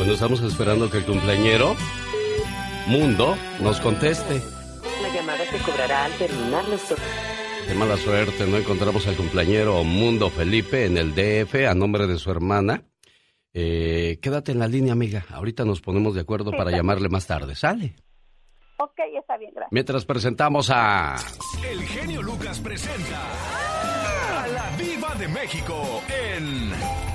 Bueno, estamos esperando que el cumpleañero Mundo nos conteste. La llamada se cobrará al terminar los Qué mala suerte, no encontramos al cumpleañero Mundo Felipe en el DF a nombre de su hermana. Eh, quédate en la línea, amiga. Ahorita nos ponemos de acuerdo para llamarle más tarde. ¿Sale? Ok, está bien, gracias. Mientras presentamos a... El genio Lucas presenta a la Viva de México en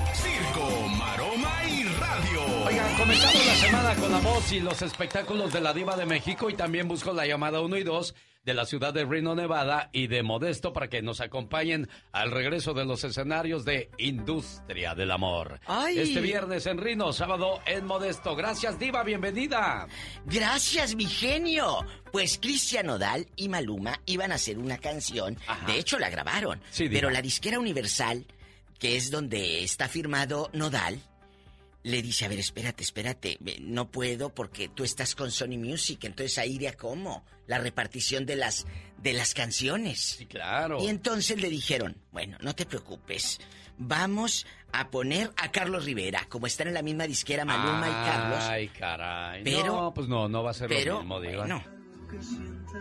Oigan, comenzamos la semana con la voz y los espectáculos de la Diva de México y también busco la llamada 1 y 2 de la ciudad de Reno, Nevada y de Modesto para que nos acompañen al regreso de los escenarios de Industria del Amor. Este viernes en Reno, sábado en Modesto. Gracias, Diva, bienvenida. Gracias, mi genio. Pues Cristian Nodal y Maluma iban a hacer una canción. De hecho, la grabaron. pero la disquera Universal, que es donde está firmado Nodal, le dice, a ver, espérate, espérate, no puedo porque tú estás con Sony Music, entonces ahí iría cómo, la repartición de las, de las canciones. Sí, claro. Y entonces le dijeron, bueno, no te preocupes, vamos a poner a Carlos Rivera, como están en la misma disquera Maluma y Carlos. Ay, caray. Pero, no, pues no, no va a ser pero, lo mismo, digo. Bueno,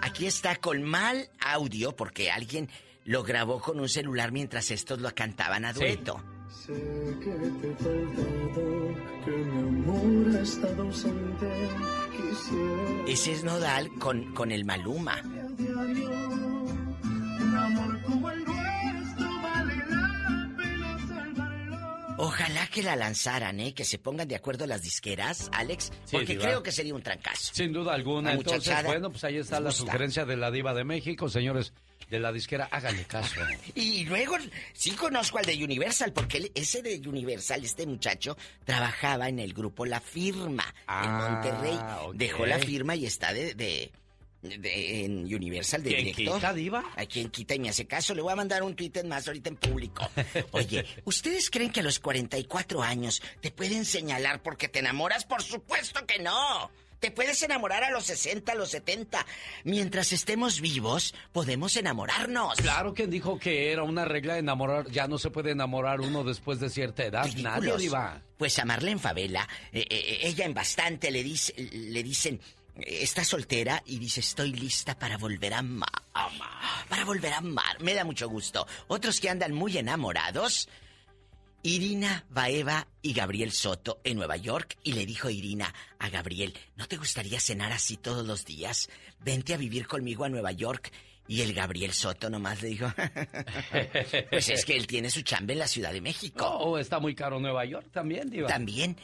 aquí está con mal audio porque alguien lo grabó con un celular mientras estos lo cantaban a dueto. Sé que te he faltado, que mi amor ha estado ausente. Quisiera. Ese es Nodal con, con el Maluma. Un amor como el nuestro vale la pena salvarlo. Ojalá que la lanzaran, ¿eh? Que se pongan de acuerdo las disqueras, Alex. Sí, porque diva. creo que sería un trancazo. Sin duda alguna. Entonces, bueno, pues ahí está la sugerencia de la Diva de México, señores de la disquera, háganle caso. Y luego sí conozco al de Universal, porque él- ese de Universal, este muchacho, trabajaba en el grupo La Firma Ah, en Monterrey. ok. Dejó la firma y está de, de- de- en Universal de ¿Quién director. quita, diva? ¿A quien quita y me hace caso? Le voy a mandar un tweet más ahorita en público. Oye, ¿ustedes creen que a los 44 años te pueden señalar porque te enamoras? Por supuesto que no. Te puedes enamorar a los 60, a los 70. Mientras estemos vivos, podemos enamorarnos. Claro que dijo que era una regla de enamorar, ya no se puede enamorar uno después de cierta edad. Nadie, Ridículos. Diva. Pues a Marlene Favela, eh, eh, ella en bastante le, dice, le dicen, eh, está soltera y dice, estoy lista para volver a amar. Para volver a amar. Me da mucho gusto. Otros que andan muy enamorados. Irina Baeva y Gabriel Soto en Nueva York y le dijo Irina a Gabriel, ¿no te gustaría cenar así todos los días? Vente a vivir conmigo a Nueva York. Y el Gabriel Soto nomás le dijo, pues es que él tiene su chamba en la Ciudad de México. Oh, está muy caro Nueva York también, Diva. También,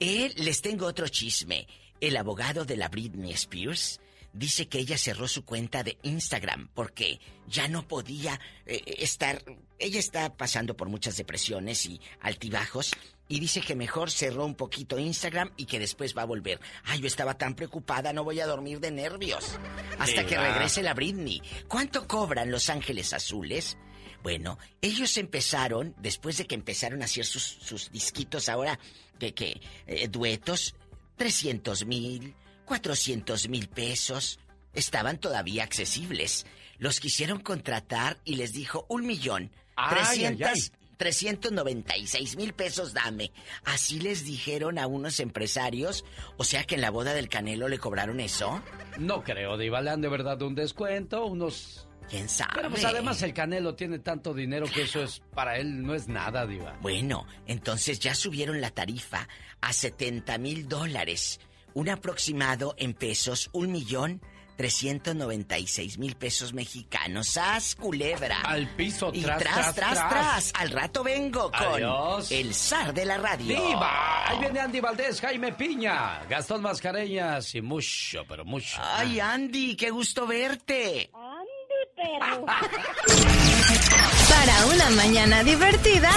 él, les tengo otro chisme. El abogado de la Britney Spears dice que ella cerró su cuenta de Instagram porque ya no podía eh, estar... Ella está pasando por muchas depresiones y altibajos y dice que mejor cerró un poquito Instagram y que después va a volver. Ay, yo estaba tan preocupada, no voy a dormir de nervios. Hasta que regrese la Britney. ¿Cuánto cobran Los Ángeles Azules? Bueno, ellos empezaron, después de que empezaron a hacer sus, sus disquitos ahora, de que eh, duetos, 300 mil, 400 mil pesos, estaban todavía accesibles. Los quisieron contratar y les dijo un millón, Ay, ay, 300, ay. 396 mil pesos dame. Así les dijeron a unos empresarios, o sea que en la boda del Canelo le cobraron eso. No creo, Diva, le han de verdad un descuento, unos... ¿Quién sabe? Pero pues además el Canelo tiene tanto dinero que eso es, para él no es nada, Diva. Bueno, entonces ya subieron la tarifa a 70 mil dólares. Un aproximado en pesos, un millón 396 mil pesos mexicanos. ¡Sas, culebra! Al piso, y tras, tras, tras, tras, Al rato vengo con Adiós. el zar de la radio. ¡Diva! Ahí viene Andy Valdés, Jaime Piña, Gastón Mascareñas y mucho, pero mucho. Ay, Andy, qué gusto verte. Andy, perro. Para una mañana divertida.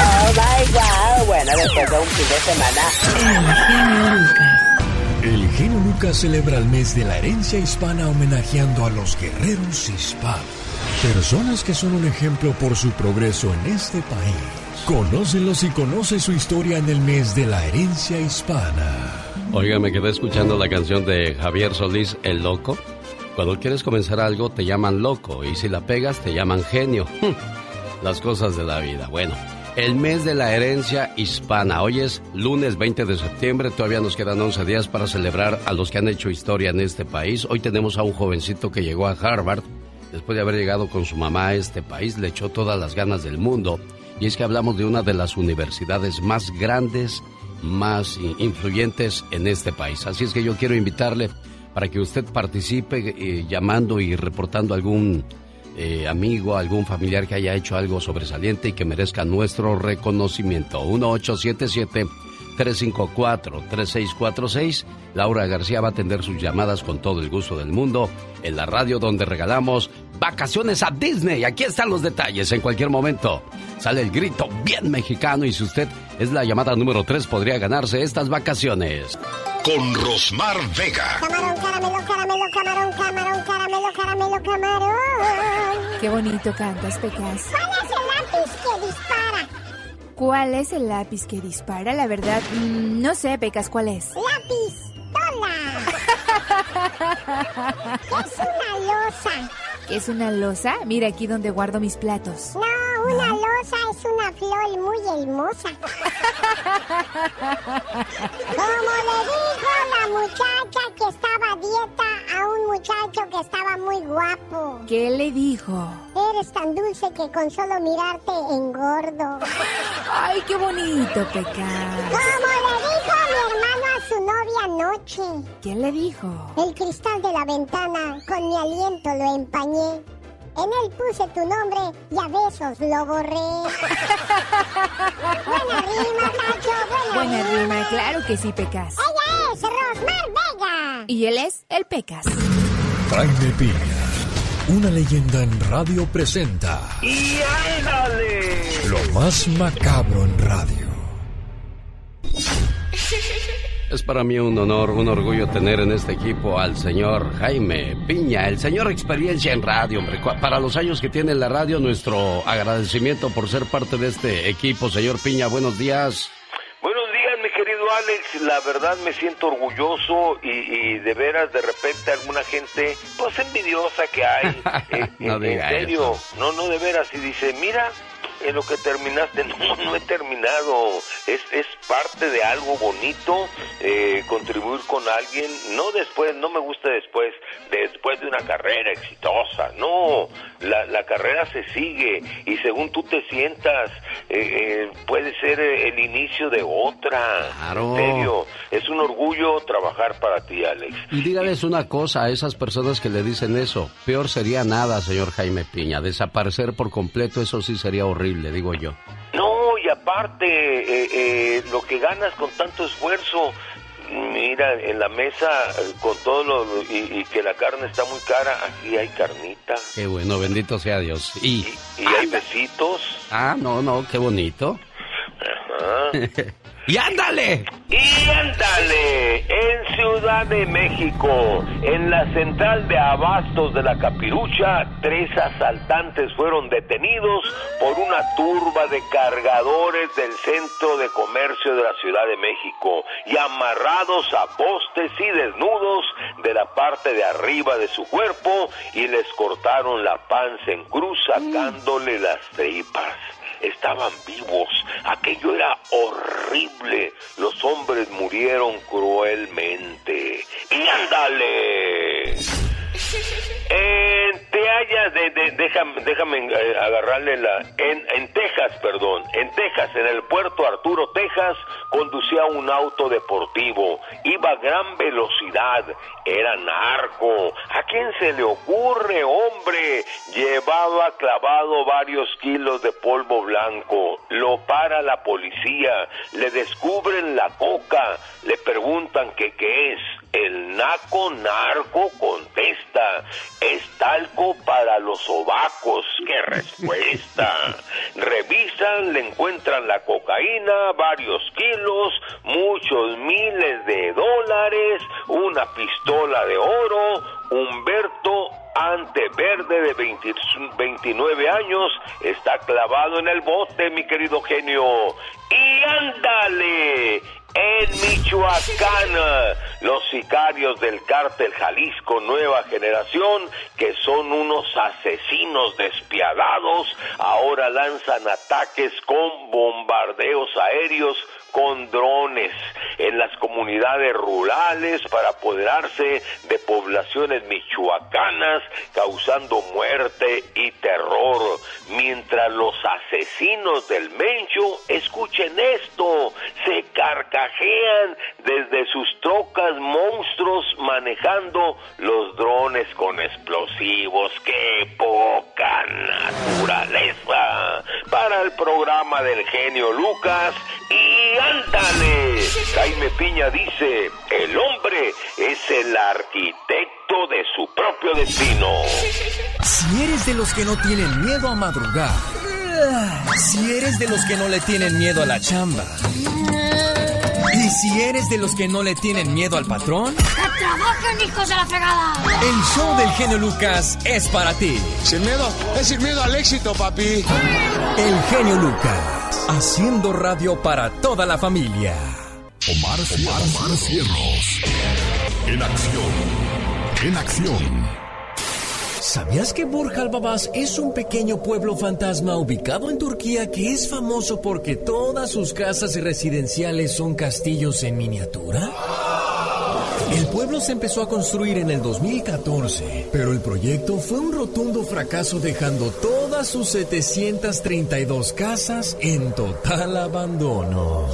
Oh my God. Bueno, después de un fin de semana. El genio Lucas. El genio Lucas celebra el mes de la herencia hispana homenajeando a los guerreros hispanos. Personas que son un ejemplo por su progreso en este país. Conócelos y conoce su historia en el mes de la herencia hispana. Oiga, me quedé escuchando la canción de Javier Solís, El Loco. Cuando quieres comenzar algo te llaman loco y si la pegas te llaman genio. las cosas de la vida. Bueno, el mes de la herencia hispana. Hoy es lunes 20 de septiembre, todavía nos quedan 11 días para celebrar a los que han hecho historia en este país. Hoy tenemos a un jovencito que llegó a Harvard, después de haber llegado con su mamá a este país, le echó todas las ganas del mundo. Y es que hablamos de una de las universidades más grandes, más influyentes en este país. Así es que yo quiero invitarle para que usted participe eh, llamando y reportando algún eh, amigo, algún familiar que haya hecho algo sobresaliente y que merezca nuestro reconocimiento. 1877-354-3646. Laura García va a atender sus llamadas con todo el gusto del mundo en la radio donde regalamos vacaciones a Disney. Aquí están los detalles. En cualquier momento sale el grito bien mexicano y si usted es la llamada número 3 podría ganarse estas vacaciones con Rosmar Vega. Camarón, caramelo, caramelo, camarón, camarón, caramelo, caramelo, camarón. Qué bonito cantas, Pecas. ¿Cuál es el lápiz que dispara? ¿Cuál es el lápiz que dispara? La verdad, mm, no sé, Pecas, ¿cuál es? Lápiz, tola. es una losa. ¿Qué es una losa? Mira aquí donde guardo mis platos. No, una losa es una flor muy hermosa. Como le dijo la muchacha que estaba a dieta a un muchacho que estaba muy guapo. ¿Qué le dijo? Eres tan dulce que con solo mirarte engordo. Ay, qué bonito, Pecas. Como le dijo mi hermano a su novia anoche. ¿Qué le dijo? El cristal de la ventana con mi aliento lo empañé. En él puse tu nombre y a besos lo borré. buena rima, Cacho, buena, buena rima. Claro que sí, Pecas. Ella es Rosmar Vega. Y él es el Pecas. Jaime Piña, una leyenda en radio presenta. ¡Y ándale! Lo más macabro en radio. Es para mí un honor, un orgullo tener en este equipo al señor Jaime Piña, el señor experiencia en radio, hombre. Para los años que tiene la radio, nuestro agradecimiento por ser parte de este equipo. Señor Piña, buenos días. Buenos días, mi querido Alex. La verdad me siento orgulloso y, de veras de repente alguna gente, pues envidiosa que hay. Eh, no en, en serio, no, no de veras. Y dice, mira, en lo que terminaste. No, no he terminado. Es, es parte de algo bonito eh, contribuir con alguien. No después, no me gusta después, después de una carrera exitosa. No, la, la carrera se sigue y según tú te sientas, eh, eh, puede ser el inicio de otra. Claro. En serio, es un orgullo trabajar para ti, Alex. Y dígales una cosa a esas personas que le dicen eso. Peor sería nada, señor Jaime Piña. Desaparecer por completo, eso sí sería horrible digo yo. No, y aparte, eh, eh, lo que ganas con tanto esfuerzo, mira, en la mesa, eh, con todo lo, y, que la carne está muy cara, aquí hay carnita. Qué bueno, bendito sea Dios. Y, y, hay besitos. Ah, no, no, qué bonito. Ajá. ¡Y ándale! ¡Y ándale! En Ciudad de México, en la central de abastos de la Capirucha, tres asaltantes fueron detenidos por una turba de cargadores del centro de comercio de la Ciudad de México y amarrados a postes y desnudos de la parte de arriba de su cuerpo y les cortaron la panza en cruz sacándole las tripas estaban vivos. Aquello era horrible. Los hombres murieron cruelmente. ¡Y ándale! En de, déjame, eh, agarrarle la... En, en Texas, perdón, en Texas, en el puerto Arturo, Texas, conducía un auto deportivo. Iba a gran velocidad. Era narco. ¿A quién se le ocurre, hombre? Llevaba clavado varios kilos de polvo blanco. Lo para la policía. Le descubren la coca. Le preguntan que qué es. El naco narco contesta, es talco para los sobacos. ¡Qué respuesta! Revisan, le encuentran la cocaína, varios kilos, muchos miles de dólares, una pistola de oro, Humberto Anteverde de 29 años está clavado en el bote, mi querido genio. Y ándale, en Michoacán. Los sicarios del cártel Jalisco Nueva Generación, que son unos asesinos despiadados, ahora lanzan ataques con bombardeos aéreos con drones en las comunidades rurales para apoderarse de poblaciones michoacanas, causando muerte y terror. Mientras los asesinos del Mencho, escuchen esto, se carcajean desde sus trocas monstruos manejando los drones con explosivos. ¡Qué poca naturaleza! Para el programa del genio Lucas y ándale. Jaime Piña dice, el hombre es el arquitecto de su propio destino. Si eres de los que no tienen miedo a madrugar, si eres de los que no le tienen miedo a la chamba, y si eres de los que no le tienen miedo al patrón, ¡que trabajen, hijos de la fregada! El show del genio Lucas es para ti. Sin miedo, es sin miedo al éxito, papi. El genio Lucas, haciendo radio para toda la familia. Omar, Omar, Omar Cierros. En acción. En acción. ¿Sabías que Burj Babas es un pequeño pueblo fantasma ubicado en Turquía que es famoso porque todas sus casas residenciales son castillos en miniatura? El pueblo se empezó a construir en el 2014, pero el proyecto fue un rotundo fracaso dejando todas sus 732 casas en total abandono.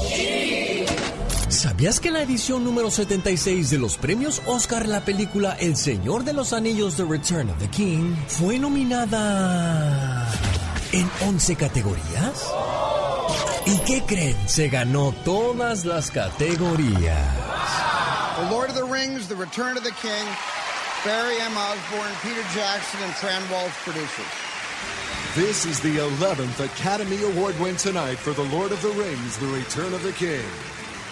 ¿Sabías que la edición número 76 de los premios Oscar la película El Señor de los Anillos The Return of the King fue nominada en 11 categorías? ¿Y qué creen? Se ganó todas las categorías. The Lord of the Rings, The Return of the King, Barry M. Osborne, Peter Jackson, and Tran Walsh producers. This is the 11th Academy Award win tonight for The Lord of the Rings, The Return of the King.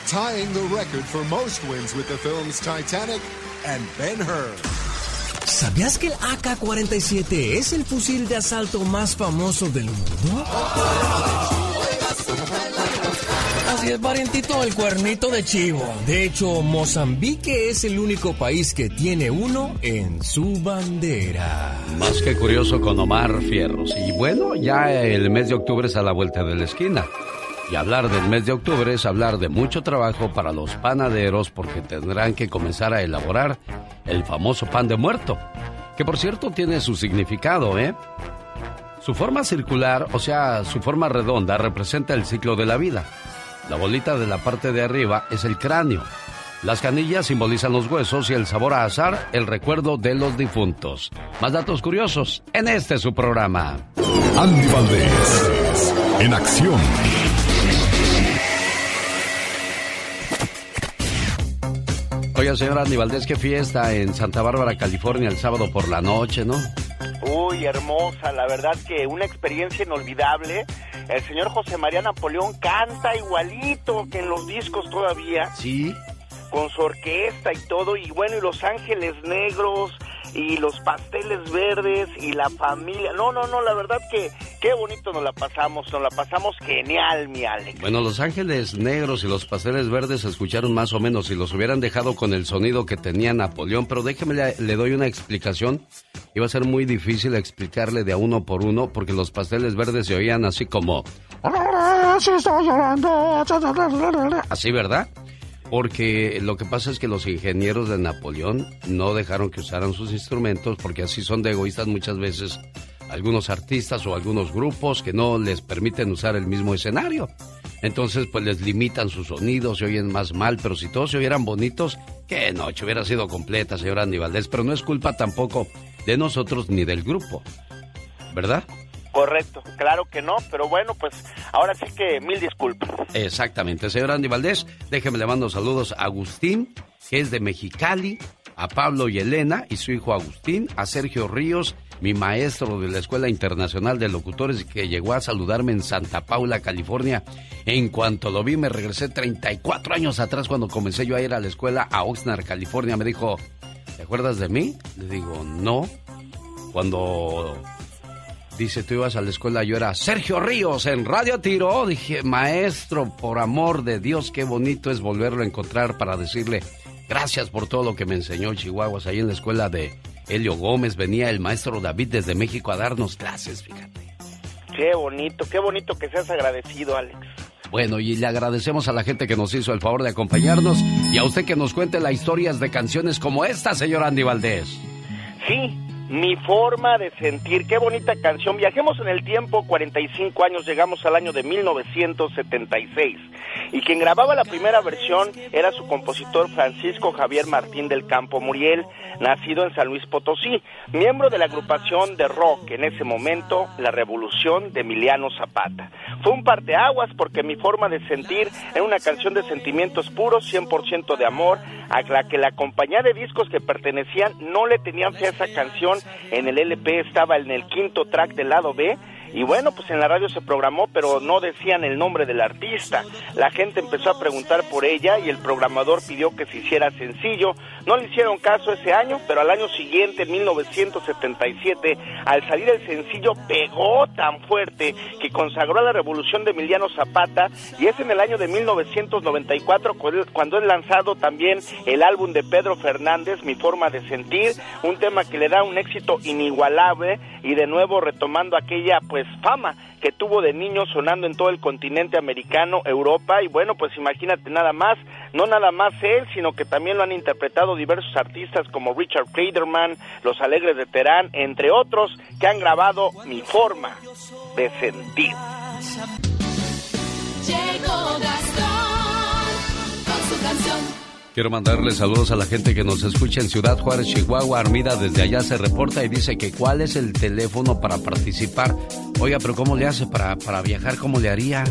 Tying the record for most wins with the films Titanic and Ben Hur. ¿Sabías que el AK-47 es el fusil de asalto más famoso del mundo? Así es, parientito, el cuernito de chivo. De hecho, Mozambique es el único país que tiene uno en su bandera. Más que curioso con Omar Fierros. Y bueno, ya el mes de octubre es a la vuelta de la esquina. Y hablar del mes de octubre es hablar de mucho trabajo para los panaderos porque tendrán que comenzar a elaborar el famoso pan de muerto, que por cierto tiene su significado, ¿eh? Su forma circular, o sea, su forma redonda, representa el ciclo de la vida. La bolita de la parte de arriba es el cráneo. Las canillas simbolizan los huesos y el sabor a azar, el recuerdo de los difuntos. Más datos curiosos en este su programa. Andy Valdés, en acción. Oiga, señor Andy Valdés, qué fiesta en Santa Bárbara, California, el sábado por la noche, ¿no? Uy, hermosa, la verdad que una experiencia inolvidable. El señor José María Napoleón canta igualito que en los discos todavía. Sí. Con su orquesta y todo, y bueno, y Los Ángeles Negros, y los pasteles verdes, y la familia. No, no, no, la verdad que qué bonito nos la pasamos, nos la pasamos genial, mi Alex. Bueno, Los Ángeles Negros y los pasteles verdes se escucharon más o menos si los hubieran dejado con el sonido que tenía Napoleón, pero déjeme le, le doy una explicación. Iba a ser muy difícil explicarle de a uno por uno porque los pasteles verdes se oían así como... Así, ¿verdad? Porque lo que pasa es que los ingenieros de Napoleón no dejaron que usaran sus instrumentos porque así son de egoístas muchas veces algunos artistas o algunos grupos que no les permiten usar el mismo escenario. Entonces pues les limitan sus sonidos, se oyen más mal, pero si todos se oyeran bonitos, qué noche hubiera sido completa, señor Andy Valdés, pero no es culpa tampoco de nosotros ni del grupo, ¿verdad? Correcto, claro que no, pero bueno, pues ahora sí que mil disculpas. Exactamente, señor Andy Valdés, déjeme le mando saludos a Agustín, que es de Mexicali, a Pablo y Elena y su hijo Agustín, a Sergio Ríos, mi maestro de la Escuela Internacional de Locutores que llegó a saludarme en Santa Paula, California. En cuanto lo vi, me regresé 34 años atrás cuando comencé yo a ir a la escuela a Oxnard, California. Me dijo, ¿te acuerdas de mí? Le digo, no. Cuando Dice, tú ibas a la escuela, yo era Sergio Ríos en Radio Tiro. Dije, maestro, por amor de Dios, qué bonito es volverlo a encontrar para decirle gracias por todo lo que me enseñó Chihuahuas. Ahí en la escuela de Helio Gómez venía el maestro David desde México a darnos clases, fíjate. Qué bonito, qué bonito que seas agradecido, Alex. Bueno, y le agradecemos a la gente que nos hizo el favor de acompañarnos y a usted que nos cuente las historias de canciones como esta, señor Andy Valdés. Sí, mi forma de sentir, qué bonita canción. Viajemos en el tiempo, 45 años, llegamos al año de 1976. Y quien grababa la primera versión era su compositor Francisco Javier Martín del Campo Muriel, nacido en San Luis Potosí, miembro de la agrupación de rock en ese momento, La Revolución de Emiliano Zapata. Fue un parteaguas porque mi forma de sentir era una canción de sentimientos puros, 100% de amor, a la que la compañía de discos que pertenecían no le tenían fe a esa canción. En el LP estaba en el quinto track del lado B y bueno, pues en la radio se programó, pero no decían el nombre del artista. La gente empezó a preguntar por ella y el programador pidió que se hiciera sencillo. No le hicieron caso ese año, pero al año siguiente, en 1977, al salir el sencillo, pegó tan fuerte que consagró a la revolución de Emiliano Zapata y es en el año de 1994 cuando es lanzado también el álbum de Pedro Fernández, Mi Forma de Sentir, un tema que le da un éxito inigualable y de nuevo retomando aquella pues fama que tuvo de niño sonando en todo el continente americano, Europa y bueno, pues imagínate nada más, no nada más él, sino que también lo han interpretado diversos artistas como Richard Clayderman, Los Alegres de Terán, entre otros que han grabado Mi forma de sentir. con su canción Quiero mandarle saludos a la gente que nos escucha en Ciudad Juárez, Chihuahua. Armida desde allá se reporta y dice que cuál es el teléfono para participar. Oiga, pero ¿cómo le hace para, para viajar? ¿Cómo le haría?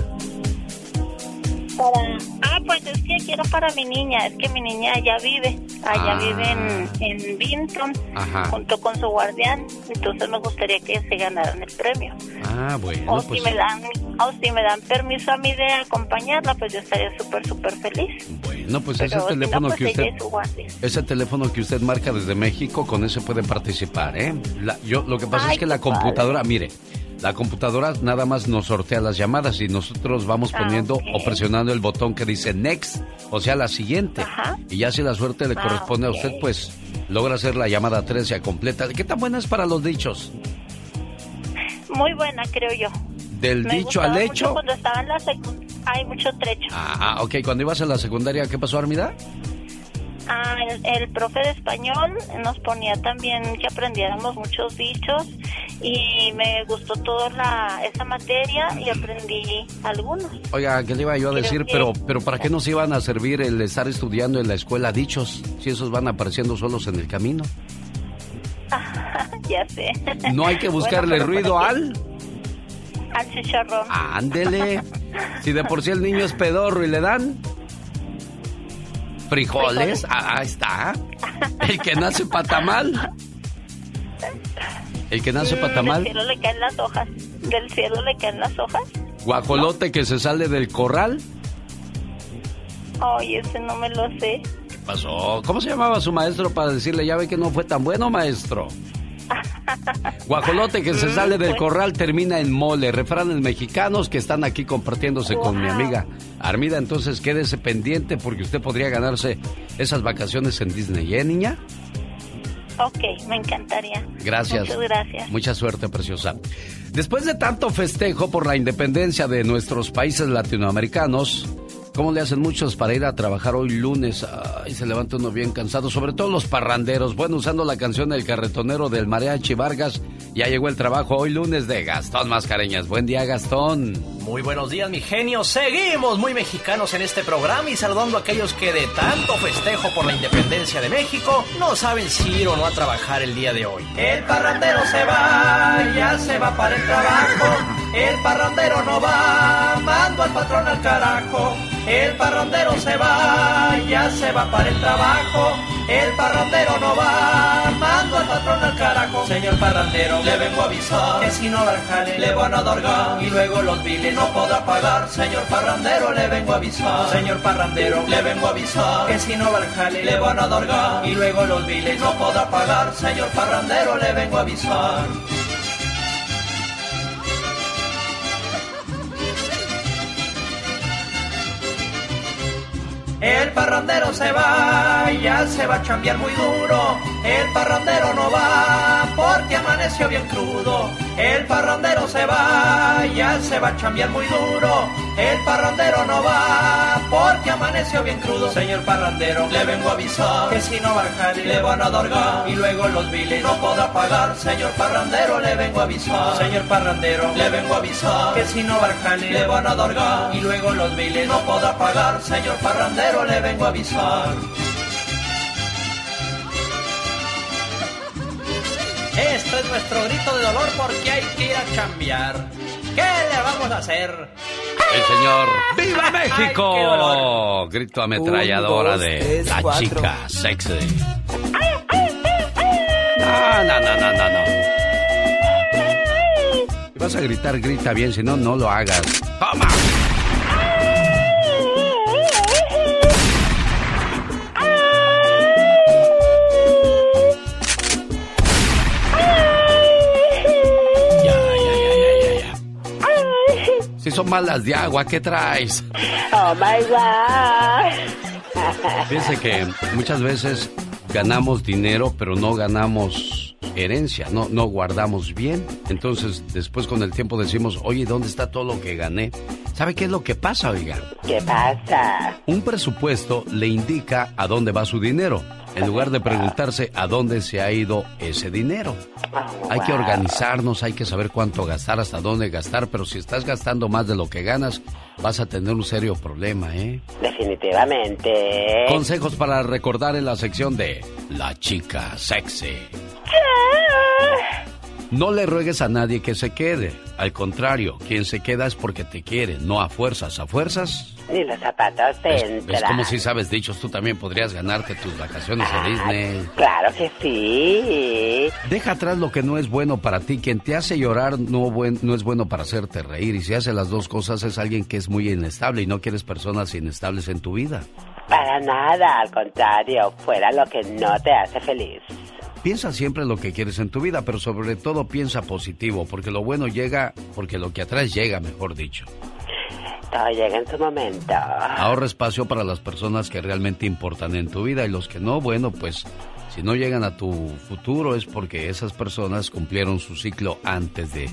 Para... Ah, pues es que quiero para mi niña. Es que mi niña allá vive. Allá ah. vive en, en Vinton, junto con su guardián. Entonces me gustaría que se ganaran el premio. Ah, bueno. O, si pues me dan, o si me dan permiso a mí de acompañarla, pues yo estaría súper, súper feliz. No, pues ese teléfono pues que usted ese teléfono que usted marca desde México, con ese puede participar, ¿eh? yo lo que pasa es que la computadora, mire, la computadora nada más nos sortea las llamadas y nosotros vamos ah, poniendo o presionando el botón que dice next, o sea, la siguiente. Y ya si la suerte le ah, corresponde a usted, pues logra hacer la llamada 13 completa. ¿Qué tan buena es para los dichos? Muy buena, creo yo. Del dicho al hecho. Cuando estaba en la hay mucho trecho. Ah, ok. Cuando ibas a la secundaria, ¿qué pasó, Armida? Ah, el, profe de español nos ponía también que aprendiéramos muchos dichos y me gustó toda la, esa materia y aprendí algunos. Oiga, ¿qué le iba yo a decir? Pero, pero ¿para qué nos iban a servir el estar estudiando en la escuela dichos si esos van apareciendo solos en el camino? ya sé. No hay que buscarle ruido al al chicharrón. Ándele. Si de por sí el niño es pedorro y le dan frijoles, ah, ahí está. El que nace patamal. El que nace patamal. Del cielo le caen las hojas. Del cielo le caen las hojas. Guajolote que se sale del corral. Ay, ese no me lo sé. ¿Qué pasó? ¿Cómo se llamaba su maestro para decirle, ya ve que no fue tan bueno, maestro? Guajolote que se mm, sale del pues. corral termina en mole. Refranes mexicanos que están aquí compartiéndose con mi amiga Armida. Entonces quédese pendiente porque usted podría ganarse esas vacaciones en Disney, ¿eh, niña? Ok, me encantaría. Gracias. Muchas gracias. Mucha suerte, preciosa. Después de tanto festejo por la independencia de nuestros países latinoamericanos, ¿Cómo le hacen muchos para ir a trabajar hoy lunes? Ay, se levanta uno bien cansado, sobre todo los parranderos. Bueno, usando la canción del carretonero del Mariachi Vargas, ya llegó el trabajo hoy lunes de Gastón Mascareñas. Buen día, Gastón. Muy buenos días, mi genio. Seguimos muy mexicanos en este programa y saludando a aquellos que de tanto festejo por la independencia de México no saben si ir o no a trabajar el día de hoy. El parrandero se va, ya se va para el trabajo. El parrandero no va, mando al patrón al carajo. El parrandero se va, ya se va para el trabajo. El parrandero no va, mando al patrón al carajo. Señor parrandero, le vengo a avisar que si no va al jale le van a dar y luego los biles no podrá pagar. Señor parrandero, le vengo a avisar. Señor parrandero, le vengo a avisar que si no va al jale le van a dar y luego los biles no podrá pagar. Señor parrandero, le vengo a avisar. El parrandero se va, ya se va a chambear muy duro. El parrandero no va porque amaneció bien crudo. El parrandero se va, ya se va a chambear muy duro. El parrandero no va porque amaneció bien crudo. Señor parrandero, le vengo a avisar que si no a le van a dar y luego los biles no podrá pagar. Señor parrandero, le vengo a avisar. Señor parrandero, le vengo a avisar que si no a le van a dar y luego los biles no podrá pagar. Señor parrandero, le vengo a avisar. Esto es nuestro grito de dolor porque hay que ir a cambiar. ¿Qué le vamos a hacer? El señor ¡Viva México! Grito ametralladora de la chica sexy. No, no, no, no, no, no. Si vas a gritar, grita bien, si no, no lo hagas. ¡Toma! Son malas de agua, ¿qué traes? Oh my God. Fíjense que muchas veces ganamos dinero, pero no ganamos herencia, no, no guardamos bien. Entonces, después con el tiempo decimos, oye, ¿dónde está todo lo que gané? ¿Sabe qué es lo que pasa, oiga? ¿Qué pasa? Un presupuesto le indica a dónde va su dinero en lugar de preguntarse a dónde se ha ido ese dinero. Hay que organizarnos, hay que saber cuánto gastar, hasta dónde gastar, pero si estás gastando más de lo que ganas, vas a tener un serio problema, ¿eh? Definitivamente. Consejos para recordar en la sección de La chica sexy. No le ruegues a nadie que se quede. Al contrario, quien se queda es porque te quiere, no a fuerzas. ¿A fuerzas? Ni los zapatos te es, es como si sabes dichos, tú también podrías ganarte tus vacaciones a Disney. Claro que sí. Deja atrás lo que no es bueno para ti. Quien te hace llorar no, buen, no es bueno para hacerte reír. Y si hace las dos cosas es alguien que es muy inestable y no quieres personas inestables en tu vida. Para nada, al contrario, fuera lo que no te hace feliz. Piensa siempre lo que quieres en tu vida, pero sobre todo piensa positivo, porque lo bueno llega, porque lo que atrás llega, mejor dicho. Todo llega en su momento. Ahorra espacio para las personas que realmente importan en tu vida y los que no, bueno, pues si no llegan a tu futuro es porque esas personas cumplieron su ciclo antes de...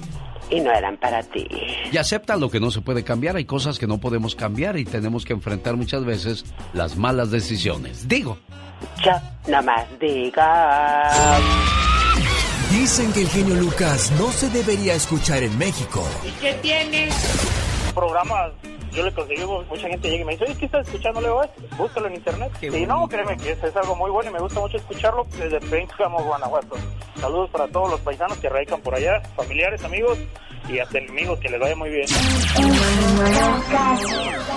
Y no eran para ti. Y acepta lo que no se puede cambiar. Hay cosas que no podemos cambiar y tenemos que enfrentar muchas veces las malas decisiones. Digo. Yo nomás digo. Dicen que el genio Lucas no se debería escuchar en México. ¿Y qué tiene? Programas yo le conseguí, mucha gente llega y me dice, oye, ¿qué estás escuchando? Le digo, búscalo en internet. y no, créeme que es, es, algo muy bueno y me gusta mucho escucharlo desde Pénjamo, Guanajuato. Saludos para todos los paisanos que radican por allá, familiares, amigos y hasta enemigos, que les vaya muy bien.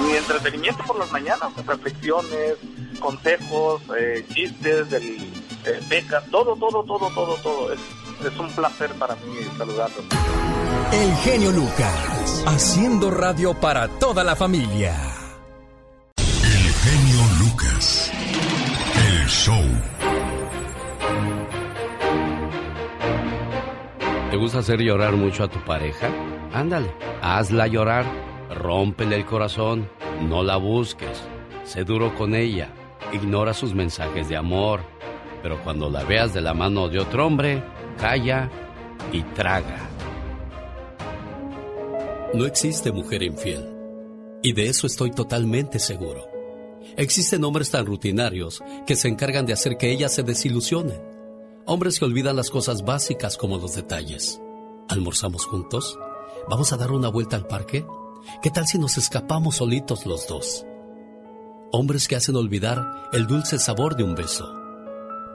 Mi entretenimiento por las mañanas, reflexiones, consejos, eh, chistes, del, eh, becas, todo, todo, todo, todo, todo. Es, es un placer para mí saludarlos. El genio Lucas, haciendo radio para toda la familia. El genio Lucas, el show. ¿Te gusta hacer llorar mucho a tu pareja? Ándale, hazla llorar, rómpele el corazón, no la busques, sé duro con ella, ignora sus mensajes de amor, pero cuando la veas de la mano de otro hombre, calla y traga. No existe mujer infiel. Y de eso estoy totalmente seguro. Existen hombres tan rutinarios que se encargan de hacer que ellas se desilusionen. Hombres que olvidan las cosas básicas como los detalles. ¿Almorzamos juntos? ¿Vamos a dar una vuelta al parque? ¿Qué tal si nos escapamos solitos los dos? Hombres que hacen olvidar el dulce sabor de un beso.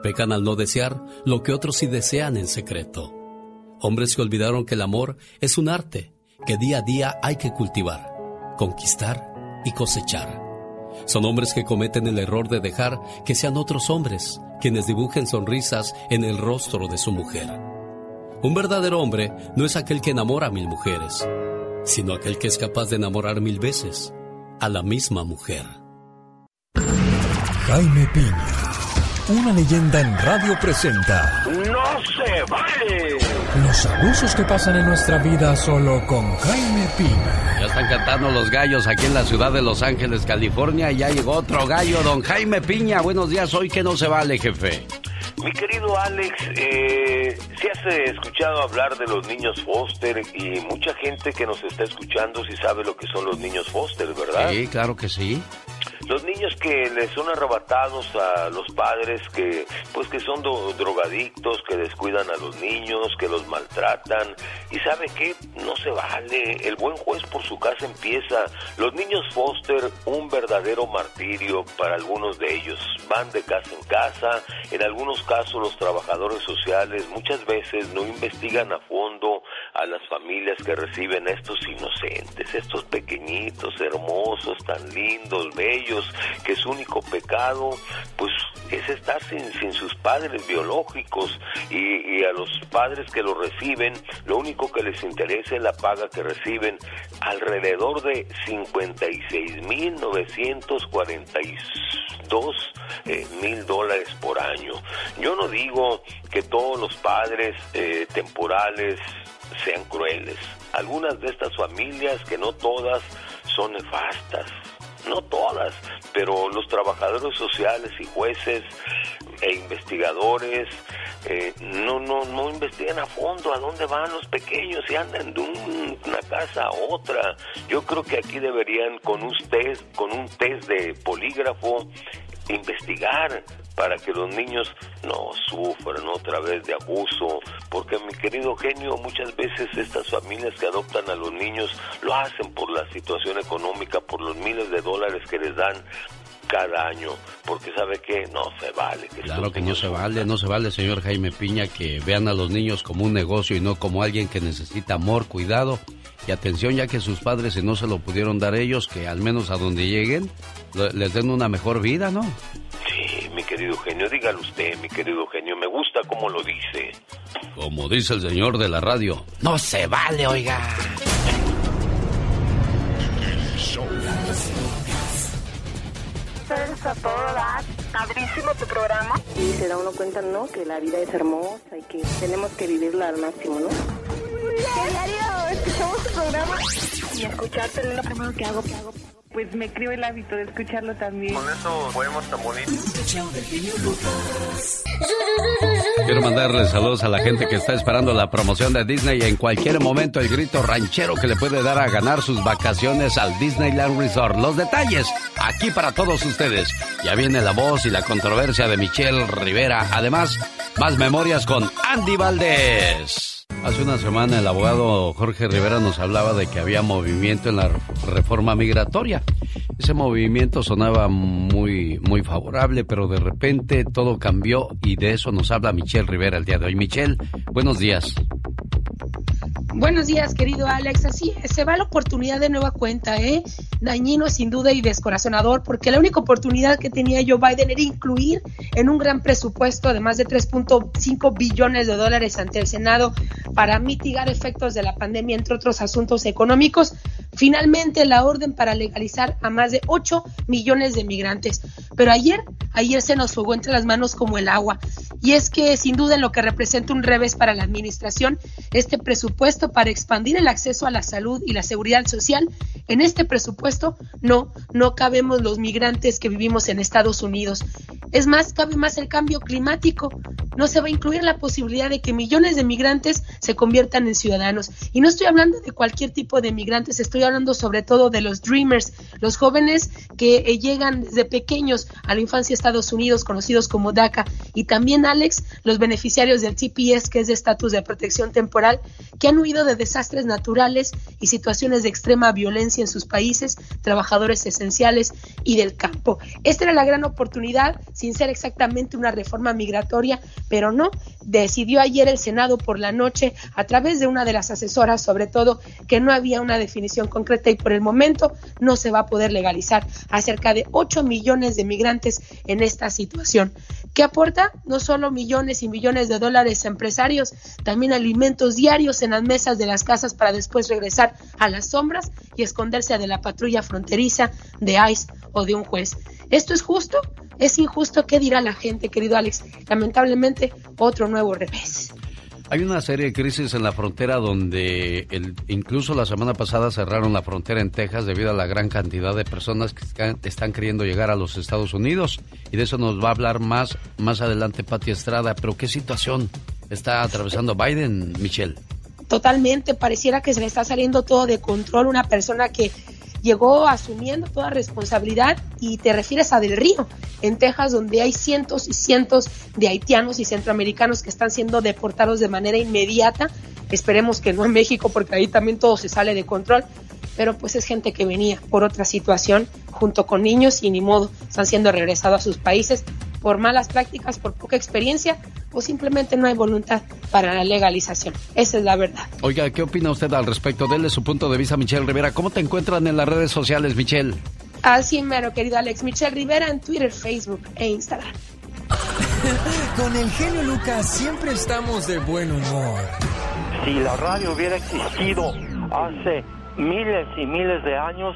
Pecan al no desear lo que otros sí desean en secreto. Hombres que olvidaron que el amor es un arte que día a día hay que cultivar, conquistar y cosechar. Son hombres que cometen el error de dejar que sean otros hombres quienes dibujen sonrisas en el rostro de su mujer. Un verdadero hombre no es aquel que enamora a mil mujeres, sino aquel que es capaz de enamorar mil veces a la misma mujer. Jaime Piña, una leyenda en radio presenta. ¡No se vale! Los abusos que pasan en nuestra vida solo con Jaime Piña. Ya están cantando los gallos aquí en la ciudad de Los Ángeles, California. Y ya llegó otro gallo, don Jaime Piña. Buenos días, hoy que no se vale, jefe. Mi querido Alex, eh, si has eh, escuchado hablar de los niños Foster y mucha gente que nos está escuchando si sabe lo que son los niños Foster, ¿verdad? Sí, claro que sí. Los niños que les son arrebatados a los padres que pues que son drogadictos, que descuidan a los niños, que los maltratan y sabe qué, no se vale. El buen juez por su casa empieza. Los niños Foster un verdadero martirio para algunos de ellos. Van de casa en casa, en algunos casos los trabajadores sociales muchas veces no investigan a fondo a las familias que reciben a estos inocentes, estos pequeñitos, hermosos, tan lindos, bellos, que su único pecado, pues, es estar sin, sin sus padres biológicos y, a los padres que los reciben, lo único que les interesa es la paga que reciben, alrededor de 56.942 eh, mil dólares por año. Yo no digo que todos los padres eh, temporales sean crueles. Algunas de estas familias, que no todas, son nefastas. No todas, pero los trabajadores sociales y jueces e investigadores eh, no, no, no investigan a fondo a dónde van los pequeños y andan de un- una casa a otra. Yo creo que aquí deberían con un test, con un test de polígrafo investigar para que los niños no sufran otra vez de abuso, porque mi querido genio, muchas veces estas familias que adoptan a los niños lo hacen por la situación económica, por los miles de dólares que les dan cada año, porque sabe que no se vale. Que Claro que no se vale, no se vale, señor Jaime Piña, que vean a los niños como un negocio y no como alguien que necesita amor, cuidado y atención, ya que sus padres, si no se lo pudieron dar ellos, que al menos a donde lleguen, les den una mejor vida, ¿no? Sí, mi querido genio, dígalo usted, mi querido genio, me gusta cómo lo dice. Como dice el señor de la radio, no se vale, oiga. Padrísimo tu programa. Y se da uno cuenta, ¿no? Que la vida es hermosa y que tenemos que vivirla al máximo, ¿no? Diario, escuchamos tu programa. Y escucharte es lo primero que hago. Que hago. Pues me creo el hábito de escucharlo también. eso podemos tan bonitos. Quiero mandarle saludos a la gente que está esperando la promoción de Disney y en cualquier momento el grito ranchero que le puede dar a ganar sus vacaciones al Disneyland Resort. Los detalles aquí para todos ustedes. Ya viene la voz y la controversia de Michelle Rivera. Además, más memorias con Andy Valdés. Hace una semana el abogado Jorge Rivera nos hablaba de que había movimiento en la reforma migratoria. Ese movimiento sonaba muy, muy favorable, pero de repente todo cambió y de eso nos habla Michelle Rivera el día de hoy. Michelle, buenos días. Buenos días, querido Alex. Así se va la oportunidad de nueva cuenta, ¿eh? Dañino sin duda y descorazonador, porque la única oportunidad que tenía Joe Biden era incluir en un gran presupuesto de más de 3.5 billones de dólares ante el Senado para mitigar efectos de la pandemia, entre otros asuntos económicos. Finalmente, la orden para legalizar a más de 8 millones de migrantes. Pero ayer, ayer se nos fugó entre las manos como el agua. Y es que, sin duda, en lo que representa un revés para la administración, este presupuesto para expandir el acceso a la salud y la seguridad social, en este presupuesto no, no cabemos los migrantes que vivimos en Estados Unidos. Es más, cabe más el cambio climático. No se va a incluir la posibilidad de que millones de migrantes se conviertan en ciudadanos. Y no estoy hablando de cualquier tipo de migrantes, estoy hablando sobre todo de los dreamers, los jóvenes que eh, llegan desde pequeños a la infancia a Estados Unidos, conocidos como DACA, y también, Alex, los beneficiarios del TPS, que es de estatus de protección temporal, que han huido de desastres naturales y situaciones de extrema violencia en sus países, trabajadores esenciales y del campo. Esta era la gran oportunidad, sin ser exactamente una reforma migratoria, pero no, decidió ayer el Senado por la noche, a través de una de las asesoras, sobre todo, que no había una definición concreta y por el momento no se va a poder legalizar a cerca de 8 millones de migrantes en esta situación. ¿Qué aporta? No solo millones y millones de dólares a empresarios, también alimentos diarios en las mesas de las casas para después regresar a las sombras y esconderse de la patrulla fronteriza, de ICE o de un juez. ¿Esto es justo? Es injusto, ¿qué dirá la gente, querido Alex? Lamentablemente, otro nuevo revés. Hay una serie de crisis en la frontera donde el, incluso la semana pasada cerraron la frontera en Texas debido a la gran cantidad de personas que están, queriendo llegar a los Estados Unidos. Y de eso nos va a hablar más, más adelante Pati Estrada. Pero ¿qué situación está atravesando Biden, Michelle? Totalmente, pareciera que se le está saliendo todo de control. Una persona que llegó asumiendo toda responsabilidad y te refieres a Del Río, en Texas, donde hay cientos y cientos de haitianos y centroamericanos que están siendo deportados de manera inmediata. Esperemos que no en México, porque ahí también todo se sale de control. Pero pues es gente que venía por otra situación junto con niños y ni modo, están siendo regresados a sus países por malas prácticas, por poca experiencia o simplemente no hay voluntad para la legalización. Esa es la verdad. Oiga, ¿qué opina usted al respecto? Dele su punto de vista, Michelle Rivera. ¿Cómo te encuentran en las redes sociales, Michelle? Así mero, querido Alex. Michelle Rivera en Twitter, Facebook e Instagram. Con el genio Lucas siempre estamos de buen humor. Si la radio hubiera existido hace miles y miles de años,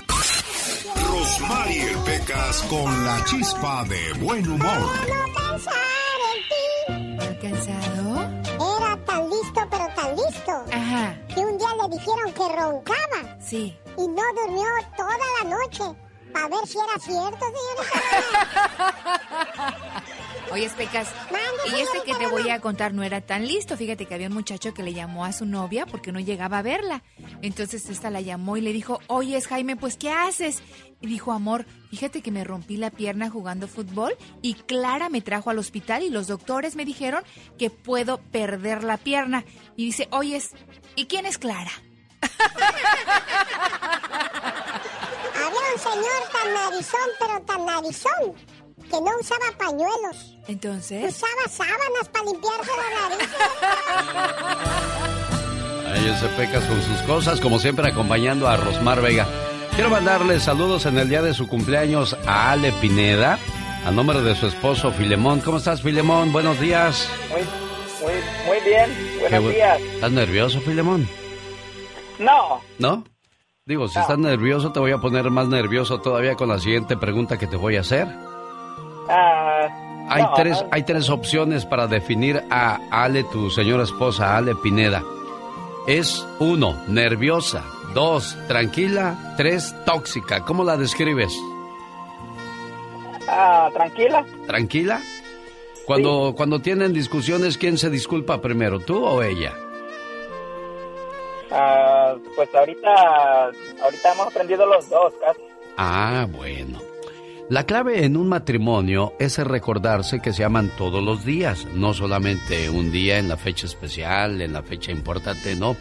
Rosmarie Pecas con la chispa de buen humor cansado? Era tan listo, pero tan listo. Ajá. Que un día le dijeron que roncaba. Sí. Y no durmió toda la noche. Para ver si era cierto, señorita. Oye, Pecas, y este que te voy a contar no era tan listo. Fíjate que había un muchacho que le llamó a su novia porque no llegaba a verla. Entonces esta la llamó y le dijo, oye, Jaime, pues ¿qué haces? Y dijo, amor, fíjate que me rompí la pierna jugando fútbol y Clara me trajo al hospital y los doctores me dijeron que puedo perder la pierna. Y dice, oyes, ¿y quién es Clara? Había un señor tan narizón, pero tan narizón, que no usaba pañuelos. Entonces. Usaba sábanas para limpiarse la nariz. Ahí se pecas con sus cosas, como siempre acompañando a Rosmar Vega. Quiero mandarle saludos en el día de su cumpleaños a Ale Pineda, a nombre de su esposo Filemón. ¿Cómo estás, Filemón? Buenos días. Muy, muy, muy bien. Buenos días. ¿Estás nervioso, Filemón? No. ¿No? Digo, si estás nervioso, te voy a poner más nervioso todavía con la siguiente pregunta que te voy a hacer. Ah, hay, tres, hay tres opciones para definir a Ale, tu señora esposa, Ale Pineda. Es uno, nerviosa. Dos, tranquila. Tres, tóxica. ¿Cómo la describes? Ah, tranquila. ¿Tranquila? Cuando, cuando tienen discusiones, ¿quién se disculpa primero, tú o ella? Ah, pues ahorita, ahorita hemos aprendido los dos casi. Ah, bueno. La clave en un matrimonio es recordarse que se aman todos los días, no solamente un día en la fecha especial, en la fecha importante, no.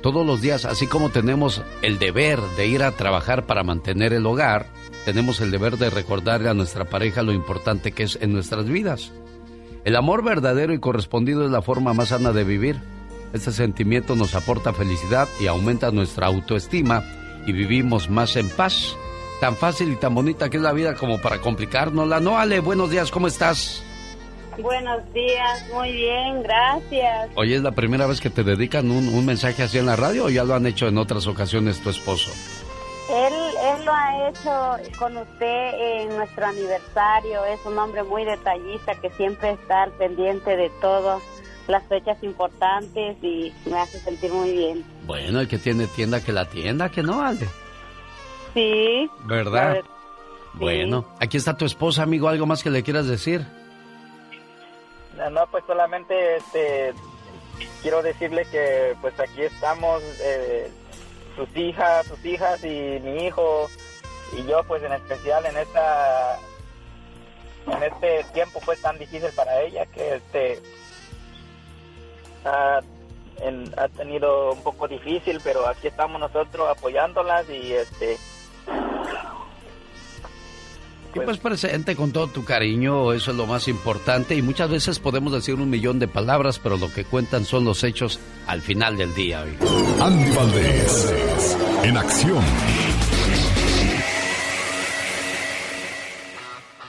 Todos los días, así como tenemos el deber de ir a trabajar para mantener el hogar, tenemos el deber de recordarle a nuestra pareja lo importante que es en nuestras vidas. El amor verdadero y correspondido es la forma más sana de vivir. Este sentimiento nos aporta felicidad y aumenta nuestra autoestima y vivimos más en paz tan fácil y tan bonita que es la vida como para complicárnosla. No, Ale, buenos días, ¿cómo estás? Buenos días, muy bien, gracias. Oye, ¿es la primera vez que te dedican un, mensaje así en la radio o ya lo han hecho en otras ocasiones tu esposo? Él, él lo ha hecho con usted en nuestro aniversario. Es un hombre muy detallista que siempre está al pendiente de todo, las fechas importantes y me hace sentir muy bien. Bueno, el que tiene tienda que la tienda, que no, Ale. Sí. ¿Verdad? Bueno, aquí está tu esposa, amigo. ¿Algo más que le quieras decir? No, pues solamente este, quiero decirle que pues aquí estamos, eh, sus hijas, sus hijas y mi hijo y yo pues en especial en esta en este tiempo pues tan difícil para ella que este ha, ha tenido un poco difícil pero aquí estamos nosotros apoyándolas y este Y pues presente con todo tu cariño, eso es lo más importante. Y muchas veces podemos decir un millón de palabras, pero lo que cuentan son los hechos al final del día. Andy Valdés, en acción.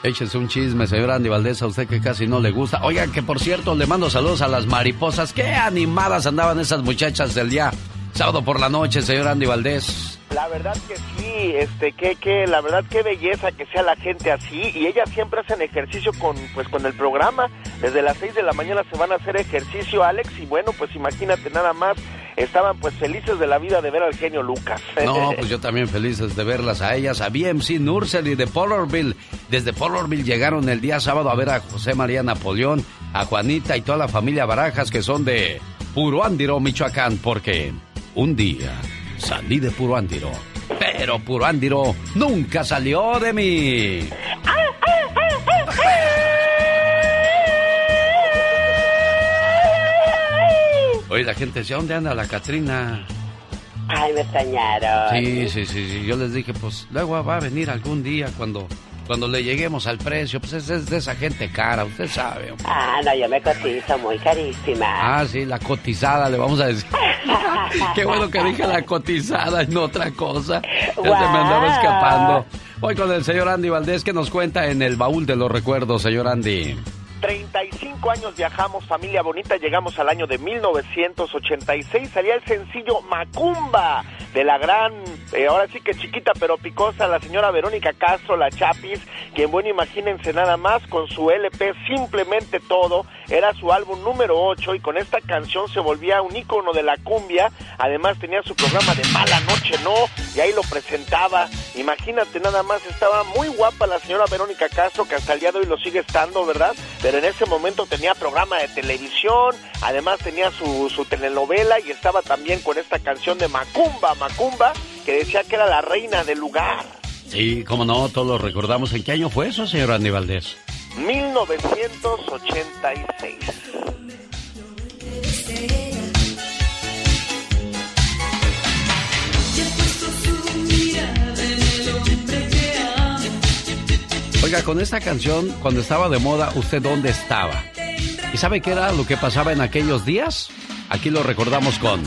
Échese un chisme, señor Andy Valdés, a usted que casi no le gusta. Oigan, que por cierto, le mando saludos a las mariposas. Qué animadas andaban esas muchachas del día sábado por la noche, señor Andy Valdés. La verdad que sí, este, que, que, la verdad qué belleza que sea la gente así y ellas siempre hacen ejercicio con, pues, con el programa. Desde las 6 de la mañana se van a hacer ejercicio, Alex, y bueno, pues imagínate nada más, estaban pues felices de la vida de ver al genio Lucas. No, pues yo también felices de verlas a ellas, a BMC Nursery de Pollerville. Desde Pollerville llegaron el día sábado a ver a José María Napoleón, a Juanita y toda la familia Barajas que son de Puruándiro, Michoacán, porque un día salí de Puruándiro, pero Puruándiro nunca salió de mí. Oye, la gente decía, ¿dónde anda la Catrina? Ay, me extrañaron. Sí, sí, sí, sí, yo les dije, pues luego va a venir algún día cuando cuando le lleguemos al precio, pues es, de esa gente cara, usted sabe. Ah, no, yo me cotizo muy carísima. Ah, sí, la cotizada, le vamos a decir. Qué bueno que dije la cotizada y no otra cosa. Ya se me andaba escapando. Hoy con el señor Andy Valdés que nos cuenta en el baúl de los recuerdos, señor Andy. 35 años viajamos, familia bonita, llegamos al año de 1986, salía el sencillo Macumba de la gran, eh, ahora sí que chiquita pero picosa, la señora Verónica Castro, la Chapis, quien bueno, imagínense nada más con su LP Simplemente Todo, era su álbum número 8 y con esta canción se volvía un ícono de la cumbia, además tenía su programa de Mala Noche No, y ahí lo presentaba, imagínate nada más, estaba muy guapa la señora Verónica Castro, que hasta el día de hoy lo sigue estando, ¿verdad? pero en ese momento tenía programa de televisión, además tenía su, su telenovela y estaba también con esta canción de Macumba, Macumba, que decía que era la reina del lugar. Sí, como no, todos lo recordamos. ¿En qué año fue eso, señor Andy Valdés? 1986. Oiga, con esta canción, cuando estaba de moda, ¿usted dónde estaba? ¿Y sabe qué era lo que pasaba en aquellos días? Aquí lo recordamos con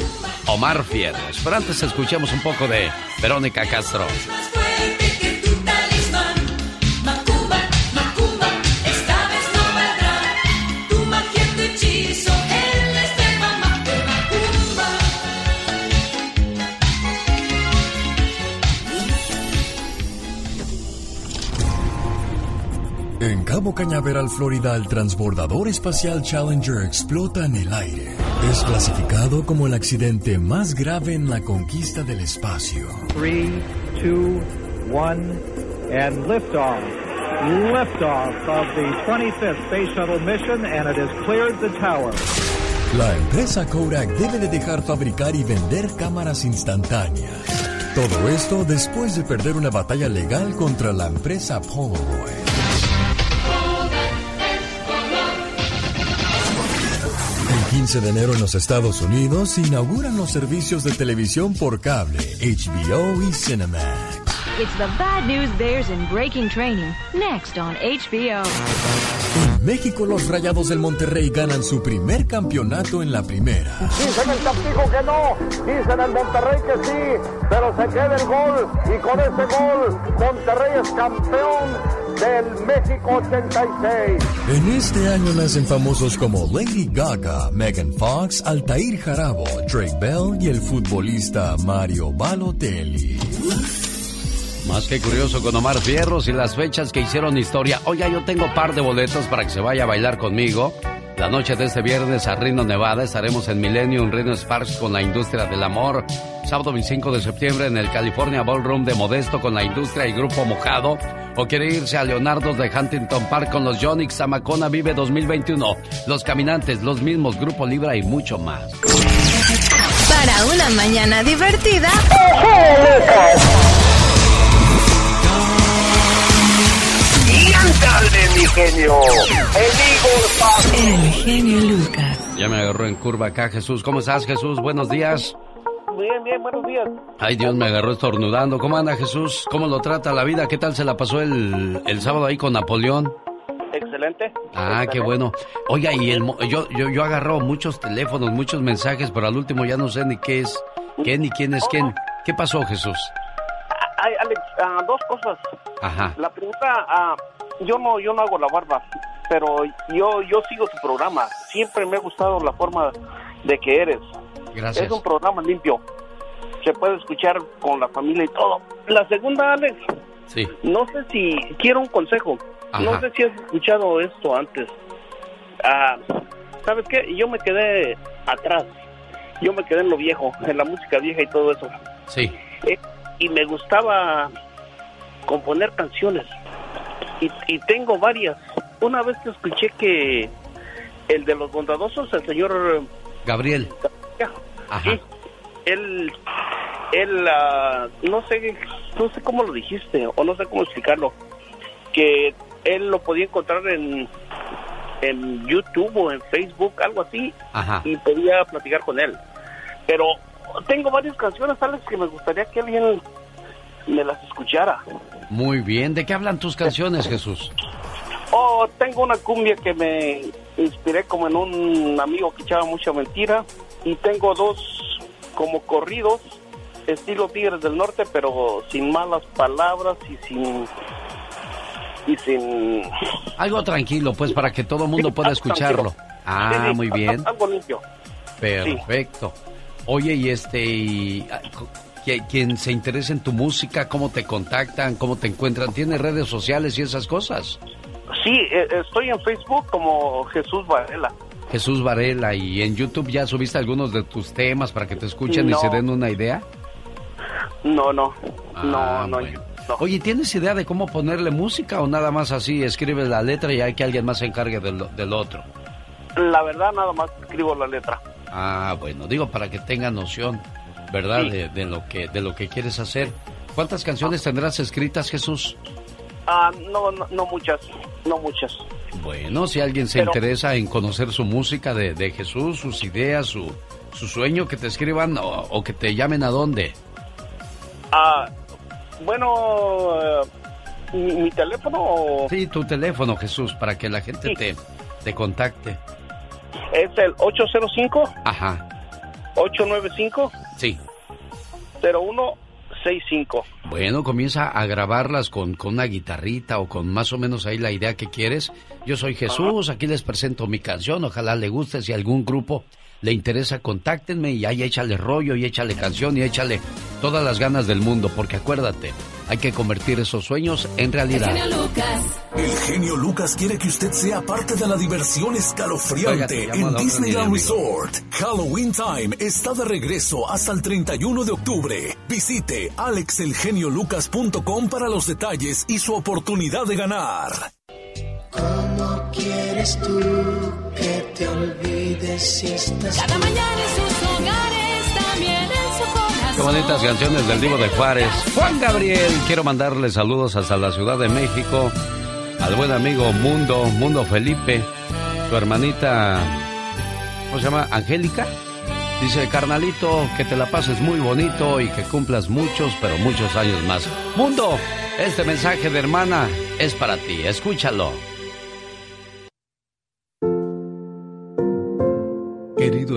Omar Fierros. Pero antes escuchemos un poco de Verónica Castro. En Cabo Cañaveral, Florida, el transbordador espacial Challenger explota en el aire. Es clasificado como el accidente más grave en la conquista del espacio. 3, 2, 1, and liftoff. Liftoff of the 25th Space Shuttle mission, and it has cleared the tower. La empresa Kodak debe de dejar fabricar y vender cámaras instantáneas. Todo esto después de perder una batalla legal contra la empresa Polaroid. 15 de enero en los Estados Unidos se inauguran los servicios de televisión por cable, HBO y Cinemax. It's the bad news bears in breaking training. Next on HBO. En México los Rayados del Monterrey ganan su primer campeonato en la primera. Dicen el castigo que no, dicen el Monterrey que sí, pero se queda el gol y con ese gol Monterrey es campeón del México 86. En este año nacen famosos como Lady Gaga, Megan Fox, Altair Jarabo, Drake Bell y el futbolista Mario Balotelli. Más que curioso con Omar Fierros y las fechas que hicieron historia. Oiga, yo tengo par de boletos para que se vaya a bailar conmigo. La noche de este viernes a Reno, Nevada, estaremos en Millennium Reno Sparks con la industria del amor. Sábado 25 de septiembre en el California Ballroom de Modesto con la industria y Grupo Mojado. O quiere irse a Leonardo de Huntington Park con los Jonix Zamacona Vive 2021. Los Caminantes, los mismos, Grupo Libra y mucho más. Para una mañana divertida. Genio! ¡El El genio Lucas. Ya me agarró en curva acá, Jesús. ¿Cómo estás, Jesús? Buenos días. Bien, bien, buenos días. Ay, Dios, me agarró estornudando. ¿Cómo anda Jesús? ¿Cómo lo trata la vida? ¿Qué tal se la pasó el, el sábado ahí con Napoleón? Excelente. Ah, qué bueno. Oiga, y el, mo- yo, yo, yo agarro muchos teléfonos, muchos mensajes, pero al último ya no sé ni qué es, qué ni quién es quién. ¿Qué pasó, Jesús? Ay, Alex, ah, dos cosas. Ajá. La primera, ah, yo no yo no hago la barba, pero yo yo sigo tu programa. Siempre me ha gustado la forma de que eres. Gracias. Es un programa limpio. Se puede escuchar con la familia y todo. La segunda, Alex, Sí. no sé si quiero un consejo. Ajá. No sé si has escuchado esto antes. Ah, ¿Sabes qué? Yo me quedé atrás. Yo me quedé en lo viejo, en la música vieja y todo eso. Sí. Eh, y me gustaba componer canciones. Y, y tengo varias. Una vez que escuché que el de los bondadosos, el señor Gabriel. Ajá. él él ah, no sé no sé cómo lo dijiste o no sé cómo explicarlo que él lo podía encontrar en en YouTube o en Facebook algo así Ajá. y podía platicar con él pero tengo varias canciones Alex que me gustaría que alguien me las escuchara Muy bien. ¿De qué hablan tus canciones, Jesús? Oh, tengo una cumbia que me inspiré como en un amigo que echaba mucha mentira. Y tengo dos como corridos, estilo Tigres del Norte, pero sin malas palabras y sin... Y sin... Algo tranquilo, pues, para que todo el mundo Sí, pueda escucharlo. tranquilo. Ah, Sí, muy bien. Algo limpio. Perfecto. Oye, y este, y, ah, que- quien se interese en tu música, cómo te contactan, cómo te encuentran, ¿tienes redes sociales y esas cosas? Sí, eh, estoy en Facebook como Jesús Varela. Jesús Varela, y en YouTube ya subiste algunos de tus temas para que te escuchen y se den una idea. No, no, Ah, no, no. Oye, ¿tienes idea de cómo ponerle música o nada más así escribes la letra y hay que alguien más se encargue del, del otro? La verdad, nada más escribo la letra. Ah, bueno, digo para que tengan noción, ¿verdad? Sí. De, de lo que de lo que quieres hacer. ¿Cuántas canciones tendrás escritas, Jesús? Ah, no, no, no muchas, no muchas. Bueno, si alguien se Pero- interesa en conocer su música de, de Jesús, sus ideas, su, su sueño, que te escriban o, o que te llamen a dónde. Ah, bueno, eh, mi, mi teléfono o- Sí, tu teléfono, Jesús, para que la gente te, te contacte. es el 805 Ajá, 895 sí. 0165. Bueno, comienza a grabarlas con, con una guitarrita o con más o menos ahí la idea que quieres. Yo soy Jesús, aquí les presento mi canción, ojalá le guste, si algún grupo le interesa, contáctenme y ahí échale rollo y échale canción y échale todas las ganas del mundo, porque acuérdate, hay que convertir esos sueños en realidad. El genio Lucas quiere que usted sea parte de la diversión escalofriante en Disneyland. Resort. Halloween Time está de regreso hasta el 31 de octubre. Visite alexelgeniolucas.com para los detalles y su oportunidad de ganar. ¿Cómo quieres tú que te olvides si estás Cada mañana en sus hogares, también en su corazón. Qué bonitas canciones del Divo de Juárez. Juan Gabriel, quiero mandarle saludos hasta la Ciudad de México al buen amigo Mundo, Mundo Felipe, su hermanita, ¿cómo se llama? Angélica. Dice, carnalito, que te la pases muy bonito y que cumplas muchos, pero muchos años más. Mundo, este mensaje de hermana es para ti, escúchalo.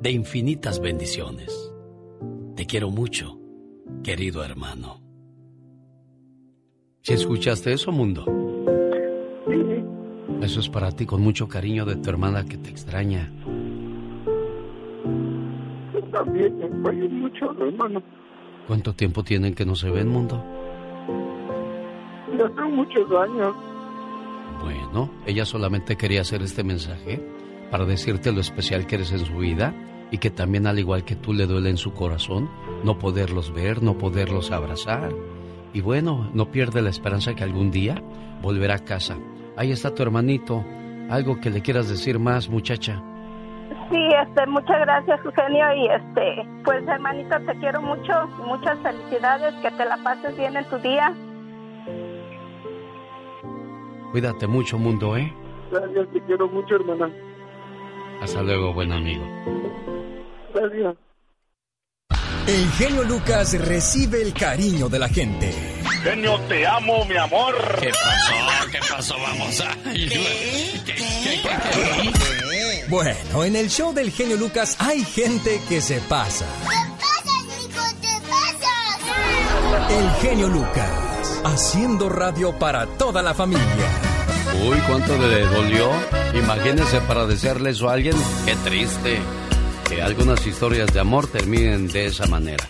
de infinitas bendiciones. Te quiero mucho, querido hermano. ¿Si escuchaste eso, mundo? Eso es para ti con mucho cariño de tu hermana que te extraña. Yo también me extraño mucho, hermano. ¿Cuánto tiempo tienen que no se ven, mundo? Ya son muchos años. Bueno, ella solamente quería hacer este mensaje para decirte lo especial que eres en su vida y que también al igual que tú le duele en su corazón no poderlos ver, no poderlos abrazar. Y bueno, no pierde la esperanza que algún día volverá a casa. Ahí está tu hermanito. Algo que le quieras decir más, muchacha. Sí, este, muchas gracias, Eugenio, y este, pues hermanita, te quiero mucho, muchas felicidades, que te la pases bien en tu día. Cuídate mucho, mundo, ¿eh? Gracias, te quiero mucho, hermana. Hasta luego, buen amigo. Gracias. El genio Lucas recibe el cariño de la gente. Genio, te amo, mi amor. ¿Qué pasó? ¿Qué pasó? Vamos a... Bueno, en el show del genio Lucas hay gente que se pasa. El genio Lucas, haciendo radio para toda la familia. Uy, ¿cuánto le dolió? Imagínese para desearle eso a alguien. Qué triste que algunas historias de amor terminen de esa manera.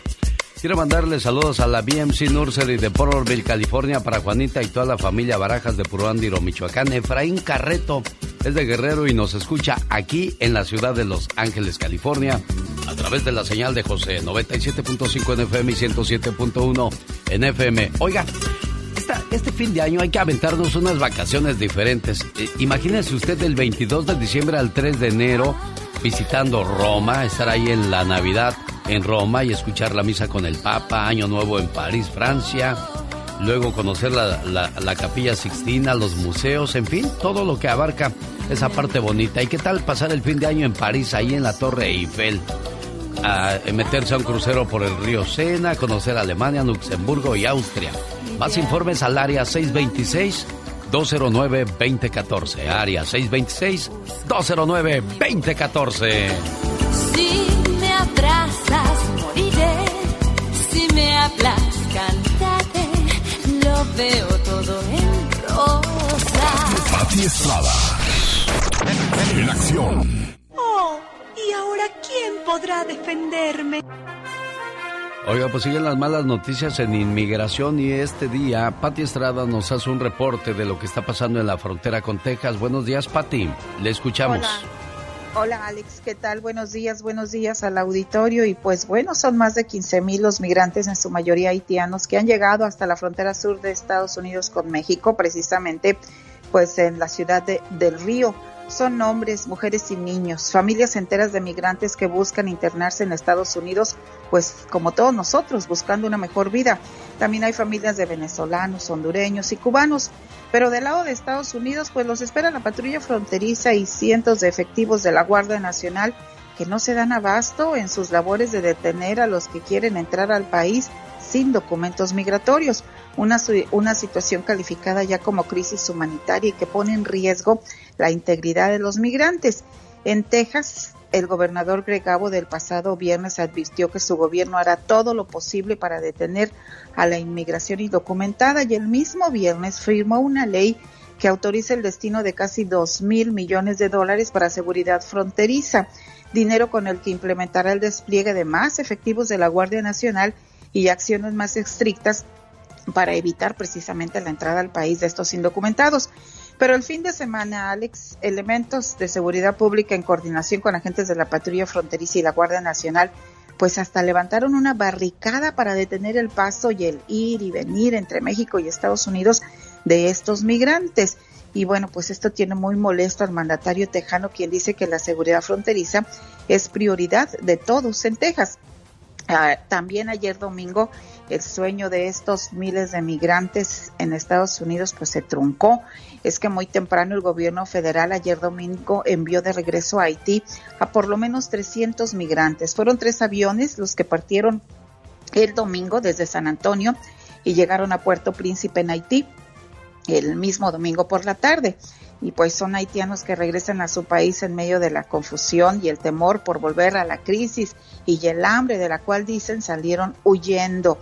Quiero mandarle saludos a la BMC Nursery de Porterville, California, para Juanita y toda la familia Barajas de Puruándiro, Michoacán. Efraín Carreto es de Guerrero y nos escucha aquí en la ciudad de Los Ángeles, California, a través de la señal de José, 97.5 en FM y 107.1 en FM. Oiga, este fin de año hay que aventarnos unas vacaciones diferentes. Eh, imagínese usted del 22 de diciembre al 3 de enero visitando Roma, estar ahí en la Navidad en Roma y escuchar la misa con el Papa, Año Nuevo en París, Francia, luego conocer la, la, Capilla Sixtina, los museos, en fin, todo lo que abarca esa parte bonita. ¿Y qué tal pasar el fin de año en París, ahí en la Torre Eiffel? A meterse a un crucero por el río Sena, conocer Alemania, Luxemburgo y Austria. Más informes al área 626 209-2014. Área 626-209-2014. Si me abrazas, moriré. Si me hablas, cantaré. Lo veo todo en rosa. Pati Estrada. En acción. Oh, ¿y ahora quién podrá defenderme? Oiga, pues siguen las malas noticias en inmigración y este día Pati Estrada nos hace un reporte de lo que está pasando en la frontera con Texas. Buenos días, Pati. Le escuchamos. Hola. Hola Alex, ¿qué tal? Buenos días, buenos días al auditorio. Y pues bueno, son más de 15 mil los migrantes, en su mayoría haitianos, que han llegado hasta la frontera sur de Estados Unidos con México, precisamente pues en la ciudad de, del Río son hombres, mujeres y niños, familias enteras de migrantes que buscan internarse en Estados Unidos, pues como todos nosotros, buscando una mejor vida. También hay familias de venezolanos, hondureños y cubanos. Pero del lado de Estados Unidos, pues los espera la patrulla fronteriza y cientos de efectivos de la Guardia Nacional que no se dan abasto en sus labores de detener a los que quieren entrar al país sin documentos migratorios, una, una situación calificada ya como crisis humanitaria y que pone en riesgo la integridad de los migrantes. En Texas, el gobernador Gregavo del pasado viernes advirtió que su gobierno hará todo lo posible para detener a la inmigración indocumentada y el mismo viernes firmó una ley que autoriza el destino de casi dos mil millones de dólares para seguridad fronteriza, dinero con el que implementará el despliegue de más efectivos de la Guardia Nacional y acciones más estrictas para evitar precisamente la entrada al país de estos indocumentados. Pero el fin de semana, Alex, elementos de seguridad pública en coordinación con agentes de la patrulla fronteriza y la Guardia Nacional, pues hasta levantaron una barricada para detener el paso y el ir y venir entre México y Estados Unidos de estos migrantes. Y bueno, pues esto tiene muy molesto al mandatario tejano, quien dice que la seguridad fronteriza es prioridad de todos en Texas. Ah, también ayer domingo el sueño de estos miles de migrantes en Estados Unidos pues se truncó. Es que muy temprano el gobierno federal ayer domingo envió de regreso a Haití a por lo menos 300 migrantes. Fueron tres aviones los que partieron el domingo desde San Antonio y llegaron a Puerto Príncipe en Haití el mismo domingo por la tarde y pues son haitianos que regresan a su país en medio de la confusión y el temor por volver a la crisis y el hambre de la cual dicen salieron huyendo.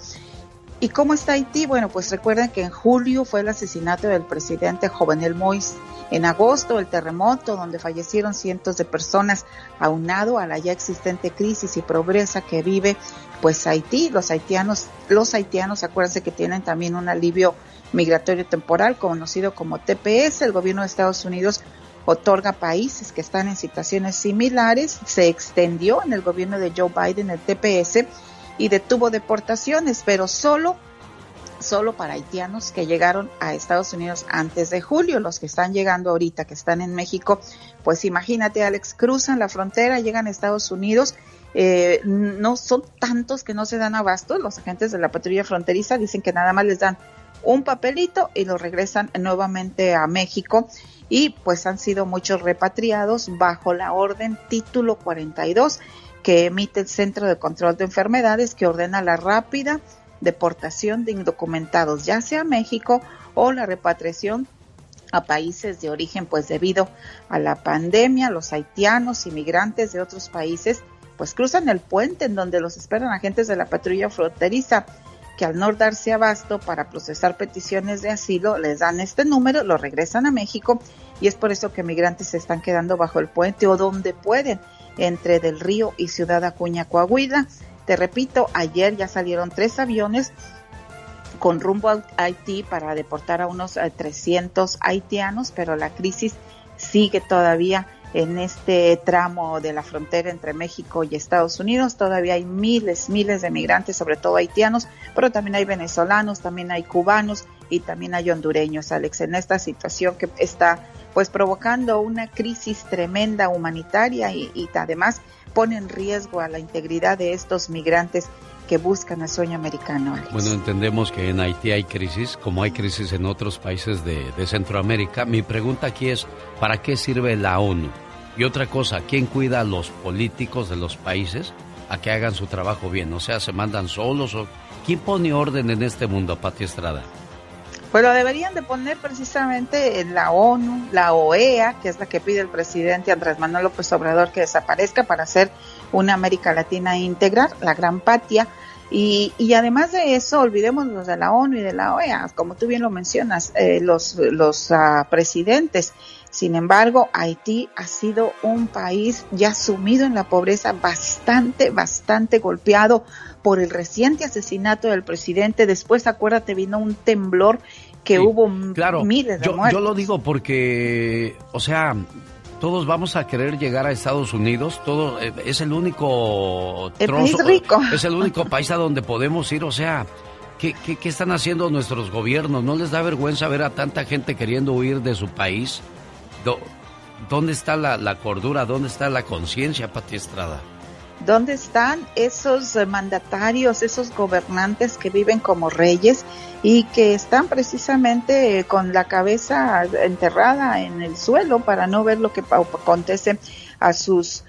¿Y cómo está Haití? Bueno, pues recuerden que en julio fue el asesinato del presidente Jovenel Moïse. En agosto, el terremoto donde fallecieron cientos de personas, aunado a la ya existente crisis y progresa que vive pues Haití. Los haitianos, los haitianos, acuérdense que tienen también un alivio migratorio temporal conocido como TPS. El gobierno de Estados Unidos otorga países que están en situaciones similares. Se extendió en el gobierno de Joe Biden el TPS y detuvo deportaciones, pero solo solo para haitianos que llegaron a Estados Unidos antes de julio. Los que están llegando ahorita, que están en México, pues imagínate, Alex, cruzan la frontera, llegan a Estados Unidos. Eh, no son tantos que no se dan abasto. Los agentes de la patrulla fronteriza dicen que nada más les dan un papelito y lo regresan nuevamente a México. Y pues han sido muchos repatriados bajo la orden título 42 que emite el Centro de Control de Enfermedades que ordena la rápida deportación de indocumentados, ya sea a México o la repatriación a países de origen, pues debido a la pandemia, los haitianos, inmigrantes de otros países, pues cruzan el puente en donde los esperan agentes de la patrulla fronteriza, que al no darse abasto para procesar peticiones de asilo, les dan este número, lo regresan a México y es por eso que migrantes se están quedando bajo el puente o donde pueden, entre Del Río y Ciudad Acuña, Coahuila. Te repito, ayer ya salieron tres aviones con rumbo a Haití para deportar a unos 300 eh, haitianos, pero la crisis sigue todavía en este tramo de la frontera entre México y Estados Unidos. Todavía hay miles, miles de migrantes, sobre todo haitianos, pero también hay venezolanos, también hay cubanos y también hay hondureños, Alex, en esta situación que está pues provocando una crisis tremenda humanitaria y, y además pone en riesgo a la integridad de estos migrantes que buscan el sueño americano. Bueno, entendemos que en Haití hay crisis, como hay crisis en otros países de, de, Centroamérica. Mi pregunta aquí es, ¿para qué sirve la ONU? Y otra cosa, ¿quién cuida a los políticos de los países a que hagan su trabajo bien? O sea, ¿se mandan solos o quién pone orden en este mundo, Pati Estrada? Pues lo deberían de poner precisamente en la ONU, la OEA, que es la que pide el presidente Andrés Manuel López Obrador que desaparezca para hacer una América Latina integral, la gran patria. Y, y además de eso, olvidémonos de la ONU y de la OEA, como tú bien lo mencionas, eh, los, los uh, presidentes. Sin embargo, Haití ha sido un país ya sumido en la pobreza, bastante, bastante golpeado por el reciente asesinato del presidente. Después, acuérdate, vino un temblor que hubo claro, miles de yo, muertos. Yo lo digo porque, o sea, todos vamos a querer llegar a Estados Unidos, todo eh, es el único el rico. es el único país a donde podemos ir, o sea, ¿qué, ¿qué, qué, están haciendo nuestros gobiernos? ¿No les da vergüenza ver a tanta gente queriendo huir de su país? ¿Dónde está la, la, cordura? ¿Dónde está la conciencia, Pati Estrada? ¿Dónde están esos mandatarios, esos gobernantes que viven como reyes y que están precisamente con la cabeza enterrada en el suelo para no ver lo que acontece a sus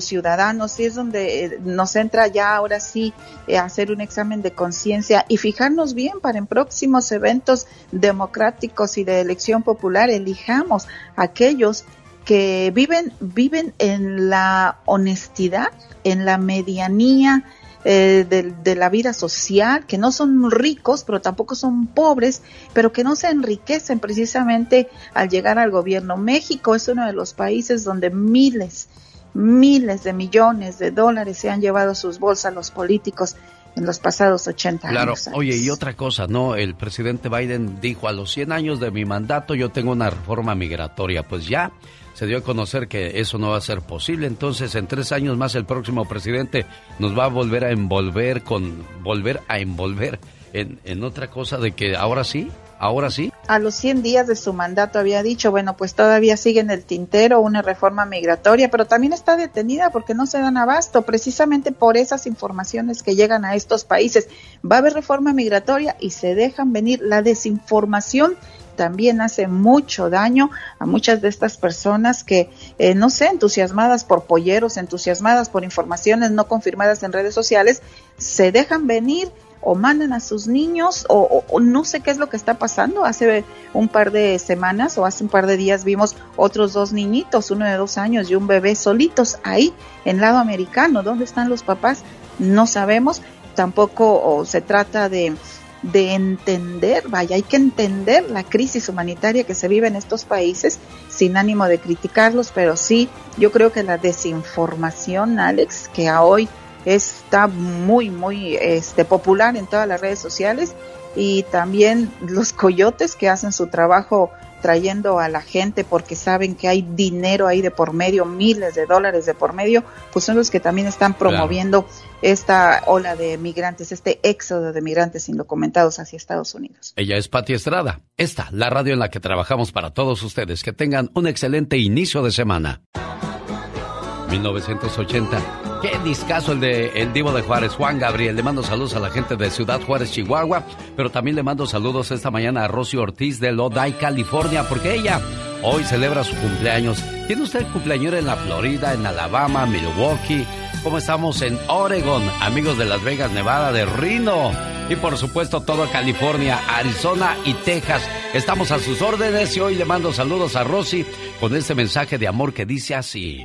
ciudadanos y es donde nos entra ya ahora sí a hacer un examen de conciencia y fijarnos bien para en próximos eventos democráticos y de elección popular elijamos aquellos que viven, viven en la honestidad, en la medianía eh, de, de, la vida social, que no son ricos, pero tampoco son pobres, pero que no se enriquecen precisamente al llegar al gobierno. México es uno de los países donde miles, miles de millones de dólares se han llevado sus bolsas los políticos en los pasados 80 claro. años. Claro, oye, y otra cosa, ¿no? El presidente Biden dijo, a los 100 años de mi mandato yo tengo una reforma migratoria. Pues ya se dio a conocer que eso no va a ser posible. Entonces, en tres años más el próximo presidente nos va a volver a envolver con, volver a envolver en, en otra cosa de que ahora sí, ahora sí. A los 100 días de su mandato había dicho, bueno, pues todavía sigue en el tintero una reforma migratoria, pero también está detenida porque no se dan abasto, precisamente por esas informaciones que llegan a estos países. Va a haber reforma migratoria y se dejan venir la desinformación también hace mucho daño a muchas de estas personas que, eh, no sé, entusiasmadas por polleros, entusiasmadas por informaciones no confirmadas en redes sociales, se dejan venir o mandan a sus niños o, no sé qué es lo que está pasando. Hace un par de semanas o hace un par de días vimos otros dos niñitos, uno de dos años y un bebé solitos ahí en lado americano. ¿Dónde están los papás? No sabemos. Tampoco o se trata de de entender, vaya, hay que entender la crisis humanitaria que se vive en estos países sin ánimo de criticarlos, pero sí, yo creo que la desinformación, Alex, que a hoy está muy, muy este, popular en todas las redes sociales y también los coyotes que hacen su trabajo distrayendo a la gente porque saben que hay dinero ahí de por medio, miles de dólares de por medio, pues son los que también están promoviendo esta ola de migrantes, este éxodo de migrantes indocumentados hacia Estados Unidos. Ella es Pati Estrada. Esta, la radio en la que trabajamos para todos ustedes. Que tengan un excelente inicio de semana. 1980. Qué discazo el de el Divo de Juárez, Juan Gabriel. Le mando saludos a la gente de Ciudad Juárez, Chihuahua, pero también le mando saludos esta mañana a Rosy Ortiz de Lodi, California, porque ella hoy celebra su cumpleaños. ¿Tiene usted cumpleaños en la Florida, en Alabama, Milwaukee? ¿Cómo estamos en Oregon, amigos de Las Vegas, Nevada, de Reno? Y por supuesto toda California, Arizona y Texas. Estamos a sus órdenes y hoy le mando saludos a Rosy con este mensaje de amor que dice así.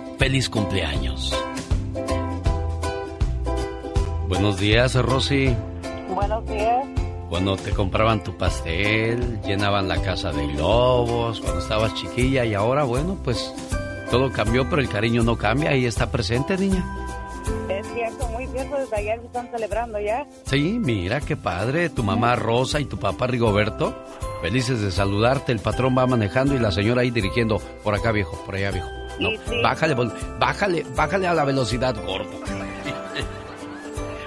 feliz cumpleaños. Buenos días, Rosy. Buenos días. Cuando te compraban tu pastel, llenaban la casa de globos, cuando estabas chiquilla y ahora, bueno, pues todo cambió, pero el cariño no cambia y está presente, niña. Es cierto, muy cierto, desde ayer se están celebrando ya. Sí, mira qué padre, tu mamá Rosa y tu papá Rigoberto, felices de saludarte, el patrón va manejando y la señora ahí dirigiendo, por acá viejo, por allá viejo. No, bájale, bájale, bájale a la velocidad, gordo.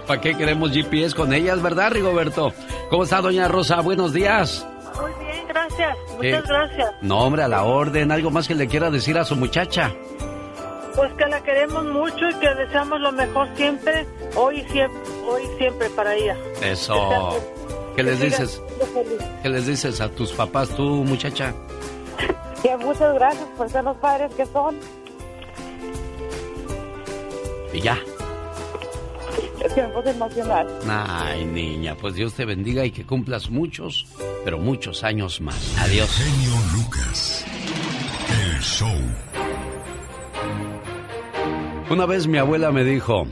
¿Para qué queremos GPS con ellas, verdad, Rigoberto? ¿Cómo está, doña Rosa? Buenos días. Muy bien, gracias. Muchas gracias. No, hombre, a la orden. ¿Algo más que le quiera decir a su muchacha? Pues que la queremos mucho y que deseamos lo mejor siempre, hoy y siempre, hoy siempre para ella. Eso. ¿Qué les dices? ¿Qué les dices a tus papás, tú, muchacha? muchas gracias por ser los padres que son. Y ya. Es que me puse emocional. Ay, niña, pues Dios te bendiga y que cumplas muchos, pero muchos años más. Adiós. Genio Lucas. El show. Una vez mi abuela me dijo,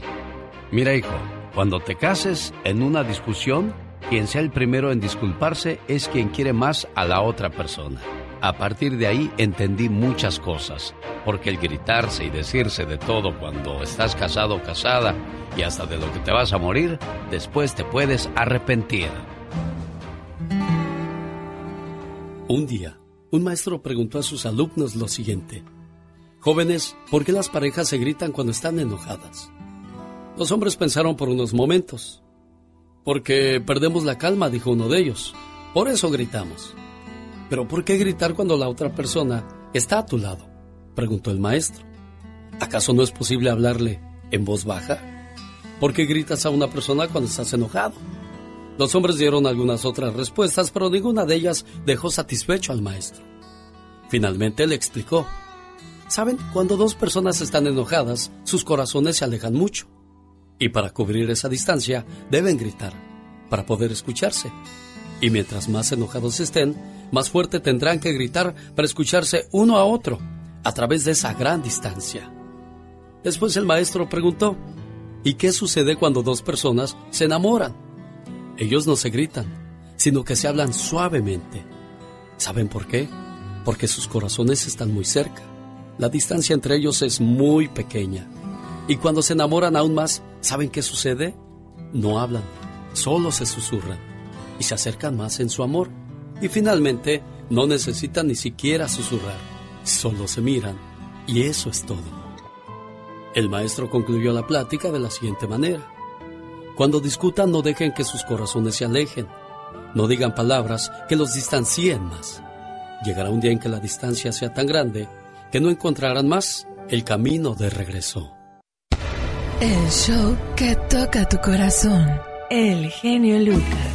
mira hijo, cuando te cases en una discusión, quien sea el primero en disculparse es quien quiere más a la otra persona. A partir de ahí entendí muchas cosas, porque el gritarse y decirse de todo cuando estás casado o casada y hasta de lo que te vas a morir, después te puedes arrepentir. Un día, un maestro preguntó a sus alumnos lo siguiente. Jóvenes, ¿por qué las parejas se gritan cuando están enojadas? Los hombres pensaron por unos momentos. Porque perdemos la calma, dijo uno de ellos. Por eso gritamos. ¿Pero por qué gritar cuando la otra persona está a tu lado? preguntó el maestro. ¿Acaso no es posible hablarle en voz baja? ¿Por qué gritas a una persona cuando estás enojado? Los hombres dieron algunas otras respuestas, pero ninguna de ellas dejó satisfecho al maestro. Finalmente le explicó. Saben, cuando dos personas están enojadas, sus corazones se alejan mucho. Y para cubrir esa distancia, deben gritar, para poder escucharse. Y mientras más enojados estén, más fuerte tendrán que gritar para escucharse uno a otro a través de esa gran distancia. Después el maestro preguntó, ¿y qué sucede cuando dos personas se enamoran? Ellos no se gritan, sino que se hablan suavemente. ¿Saben por qué? Porque sus corazones están muy cerca. La distancia entre ellos es muy pequeña. Y cuando se enamoran aún más, ¿saben qué sucede? No hablan, solo se susurran y se acercan más en su amor y finalmente, no necesitan ni siquiera susurrar, solo se miran y eso es todo. El maestro concluyó la plática de la siguiente manera. Cuando discutan no dejen que sus corazones se alejen, no digan palabras que los distancien más. Llegará un día en que la distancia sea tan grande que no encontrarán más el camino de regreso. El show que toca tu corazón. El genio Lucas.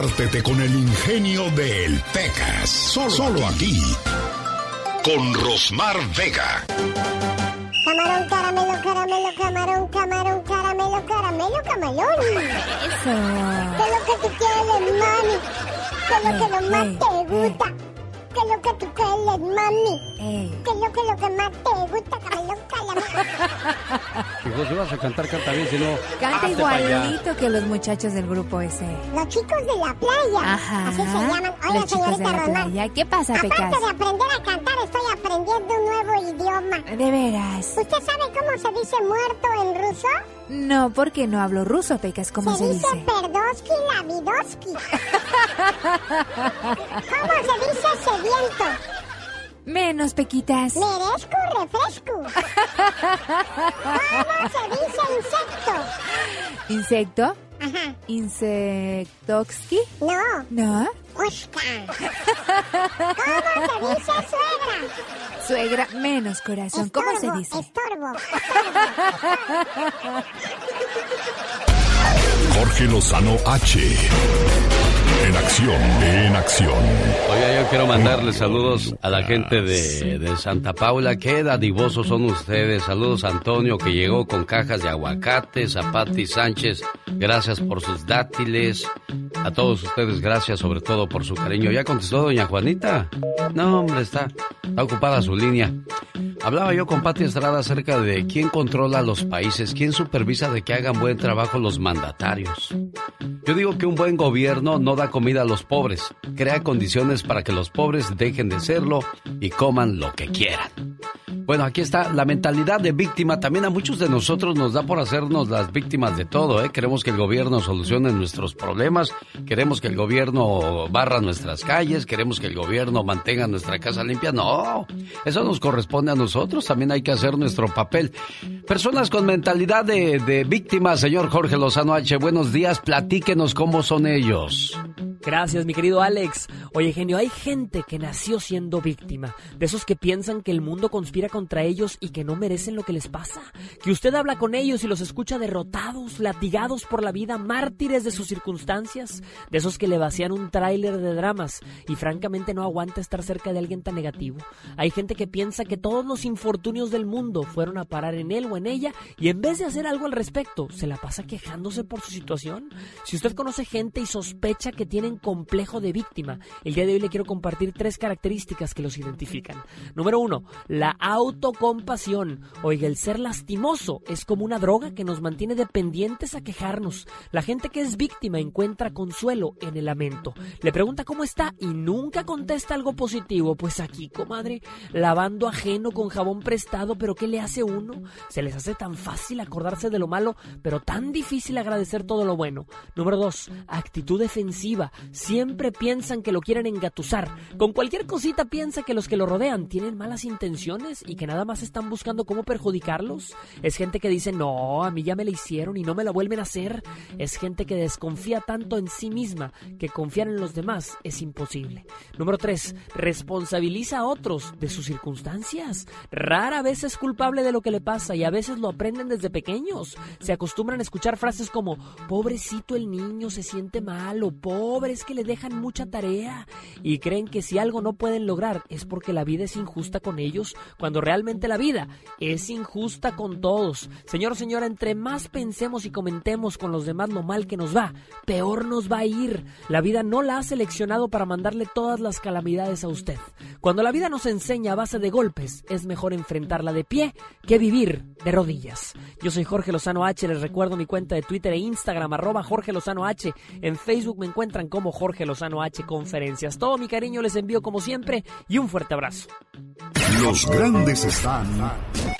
Diviértete con el ingenio del Pecas. Solo, aquí. Con Rosmar Vega. Camarón, caramelo, caramelo, camarón, camarón, caramelo, caramelo, camarón. Eso. ¿Qué es lo que tú quieres, mami? ¿Qué es lo que lo más te gusta? ¿Qué es lo que tú quieres, mami? ¿Qué es lo que, lo que más te gusta, loca la Hijo, si vas a cantar, canta bien, si no... Canta hazte pa' allá. igualito que los muchachos del grupo ese. Los chicos de la playa. Ajá. Así se llaman. Oiga, Los chicos de señorita la Román. playa. ¿Qué pasa, Aparte Pecas? de aprender a cantar, estoy aprendiendo un nuevo idioma. De veras. ¿Usted sabe cómo se dice muerto en ruso? No, porque no hablo ruso, Pecas. ¿Cómo se, dice dice? Perdosky Lavidosky. ¿Cómo se dice sediento? Menos, Pequitas. Merezco refresco. ¿Cómo se dice insecto? ¿Insecto? Ajá. ¿Insectoxki? No. ¿No? Oscar. ¿Cómo se dice suegra? Suegra, menos, corazón. ¿Cómo se Estorbo, dice? Estorbo. Jorge Lozano H. En acción, en acción. Oye, yo quiero mandarle saludos a la gente de, de Santa Paula. Qué dadivosos son ustedes. Saludos a Antonio que llegó con cajas de aguacates. A Patti Sánchez, gracias por sus dátiles. A todos ustedes, gracias sobre todo por su cariño. ¿Ya contestó doña Juanita? No, hombre, está, está ocupada su línea. Hablaba yo con Pati Estrada acerca de quién controla los países, quién supervisa de que hagan buen trabajo los mandatarios. Yo digo que un buen gobierno no da comida a los pobres, crea condiciones para que los pobres dejen de serlo y coman lo que quieran. Bueno, aquí está la mentalidad de víctima. También a muchos de nosotros nos da por hacernos las víctimas de todo, ¿eh? Queremos que el gobierno solucione nuestros problemas, queremos que el gobierno barra nuestras calles, queremos que el gobierno mantenga nuestra casa limpia. No, eso nos corresponde a nosotros, también hay que hacer nuestro papel. Personas con mentalidad de, de víctima, señor Jorge Lozano H, buenos días, platíquenos cómo son ellos. Mm-hmm. Gracias, mi querido Alex. Oye, genio, hay gente que nació siendo víctima, de esos que piensan que el mundo conspira contra ellos y que no merecen lo que les pasa, que usted habla con ellos y los escucha derrotados, latigados por la vida, mártires de sus circunstancias, de esos que le vacían un tráiler de dramas y francamente no aguanta estar cerca de alguien tan negativo. Hay gente que piensa que todos los infortunios del mundo fueron a parar en él o en ella y en vez de hacer algo al respecto, se la pasa quejándose por su situación. Si usted conoce gente y sospecha que complejo de víctima, el día de hoy le quiero compartir tres características que los identifican. Número uno, la autocompasión. Oiga, el ser lastimoso es como una droga que nos mantiene dependientes a quejarnos. La gente que es víctima encuentra consuelo en el lamento. Le pregunta cómo está y nunca contesta algo positivo. Pues aquí, comadre, lavando ajeno con jabón prestado, pero ¿qué le hace uno? Se les hace tan fácil acordarse de lo malo, pero tan difícil agradecer todo lo bueno. Número dos, actitud defensiva. Siempre piensan que lo quieren engatusar. Con cualquier cosita piensa que los que lo rodean tienen malas intenciones y que nada más están buscando cómo perjudicarlos. Es gente que dice, no, a mí ya me la hicieron y no me la vuelven a hacer. Es gente que desconfía tanto en sí misma que confiar en los demás es imposible. Número 3. Responsabiliza a otros de sus circunstancias. Rara vez es culpable de lo que le pasa y a veces lo aprenden desde pequeños. Se acostumbran a escuchar frases como, pobrecito el niño se siente mal o pobre es que le dejan mucha tarea y creen que si algo no pueden lograr es porque la vida es injusta con ellos cuando realmente la vida es injusta con todos. Señor, señora, entre más pensemos y comentemos con los demás lo mal que nos va, peor nos va a ir. La vida no la ha seleccionado para mandarle todas las calamidades a usted. Cuando la vida nos enseña a base de golpes, es mejor enfrentarla de pie que vivir de rodillas. Yo soy Jorge Lozano H, les recuerdo mi cuenta de Twitter e Instagram, arroba Jorge Lozano H. En Facebook me encuentran como Jorge Lozano H Conferencias. Todo mi cariño les envío como siempre y un fuerte abrazo. Los grandes están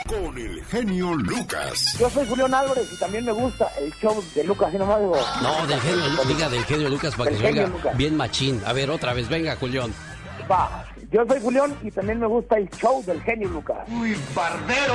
con el genio Lucas. Yo soy Julián Álvarez y también me gusta el show de Lucas, y digo. No, del genio, Lu- diga del genio Lucas para que se oiga Lucas. bien machín. A ver, otra vez, venga, Julián. Va, yo soy Julián y también me gusta el show del genio Lucas. Uy, barbero,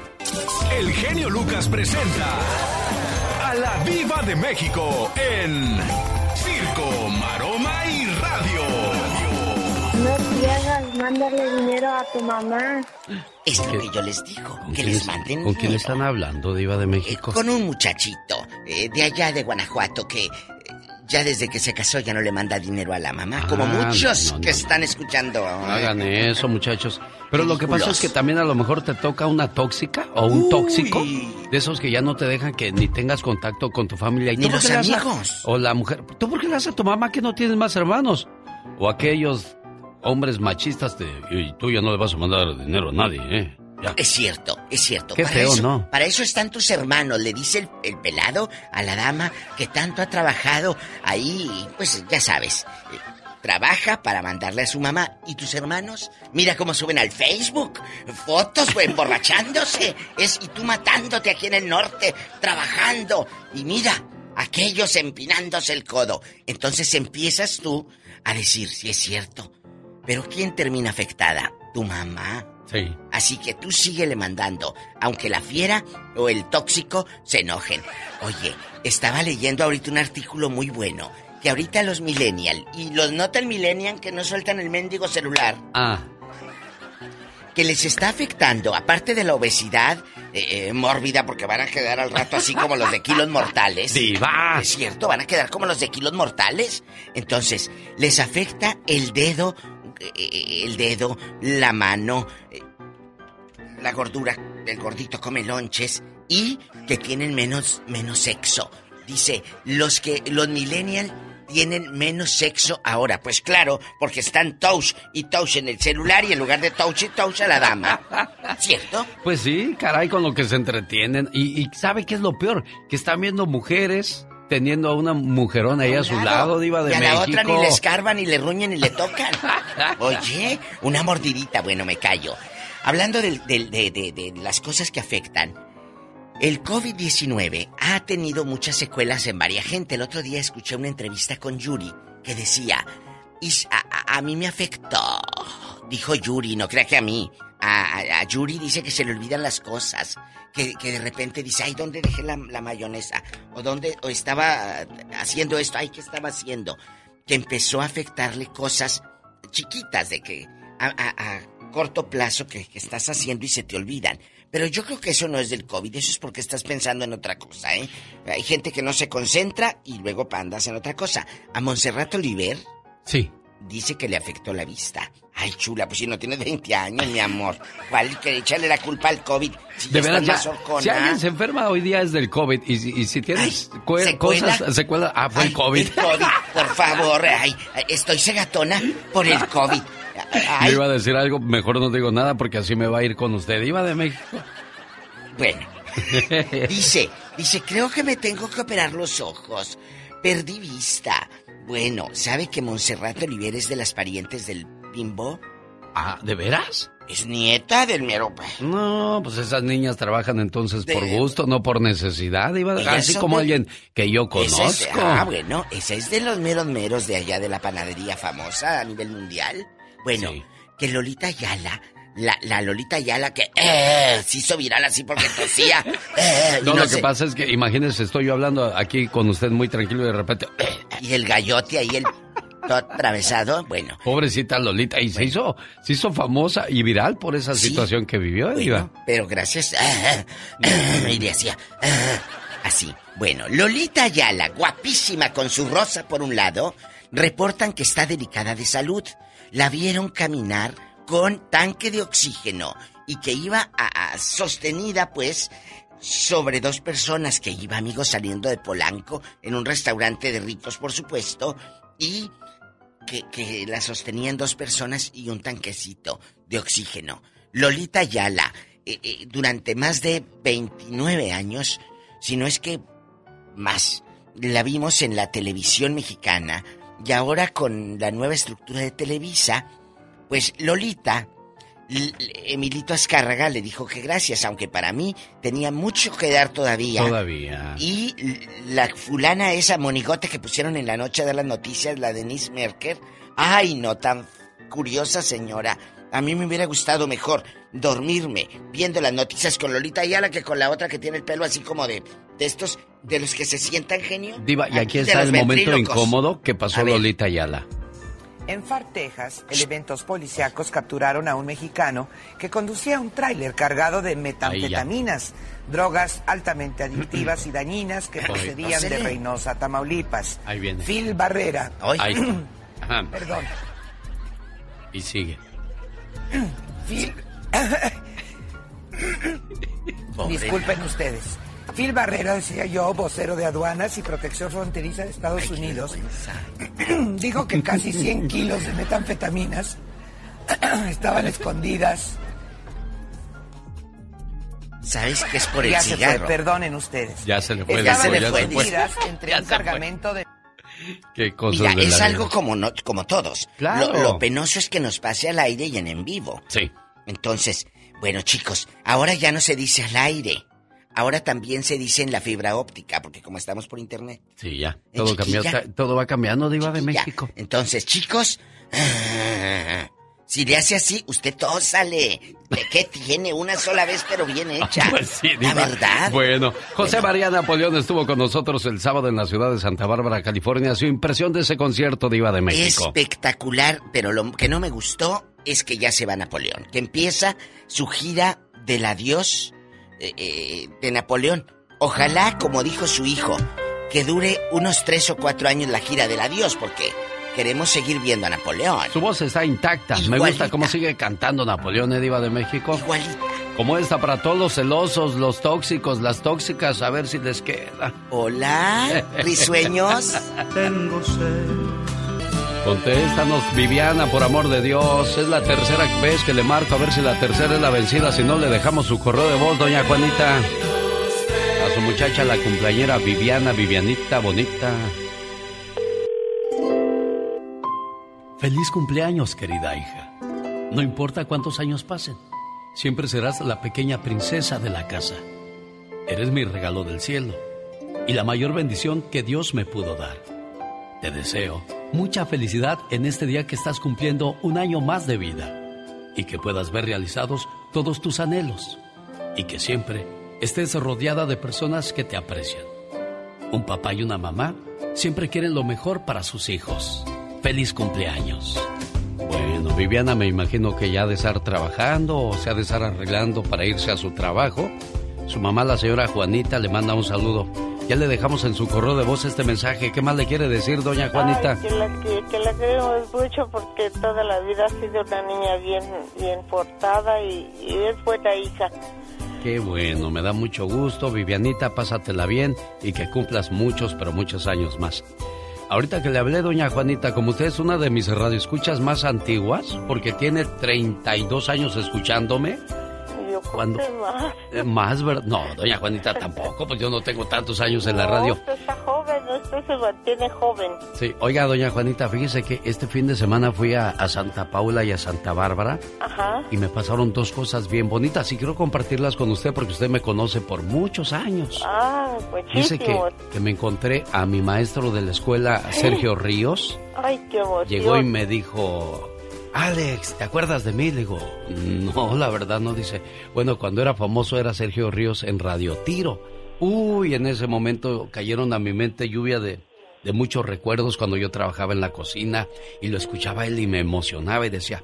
El genio Lucas presenta a la Viva de México en Circo, Maroma y Radio. No pierdas mándale dinero a tu mamá. Es lo que yo les digo, ¿Con que les es- manden ¿Con quién están hablando, Diva de México? Con un muchachito eh, de allá de Guanajuato que eh, ya desde que se casó ya no le manda dinero a la mamá, como Ah, muchos no, no, que están escuchando. No hagan eso, muchachos. Pero lo que pasa es que también a lo mejor te toca una tóxica o un tóxico de esos que ya no te dejan que ni tengas contacto con tu familia. ¿Y Ni los das a- amigos. o la mujer. ¿Tú por qué le das a tu mamá que no tienes más hermanos? O aquellos hombres machistas de. Y tú ya no le vas a mandar dinero a nadie, ¿eh? Es cierto, es cierto. Qué feo, eso, ¿no? Para eso están tus hermanos, le dice el, el pelado a la dama que tanto ha trabajado ahí, pues ya sabes. eh, Trabaja para mandarle a su mamá. ¿Y tus hermanos? Mira cómo suben al Facebook. Fotos, güey, emborrachándose. Es, y tú matándote aquí en el norte, trabajando. Y mira, aquellos empinándose el codo. Entonces empiezas tú a decir si es cierto. Pero ¿quién termina afectada? Tu mamá. Sí. Así que tú síguele mandando, aunque la fiera o el tóxico se enojen. Oye, estaba leyendo ahorita un artículo muy bueno, que ahorita los millennial y los no tan millennial que no sueltan el mendigo celular, Ah, que les está afectando, aparte de la obesidad eh, eh, mórbida, porque van a quedar al rato así como los de kilos mortales. Diva. Es cierto, van a quedar como los de kilos mortales. Entonces, les afecta el dedo, el dedo, la mano, eh, la gordura, el gordito come lonches y que tienen menos, menos sexo. Dice, los que, los millennials tienen menos sexo ahora. Pues claro, porque están touch y touch en el celular y en lugar de touch y touch a la dama. ¿Cierto? pues sí, caray, con lo que se entretienen. Y, y ¿sabe qué es lo peor? Que están viendo mujeres teniendo a una mujerona ahí a su lado, Diva de y a México. la otra ni le escarban, ni le ruñen, ni le tocan. Oye, una mordidita, bueno, me callo. Hablando de, de- de las cosas que afectan, el COVID-19 ha tenido muchas secuelas en varias gente. El otro día escuché una entrevista con Yuri que decía, "Y a, a- a mí me afectó, dijo Yuri, no crea que a mí. A, Yuri dice que se le olvidan las cosas. Que, de repente dice, ay, ¿dónde dejé la, mayonesa? O dónde o estaba haciendo esto, ay, ¿qué estaba haciendo? Que empezó a afectarle cosas chiquitas de que a, corto plazo que, estás haciendo y se te olvidan. Pero yo creo que eso no es del COVID, eso es porque estás pensando en otra cosa, ¿eh? Hay gente que no se concentra y luego andas en otra cosa. A Montserrat Oliver Sí. Dice que le afectó la vista. Ay, chula, pues si no tienes 20 años, mi amor. ¿Cuál que echarle la culpa al COVID? Si De veras, ya, si alguien se enferma hoy día es del COVID y, si- y si tienes cue- ¿secuela? cosas, secuelas, ah, fue el COVID. El COVID, por favor. Ay, estoy cegatona por el COVID. Ay, Le iba a decir algo, mejor no digo nada porque así me va a ir con usted. Iba de México. Bueno, dice, dice, creo que me tengo que operar los ojos. Perdí vista. Bueno, ¿sabe que Montserrat Oliver es de las parientes del bimbo? Ah, ¿de veras? Es nieta del mero... No, pues esas niñas trabajan entonces por gusto, no por necesidad. Iba así como de- alguien que yo conozco. es- ah, bueno, ese es de los meros meros de allá de la panadería famosa a nivel mundial. Bueno, que Lolita Ayala, la, la Lolita Ayala que eh, se hizo viral así porque tosía. eh, No, no lo que pasa es que imagínese, estoy yo hablando aquí con usted muy tranquilo y de repente, Y el gallote ahí, el todo atravesado, bueno. pobrecita Lolita, y se hizo, se hizo famosa y viral por esa Sí. situación que vivió, Diva. Pero gracias. ah, ah, y le hacía. ah, así. Bueno, Lolita Ayala, guapísima con su rosa por un lado, reportan que está delicada de salud. La vieron caminar con tanque de oxígeno y que iba a- sostenida, pues, sobre dos personas que iba, amigos, saliendo de Polanco en un restaurante de ricos, por supuesto, y que, que la sostenían dos personas y un tanquecito de oxígeno. Lolita Ayala, eh, eh, durante más de 29 años, si no es que más, la vimos en la televisión mexicana y ahora con la nueva estructura de Televisa, pues Lolita, L- Emilito Azcárraga le dijo que gracias, aunque para mí tenía mucho que dar todavía. Todavía. Y la fulana esa monigote que pusieron en la noche de las noticias, la Denise Merker, ay no, tan curiosa señora. A mí me hubiera gustado mejor dormirme viendo las noticias con Lolita Ayala que con la otra que tiene el pelo así como de, de estos, de los que se sientan genio. Diva, y aquí de está el momento incómodo que pasó A. Lolita Ayala. En Far, Texas, elementos policíacos capturaron a un mexicano que conducía un tráiler cargado de metanfetaminas, drogas altamente adictivas y dañinas que procedían de Reynosa, Tamaulipas. Ahí viene. Phil Barrera. Ahí está. Ajá. Perdón. Y sigue. Phil. Disculpen ustedes. Phil Barrera, decía yo, vocero de aduanas y protección fronteriza de Estados Unidos, dijo que casi 100 kilos de metanfetaminas estaban escondidas. ¿Sabes qué es por el ya se cigarro? fue, perdonen ustedes. Ya se le fue. Estaban ya se fue. escondidas entre Ya un se fue. cargamento de... Qué cosas Mira, de es la algo vida. como, no, como todos. Claro. Lo, lo penoso es que nos pase al aire y en en vivo. Sí. Entonces, bueno chicos, ahora ya no se dice al aire. Ahora también se dice en la fibra óptica, porque como estamos por internet. Sí, ya. En Todo, cambió, todo va cambiando, Diva de. México. Entonces, chicos, si le hace así, usted tósale. ¿De qué tiene? Una sola vez, pero bien hecha. Pues sí, La Diva. verdad. Bueno, José María Napoleón estuvo con nosotros el sábado en la ciudad de Santa Bárbara, California. Su impresión de ese concierto, Diva de México. Espectacular, pero lo que no me gustó es que ya se va Napoleón, que empieza su gira del adiós eh, eh, de Napoleón. Ojalá, como dijo su hijo, que dure unos tres o cuatro años la gira del adiós, porque queremos seguir viendo a Napoleón. Su voz está intacta. Me gusta cómo sigue cantando Napoleón, ¿eh, Diva de México. Igualita. Como esta para todos los celosos, los tóxicos, las tóxicas, a ver si les queda. Hola, risueños. Tengo sed. Contéstanos, Viviana, por amor de Dios. Es la tercera vez que le marco, a ver si la tercera es la vencida. Si no, le dejamos su correo de voz, doña Juanita. A su muchacha, la cumpleañera Viviana, Vivianita, bonita. Feliz cumpleaños, querida hija. No importa cuántos años pasen, siempre serás la pequeña princesa de la casa. Eres mi regalo del cielo y la mayor bendición que Dios me pudo dar. Te deseo mucha felicidad en este día que estás cumpliendo un año más de vida y que puedas ver realizados todos tus anhelos y que siempre estés rodeada de personas que te aprecian. Un papá y una mamá siempre quieren lo mejor para sus hijos. Feliz cumpleaños. Bueno, Viviana me imagino que ya ha de estar trabajando o se ha de estar arreglando para irse a su trabajo. Su mamá, la señora Juanita, le manda un saludo. Ya le dejamos en su correo de voz este mensaje. ¿Qué más le quiere decir, doña Juanita? Ay, que, la, que, que la queremos mucho porque toda la vida ha sido una niña bien, bien portada y, y es buena hija. Qué bueno, me da mucho gusto. Vivianita, pásatela bien y que cumplas muchos, pero muchos años más. Ahorita que le hablé, doña Juanita, como usted es una de mis radioescuchas más antiguas, porque tiene 32 años escuchándome. Conté más. eh, Más, ¿verdad? No, doña Juanita tampoco, pues yo no tengo tantos años en la radio. No, usted está joven, usted se mantiene joven. Sí, oiga, doña Juanita, fíjese que este fin de semana fui a, a Santa Paula y a Santa Bárbara Ajá. y me pasaron dos cosas bien bonitas y quiero compartirlas con usted porque usted me conoce por muchos años. Ah, Dice que, que me encontré a mi maestro de la escuela, Sergio Ríos. Ay, qué emoción. Llegó y me dijo, Alex, ¿te acuerdas de mí? Le digo, no, la verdad no dice. Bueno, cuando era famoso era Sergio Ríos en Radio Tiro. Uy, en ese momento cayeron a mi mente lluvia de, de muchos recuerdos cuando yo trabajaba en la cocina y lo escuchaba él y me emocionaba y decía,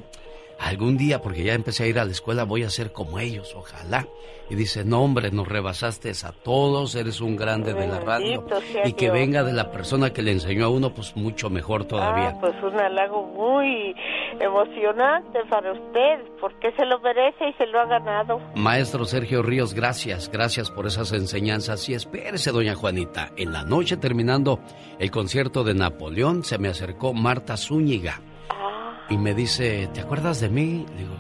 algún día, porque ya empecé a ir a la escuela, voy a ser como ellos, ojalá. Y dice, no hombre, nos rebasaste a todos, eres un grande de la radio. Y que Dios. venga de la persona que le enseñó a uno, pues mucho mejor todavía. Ah, pues un halago muy emocionante para usted, porque se lo merece y se lo ha ganado. Maestro Sergio Ríos, gracias, gracias por esas enseñanzas. Y espérese, doña Juanita, en la noche terminando el concierto de Napoleón, se me acercó Marta Zúñiga y me dice, ¿te acuerdas de mí? Le digo,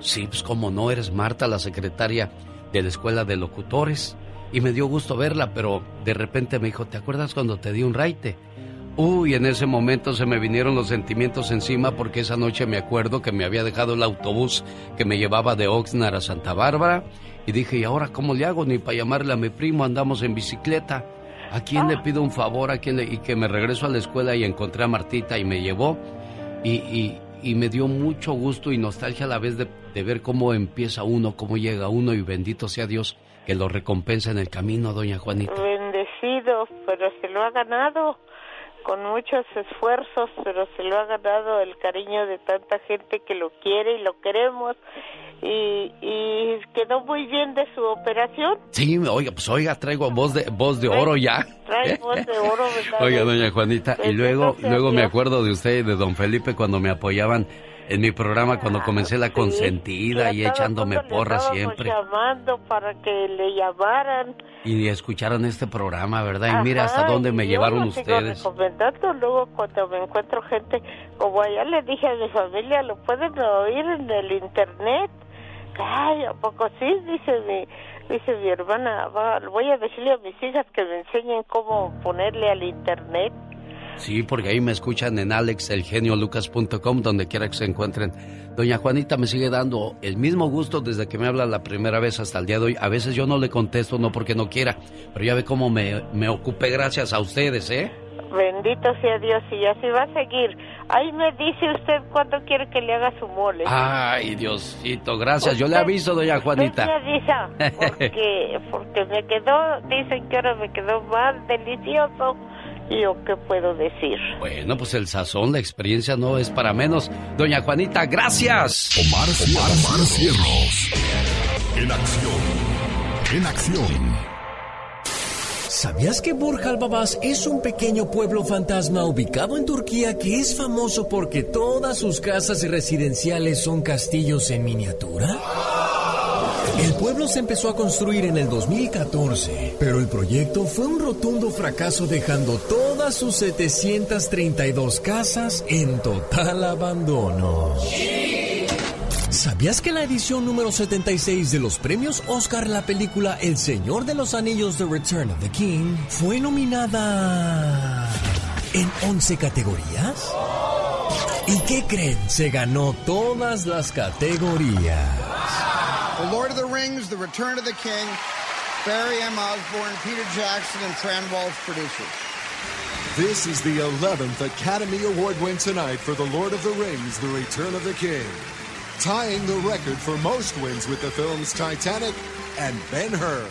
sí, pues como no, eres Marta, la secretaria de la Escuela de Locutores. Y me dio gusto verla, pero de repente me dijo, ¿te acuerdas cuando te di un raite? Uy, en ese momento se me vinieron los sentimientos encima porque esa noche me acuerdo que me había dejado el autobús que me llevaba de Oxnard a Santa Bárbara y dije, ¿y ahora cómo le hago? Ni para llamarle a mi primo, andamos en bicicleta. ¿A quién le pido un favor? ¿A quién le... Y que me regreso a la escuela y encontré a Martita y me llevó y, y- y me dio mucho gusto y nostalgia a la vez de, de ver cómo empieza uno, cómo llega uno y bendito sea Dios que lo recompensa en el camino, doña Juanita. Bendecido, pero se lo ha ganado. con muchos esfuerzos, pero se lo ha ganado el cariño de tanta gente que lo quiere y lo queremos. Y, y quedó muy bien de su operación. Sí, oiga, pues oiga, traigo voz de voz de oro ya. Trae voz de oro, ¿verdad? Oiga, doña Juanita, y luego luego me acuerdo de usted y de don Felipe cuando me apoyaban en mi programa cuando comencé la consentida y a todo echándome estábamos siempre. llamando para que le llamaran. Y escucharon este programa, ¿verdad? Y mira hasta Ajá, dónde me y llevaron lo sigo ustedes. recomendando luego cuando me encuentro gente como allá le dije a mi familia lo pueden oír en el internet ay a poco sí dice mi dice mi hermana va, voy a decirle a mis hijas que me enseñen cómo ponerle al internet Sí, porque ahí me escuchan en alexelgeniolucas.com, donde quiera que se encuentren. Doña Juanita me sigue dando el mismo gusto desde que me habla la primera vez hasta el día de hoy. A veces yo no le contesto, no porque no quiera, pero ya ve cómo me, me ocupé gracias a ustedes, ¿eh? bendito sea Dios y así va a seguir ahí me dice usted cuándo quiere que le haga su mole Ay, Diosito, gracias. Yo le aviso, doña Usted Juanita. me avisa, porque, porque me quedó, dicen que ahora me quedó más delicioso. ¿Y yo qué puedo decir? Bueno, pues el sazón, la experiencia no es para menos. Doña Juanita, gracias. Omar, Omar, Omar Cierros. En acción. En acción. ¿Sabías que Burj Babas es un pequeño pueblo fantasma ubicado en Turquía que es famoso porque todas sus casas residenciales son castillos en miniatura? El pueblo se empezó a construir en el 2014, pero el proyecto fue un rotundo fracaso dejando todas sus 732 casas en total abandono. ¿Sabías que la edición número 76 de los premios Oscar la película El Señor de los Anillos The Return of the King fue nominada en 11 categorías? ¿Y qué creen? Se ganó todas las categorías. The Lord of the Rings, The Return of the King, Barry M. Osborne, Peter Jackson, and Fran Walsh producers. This is the 11th Academy Award win tonight for The Lord of the Rings, The Return of the King. Tying the record for most wins with the films Titanic and Ben Hur.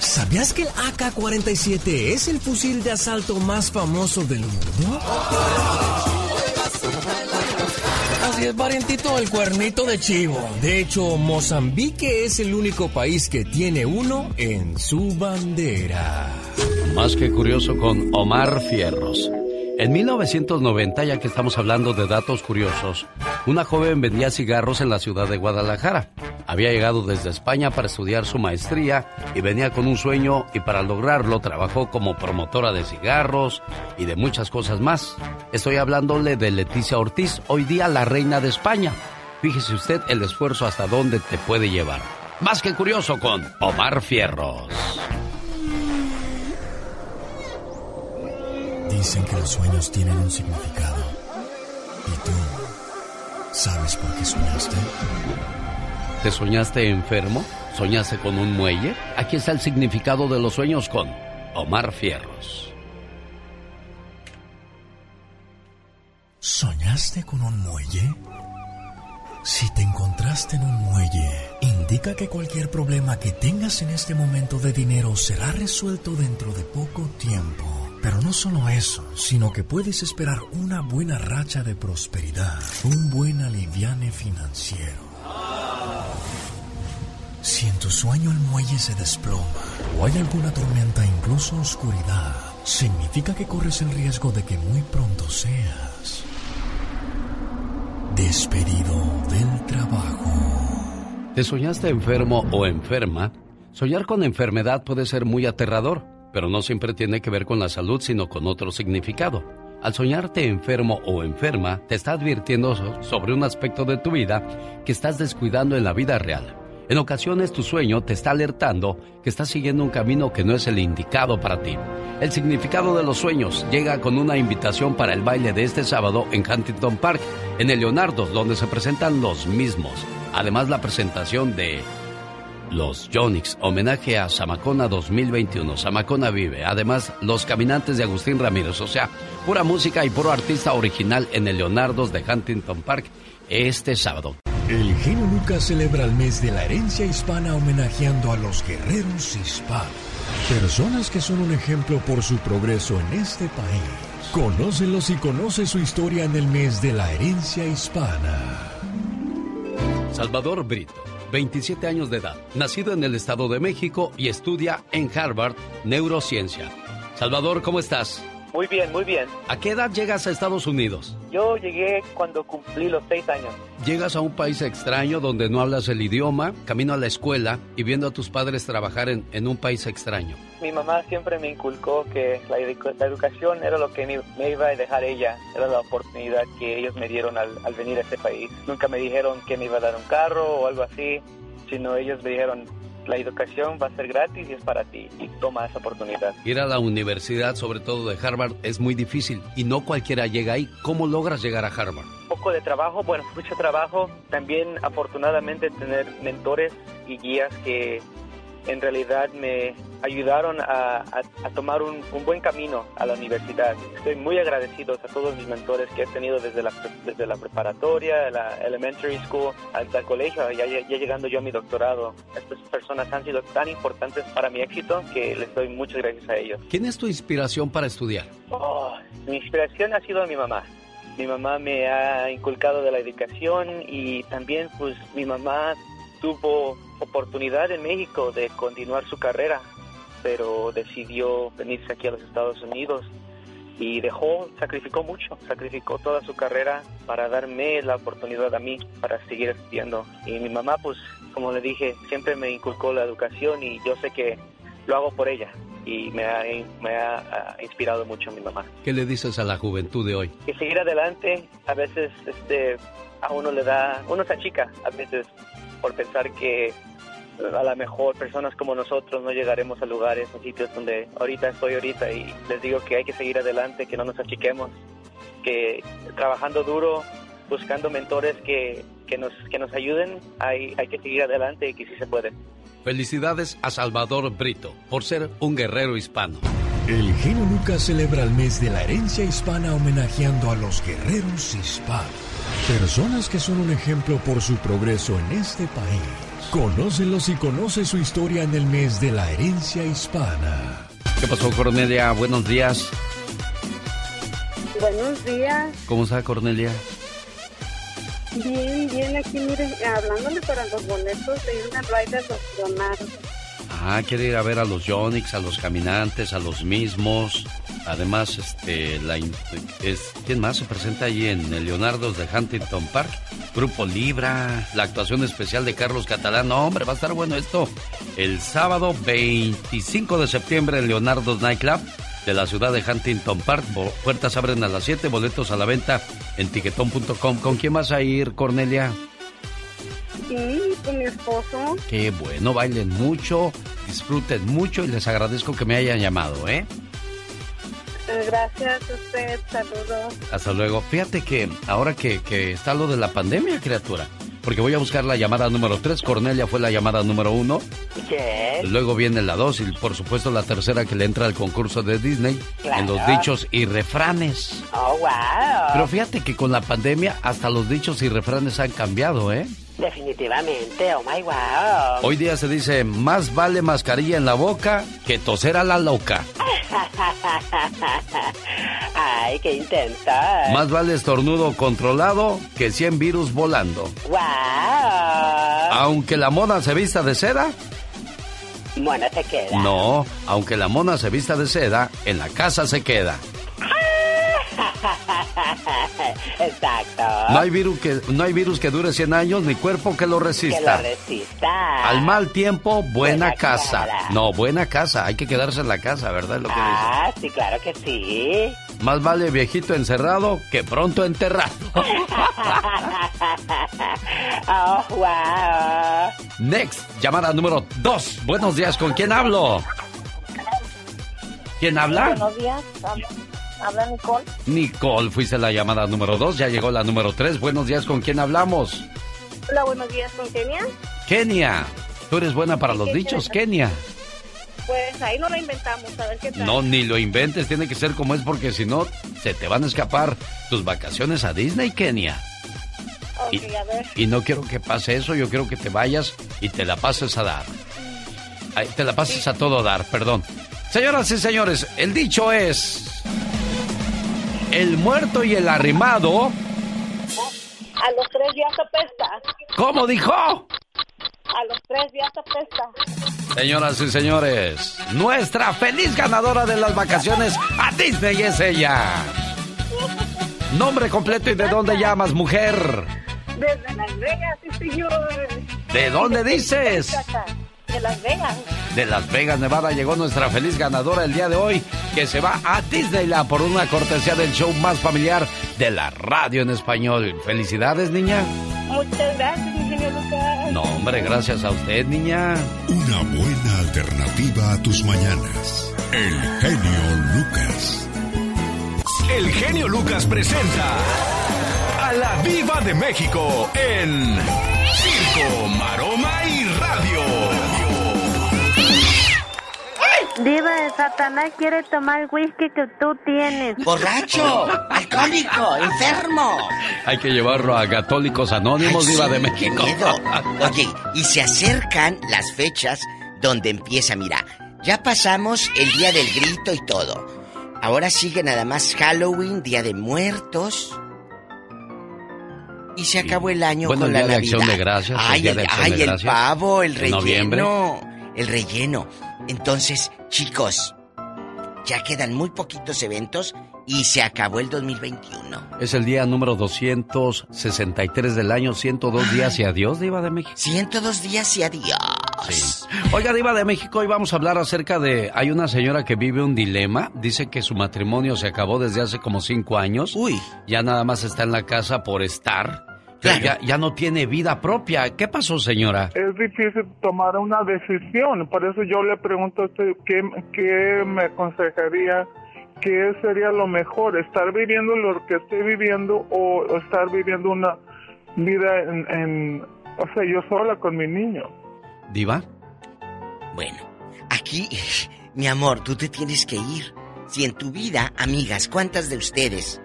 ¿Sabías que el AK-47 es el fusil de asalto más famoso del mundo? Así es, parientito, el cuernito de chivo. De hecho, Mozambique es el único país que tiene uno en su bandera. Más que curioso con Omar Fierros. En 1990, ya que estamos hablando de datos curiosos, una joven vendía cigarros en la ciudad de Guadalajara. Había llegado desde España para estudiar su maestría y venía con un sueño y para lograrlo trabajó como promotora de cigarros y de muchas cosas más. Estoy hablándole de Leticia Ortiz, hoy día la reina de España. Fíjese usted el esfuerzo hasta dónde te puede llevar. Más que curioso con Omar Fierros. Dicen que los sueños tienen un significado. ¿Y tú sabes por qué soñaste? ¿Te soñaste enfermo? ¿Soñaste con un muelle? Aquí está el significado de los sueños con Omar Fierros. ¿Soñaste con un muelle? Si te encontraste en un muelle, indica que cualquier problema que tengas en este momento de dinero será resuelto dentro de poco tiempo. Pero no solo eso, sino que puedes esperar una buena racha de prosperidad, un buen aliviane financiero. Si en tu sueño el muelle se desploma o hay alguna tormenta, incluso oscuridad, significa que corres el riesgo de que muy pronto seas despedido del trabajo. ¿Te soñaste enfermo o enferma? Soñar con enfermedad puede ser muy aterrador, pero no siempre tiene que ver con la salud, sino con otro significado. Al soñarte enfermo o enferma, te está advirtiendo so- sobre un aspecto de tu vida que estás descuidando en la vida real. En ocasiones tu sueño te está alertando que estás siguiendo un camino que no es el indicado para ti. El significado de los sueños llega con una invitación para el baile de este sábado en Huntington Park, en el Leonardo, donde se presentan los mismos. Además la presentación de los Jonix, homenaje a Samacona 2021. Samacona vive. Además, los caminantes de Agustín Ramírez. O sea, pura música y puro artista original en el Leonardos de Huntington Park este sábado. El genio Lucas celebra el mes de la herencia hispana homenajeando a los guerreros hispanos. Personas que son un ejemplo por su progreso en este país. Conócelos y conoce su historia en el mes de la herencia hispana. Salvador Brito, 27 años de edad, nacido en el Estado de México y estudia en Harvard Neurociencia. Salvador, ¿cómo estás? Muy bien, muy bien. ¿A qué edad llegas a Estados Unidos? Yo llegué cuando cumplí los seis años. Llegas a un país extraño donde no hablas el idioma, camino a la escuela y viendo a tus padres trabajar en, en un país extraño. Mi mamá siempre me inculcó que la, la educación era lo que me, me, iba a dejar ella, era la oportunidad que ellos me dieron al, al venir a este país. Nunca me dijeron que me iba a dar un carro o algo así, sino ellos me dijeron, la educación va a ser gratis y es para ti y toma esa oportunidad. Ir a la universidad, sobre todo de Harvard, es muy difícil y no cualquiera llega ahí. ¿Cómo logras llegar a Harvard? Poco de trabajo, bueno, mucho trabajo. También afortunadamente tener mentores y guías que en realidad me ayudaron a, a, a tomar un, un, buen camino a la universidad. Estoy muy agradecido a todos mis mentores que he tenido desde la, desde la preparatoria, la elementary school, hasta el colegio, ya, ya, llegando yo a mi doctorado. Estas personas han sido tan importantes para mi éxito que les doy muchas gracias a ellos. ¿Quién es tu inspiración para estudiar? Oh, mi inspiración ha sido mi mamá. Mi mamá me ha inculcado de la educación y también pues mi mamá tuvo oportunidad en México de continuar su carrera, pero decidió venirse aquí a los Estados Unidos y dejó, sacrificó mucho, sacrificó toda su carrera para darme la oportunidad a mí para seguir estudiando. Y mi mamá, pues, como le dije, siempre me inculcó la educación y yo sé que lo hago por ella y me ha, me ha, inspirado mucho mi mamá. ¿Qué le dices a la juventud de hoy? Que seguir adelante, a veces este, a uno le da, uno se achica a veces por pensar que a lo mejor personas como nosotros no llegaremos a lugares o sitios donde ahorita estoy ahorita y les digo que hay que seguir adelante, que no nos achiquemos, que trabajando duro, buscando mentores que, que, nos, que nos ayuden, hay, hay que seguir adelante y que sí se puede. Felicidades a Salvador Brito por ser un guerrero hispano. El genio Lucas celebra el mes de la herencia hispana homenajeando a los guerreros hispanos. Personas que son un ejemplo por su progreso en este país. Conócelos y conoce su historia en el mes de la herencia hispana. ¿Qué pasó, Cornelia? Buenos días. Buenos días. ¿Cómo está, Cornelia? Bien, bien, aquí miren, hablándole para los boletos de una ride de los. Ah, quiere ir a ver a los Yonix, a los caminantes, a los mismos. Además, este, la, es, ¿quién más se presenta allí en el Leonardo de Huntington Park? Grupo Libra, la actuación especial de Carlos Catalán. No, hombre, va a estar bueno esto. El sábado 25 de septiembre en Leonardo's Nightclub de la ciudad de Huntington Park. Puertas abren a las 7, boletos a la venta en tiquetón.com. ¿Con quién vas a ir, Cornelia? Sí, con mi esposo. Qué bueno, bailen mucho, disfruten mucho y les agradezco que me hayan llamado, ¿eh? Gracias a usted, saludos. Hasta luego. Fíjate que ahora que, que está lo de la pandemia, criatura, porque voy a buscar la llamada número 3. Cornelia fue la llamada número 1. ¿Qué? Luego viene la 2 y por supuesto la tercera que le entra al concurso de Disney en los dichos y refranes. Oh, wow. Pero fíjate que con la pandemia hasta los dichos y refranes han cambiado, ¿eh? Definitivamente, oh my wow. Hoy día se dice, más vale mascarilla en la boca que toser a la loca. Ay, qué intenta. Más vale estornudo controlado que 100 virus volando. Wow. Aunque la mona se vista de seda. Mona se queda. No, aunque la mona se vista de seda, en la casa se queda. Exacto. No hay, virus que, no hay virus que dure 100 años ni cuerpo que lo resista. Que lo resista. Al mal tiempo, buena, buena casa. Cara. No, buena casa. Hay que quedarse en la casa, ¿verdad? Es lo que ah, dice. sí, claro que sí. Más vale viejito encerrado que pronto enterrado. oh, wow. Next, llamada número 2. Buenos días, ¿con quién hablo? ¿Quién habla? Buenos días. Habla Nicole. Nicole, fuiste la llamada número 2, ya llegó la número 3. Buenos días, ¿con quién hablamos? Hola, buenos días, ¿con Kenia? Kenia, tú eres buena para los dichos, Kenia. Pues ahí no lo inventamos, a ver qué tal. No, ni lo inventes, tiene que ser como es porque si no, se te van a escapar tus vacaciones a Disney, Kenia. Ok, y, a ver. y no quiero que pase eso, yo quiero que te vayas y te la pases a dar. Ay, te la pases a todo dar, perdón. Señoras y señores, el dicho es... el muerto y el arrimado. A los tres días apesta. ¿Cómo dijo? A los tres días apesta. Señoras y señores, nuestra feliz ganadora de las vacaciones a Disney es ella. Nombre completo y de dónde llamas, mujer. Desde Las Vegas, sí, señor. ¿De dónde dices? De Las Vegas. De Las Vegas, Nevada, llegó nuestra feliz ganadora el día de hoy, que se va a Disneyland por una cortesía del show más familiar de la radio en español. Felicidades, niña. Muchas gracias, ingenio Lucas. No, hombre, gracias a usted, niña. Una buena alternativa a tus mañanas. El genio Lucas. El genio Lucas presenta a la Viva de México en Circo, Maroma Diva de Satanás quiere tomar el whisky que tú tienes. ¡Borracho! ¡Alcohólico! ¡Enfermo! Hay que llevarlo a Católicos Anónimos, Ay, Diva sí, de qué México. miedo. Oye, y se acercan las fechas donde empieza, mira, ya pasamos el día del grito y todo. Ahora sigue nada más Halloween, Día de Muertos. Y se acabó el año Bueno, con el la Día de Navidad. Acción de Gracias, el Ay, Día el, de Acción ay, de el pavo, el En relleno. noviembre. El relleno. Entonces, chicos, ya quedan muy poquitos eventos y se acabó el 2021. Es el día número 263 del año, 102 días y adiós, Diva de México. 102 días y adiós. Sí. Oiga, Diva de México, hoy vamos a hablar acerca de. Hay una señora que vive un dilema. Dice que su matrimonio se acabó desde hace como cinco años. Uy. Ya nada más está en la casa por estar. Ya, ya no tiene vida propia. ¿Qué pasó, señora? Es difícil tomar una decisión, por eso yo le pregunto a usted qué, qué me aconsejaría, qué sería lo mejor, estar viviendo lo que estoy viviendo o, o estar viviendo una vida en, en, o sea, yo sola con mi niño. ¿Diva? Bueno, aquí, mi amor, tú te tienes que ir. Si en tu vida, amigas, ¿cuántas de ustedes,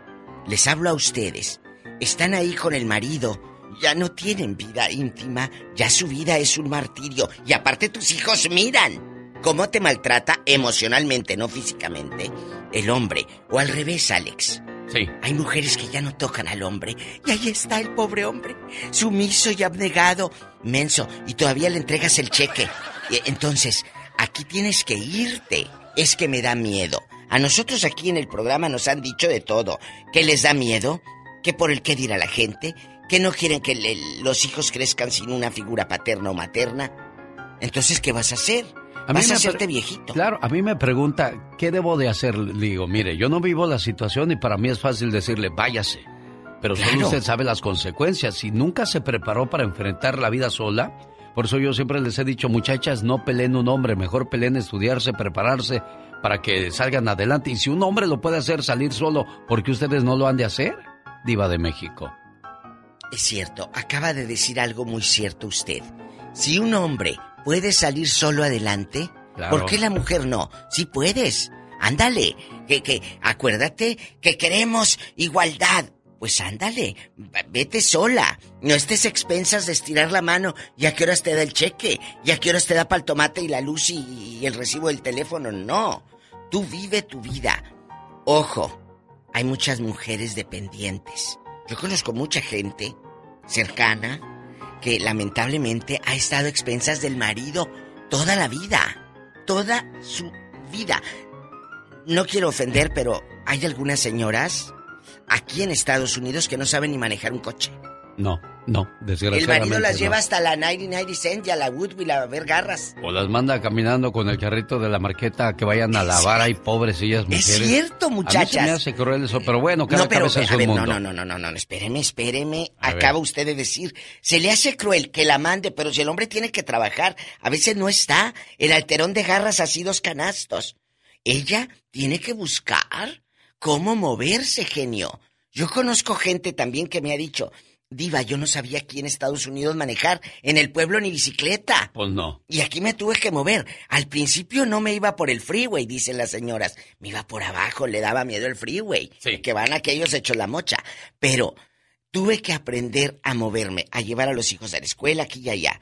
les hablo a ustedes, están ahí con el marido, ya no tienen vida íntima, ya su vida es un martirio, y aparte tus hijos miran cómo te maltrata emocionalmente, no físicamente, el hombre, o al revés, Alex. Sí. Hay mujeres que ya no tocan al hombre, y ahí está el pobre hombre, sumiso y abnegado, menso, y todavía le entregas el cheque. Y Entonces, aquí tienes que irte. Es que me da miedo. A nosotros aquí en el programa nos han dicho de todo. ¿Que les da miedo? ¿Que por el qué dirá la gente? ¿Que no quieren que le- los hijos crezcan sin una figura paterna o materna? Entonces, ¿qué vas a hacer? A vas a hacerte viejito. Claro, a mí me pregunta, ¿qué debo de hacer? Le digo, mire, yo no vivo la situación y para mí es fácil decirle, váyase. Pero solo Claro. usted sabe las consecuencias. Si nunca se preparó para enfrentar la vida sola, por eso yo siempre les he dicho, muchachas, no peleen un hombre, mejor peleen estudiarse, prepararse para que salgan adelante. Y si un hombre lo puede hacer salir solo, ¿por qué ustedes no lo han de hacer? Diva de México. Es cierto, acaba de decir algo muy cierto usted. Si un hombre puede salir solo adelante, Claro. ¿por qué la mujer no? Si puedes, ándale, que, que, acuérdate que queremos igualdad. Pues ándale, vete sola. No estés expensas de estirar la mano y a qué horas te da el cheque, y a qué horas te da para el tomate y la luz y, y el recibo del teléfono. No, tú vive tu vida. Ojo, hay muchas mujeres dependientes. Yo conozco mucha gente cercana que lamentablemente ha estado a expensas del marido toda la vida. Toda su vida. No quiero ofender, pero hay algunas señoras aquí en Estados Unidos que no saben ni manejar un coche. No, no, El desgraciadamente. marido las no. lleva hasta la 99 Cent y a la Woodville a ver garras. O las manda caminando con el carrito de la marqueta que vayan a lavar ahí pobrecillas Es mujeres. cierto, A mí se muchachas. me hace cruel eso, pero bueno, cada no, pero cabeza es a un ver, no, mundo. no, no, no, no, no, espéreme, espéreme. A ver. Acaba usted de decir, se le hace cruel que la mande, pero si el hombre tiene que trabajar, a veces no está. El alterón de garras así dos canastos. Ella tiene que buscar cómo moverse, genio. Yo conozco gente también que me ha dicho, Diva, yo no sabía aquí en Estados Unidos manejar en el pueblo ni bicicleta. Pues no. Y aquí me tuve que mover. Al principio no me iba por el freeway, dicen las señoras. Me iba por abajo, le daba miedo el freeway. Que van aquellos hechos la mocha. Pero tuve que aprender a moverme, a llevar a los hijos a la escuela aquí y allá.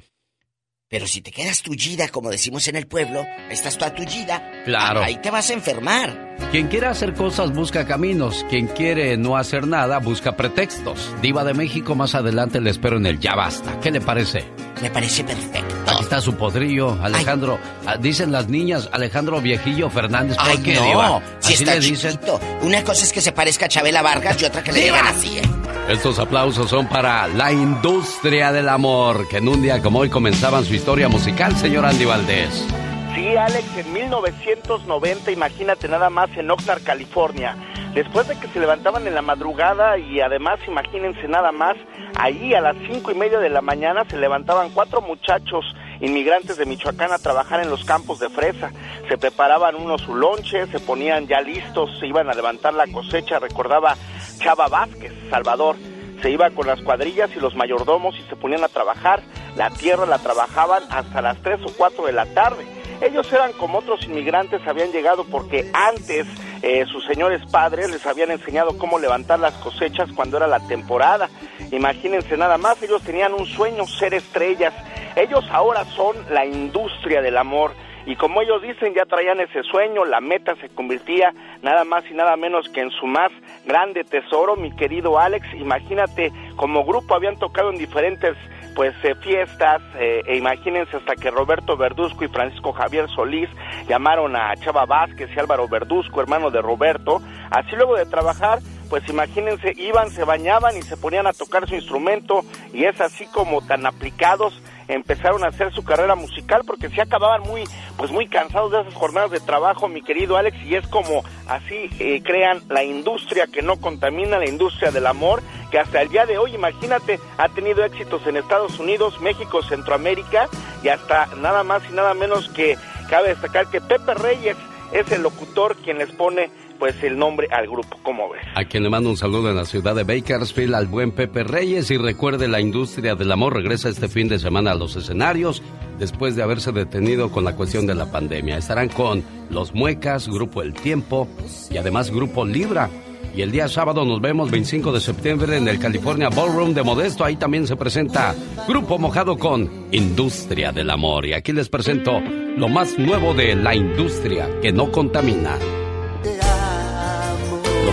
Pero si te quedas tullida, como decimos en el pueblo, estás toda tullida. Claro. Ahí te vas a enfermar. Quien quiere hacer cosas busca caminos. Quien quiere no hacer nada busca pretextos. Diva de México, más adelante le espero en el Ya Basta. ¿Qué le parece? Me parece perfecto. Aquí está su podrillo, Alejandro. Ah, Dicen las niñas, Alejandro Viejillo Fernández. ¿Por Ay, qué, no. Diva? Si Así está le dicen. chiquito. Una cosa es que se parezca a Chabela Vargas y otra que le digan así, ¿eh? Estos aplausos son para la industria del amor, que en un día como hoy comenzaban su historia musical, señor Andy Valdés. Sí, Alex, en 1990, imagínate nada más en Oxnard, California. Después de que se levantaban en la madrugada y además, imagínense nada más, ahí a las cinco y media de la mañana se levantaban cuatro muchachos inmigrantes de Michoacán a trabajar en los campos de fresa. Se preparaban unos su lonche, se ponían ya listos, se iban a levantar la cosecha, recordaba Chava Vázquez, Salvador. Se iba con las cuadrillas y los mayordomos y se ponían a trabajar. La tierra la trabajaban hasta las 3 o 4 de la tarde. Ellos eran como otros inmigrantes, habían llegado porque antes eh, sus señores padres les habían enseñado cómo levantar las cosechas cuando era la temporada. Imagínense nada más, ellos tenían un sueño, ser estrellas. Ellos ahora son la industria del amor. Y como ellos dicen, ya traían ese sueño, la meta se convertía nada más y nada menos que en su más grande tesoro, mi querido Alex. Imagínate, como grupo habían tocado en diferentes pues eh, fiestas eh, e imagínense hasta que Roberto Verduzco y Francisco Javier Solís llamaron a Chava Vázquez y Álvaro Verduzco, hermano de Roberto. Así luego de trabajar, pues imagínense, iban, se bañaban y se ponían a tocar su instrumento y es así como tan aplicados empezaron a hacer su carrera musical porque se acababan muy pues muy cansados de esas jornadas de trabajo mi querido Alex y es como así eh, crean la industria que no contamina la industria del amor que hasta el día de hoy imagínate ha tenido éxitos en Estados Unidos México Centroamérica y hasta nada más y nada menos que cabe destacar que Pepe Reyes es el locutor quien les pone pues el nombre al grupo, ¿cómo ves? A quien le mando un saludo en la ciudad de Bakersfield al buen Pepe Reyes y recuerde la industria del amor regresa este fin de semana a los escenarios después de haberse detenido con la cuestión de la pandemia. Estarán con Los Muecas, Grupo El Tiempo y además Grupo Libra. Y el día sábado nos vemos 25 de septiembre en el California Ballroom de Modesto. Ahí también se presenta Grupo Mojado con Industria del Amor. Y aquí les presento lo más nuevo de la industria que no contamina.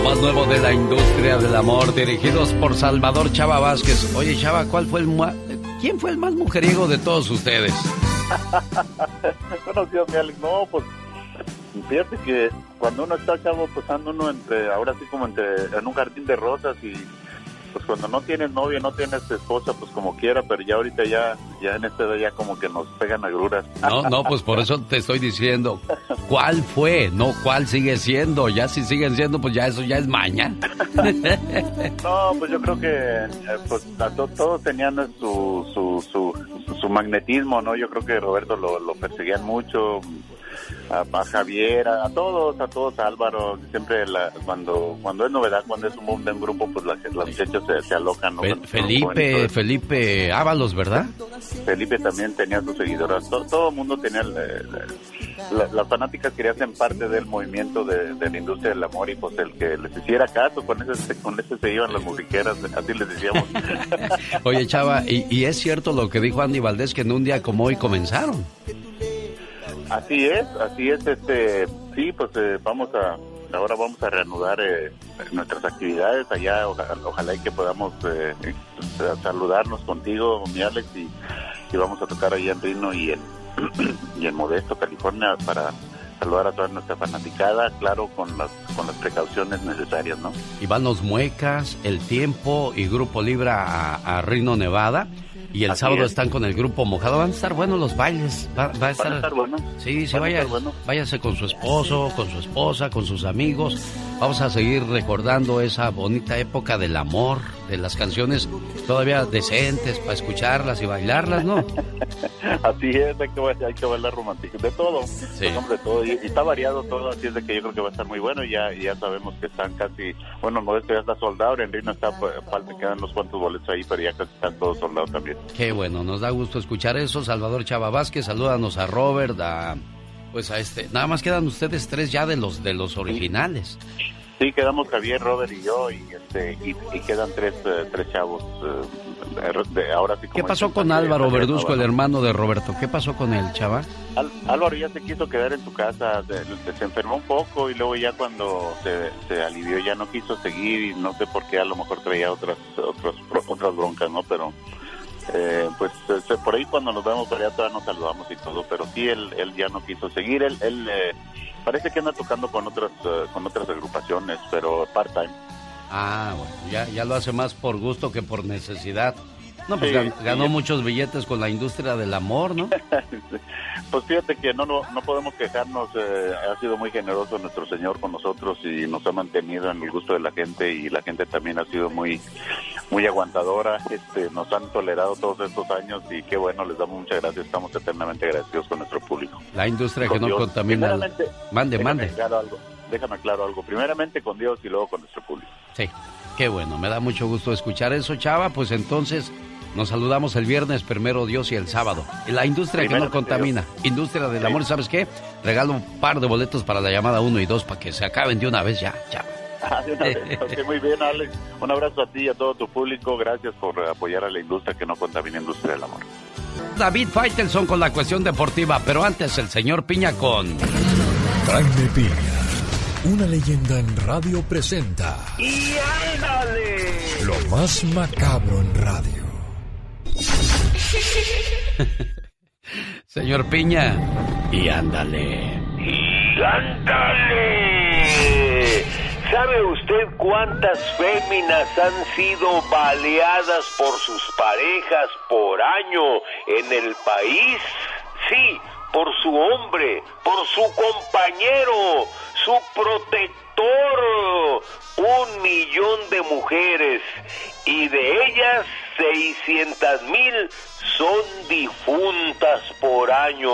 Más nuevo de la industria del amor, dirigidos por Salvador Chava Vázquez. Oye, Chava, ¿cuál fue el mua- ¿quién fue el más mujeriego de todos ustedes? Buenos días, mi Alex. No, pues fíjate que cuando uno está chavo, pues uno entre, ahora sí como entre, en un jardín de rosas y pues cuando no tienes novia, no tienes esposa, pues como quiera, pero ya ahorita ya, ya en esta edad ya como que nos pegan agruras. No, no, pues por eso te estoy diciendo, ¿cuál fue? No, ¿cuál sigue siendo? Ya si siguen siendo, pues ya eso ya es maña. No, pues yo creo que eh, pues, to- todos tenían su, su, su, su magnetismo, ¿no? Yo creo que Roberto lo, lo perseguían mucho, a, a Javier, a, a todos, a todos, a Álvaro, siempre la- cuando cuando es novedad, cuando es un boom de un grupo, pues las, las muchachas se, se alocan, Felipe, Felipe Ábalos, ¿verdad? Felipe también tenía sus seguidoras, to- todo el mundo tenía, la- las fanáticas querían ser parte del movimiento de, de la industria del amor y pues el que les hiciera caso, con ese, con ese se iban las musiqueras, así les decíamos. Oye, Chava, y, y es cierto lo que dijo Andy Valdés, que en un día como hoy comenzaron. Así es, así es, este, sí, pues eh, vamos a, ahora vamos a reanudar eh, nuestras actividades allá, ojalá, ojalá y que podamos eh, eh, saludarnos contigo, mi Alex, y, vamos a tocar ahí en Rino y en, y en Modesto, California, para saludar a toda nuestra fanaticada, claro, con las, con las precauciones necesarias, ¿no? Y van los Muecas, El Tiempo y Grupo Libra a, a Reno, Nevada. Y el Así sábado es. están con el Grupo Mojado. Van a estar buenos los bailes. Va, va a estar... Van a estar buenos. Sí, a vaya, buenos. váyase con su esposo, con su esposa, con sus amigos. Vamos a seguir recordando esa bonita época del amor, de las canciones todavía decentes para escucharlas y bailarlas, ¿no? Así es, hay que, ba- hay que bailar romántico, de todo, hombre, todo, y, y está variado todo, así es de que yo creo que va a estar muy bueno, y ya, ya sabemos que están casi, bueno, Modesto ya está soldado, en Rino está, pues, falta, quedan unos cuantos boletos ahí, pero ya casi están todos soldados también. Qué bueno, nos da gusto escuchar eso. Salvador Chava Vázquez, salúdanos a Robert, a pues a este. Nada más quedan ustedes tres ya de los de los originales. Sí, quedamos Javier, Robert y yo, y, este, y, y quedan tres, eh, tres chavos. eh, de- ahora sí, como ¿Qué pasó con Álvaro Verduzco, el hermano de Roberto? ¿Qué pasó con él, chava? Al- Álvaro ya se quiso quedar en su casa, se enfermó un poco y luego ya cuando se, se alivió ya no quiso seguir y no sé por qué, a lo mejor traía otras otras, otras broncas, ¿no? Pero eh, pues este, por ahí cuando nos vemos todavía nos saludamos y todo, pero sí él, él ya no quiso seguir, él, él eh, parece que anda tocando con otras eh, con otras agrupaciones, pero part-time. Ah, bueno, ya, ya lo hace más por gusto que por necesidad. No, pues Sí, gan- sí. ganó muchos billetes con la industria del amor, ¿no? Pues fíjate que no, no, no podemos quejarnos, eh, ha sido muy generoso nuestro Señor con nosotros y nos ha mantenido en el gusto de la gente y la gente también ha sido muy muy aguantadora, este, nos han tolerado todos estos años y qué bueno, les damos muchas gracias, estamos eternamente agradecidos con nuestro público. La industria Con que no contamina. Mande, mande. Claro algo, déjame claro algo, primeramente con Dios y luego con nuestro público. Sí, qué bueno, me da mucho gusto escuchar eso, chava. Pues entonces nos saludamos el viernes, primero Dios y el sábado. La industria que no contamina, industria del amor, ¿sabes qué? Regalo un par de boletos para la llamada 1 y 2 para que se acaben de una vez ya, ya. Ah, de una vez. Muy bien, Alex. Un abrazo a ti y a todo tu público. Gracias por apoyar a la industria que no contamina industria del amor. David Faitelson con la cuestión deportiva, pero antes el señor Piña con... Jaime Piña, una leyenda en radio presenta ¡Y ándale! lo más macabro en radio. Señor Piña, y ándale. ¡Y ándale! ¿Sabe usted cuántas féminas han sido baleadas por sus parejas por año en el país? Sí, por su hombre, por su compañero, su protector. Un millón de mujeres y de ellas 600 mil son difuntas por año.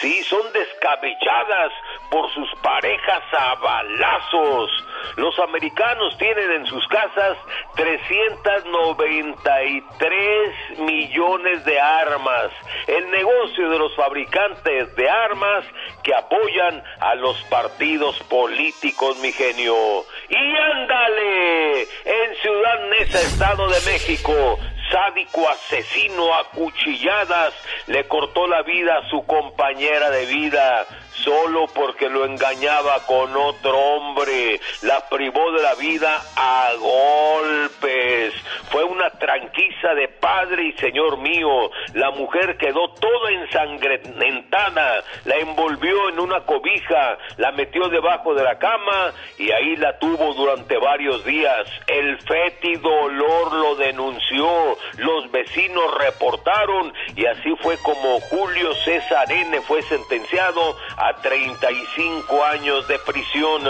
Sí, son descabelladas por sus parejas a balazos. Los americanos tienen en sus casas 393 millones de armas. El negocio de los fabricantes de armas que apoyan a los partidos políticos, mi genio. Y ándale, en Ciudad Neza, Estado de México, sádico asesino a cuchilladas le cortó la vida a su compañera de vida solo porque lo engañaba con otro hombre, la privó de la vida a golpes. Fue una tranquiza de padre y señor mío. La mujer quedó toda ensangrentada, la envolvió en una cobija, la metió debajo de la cama y ahí la tuvo durante varios días. El fétido olor lo denunció, los vecinos reportaron y así fue como Julio César N fue sentenciado 35 años de prisión.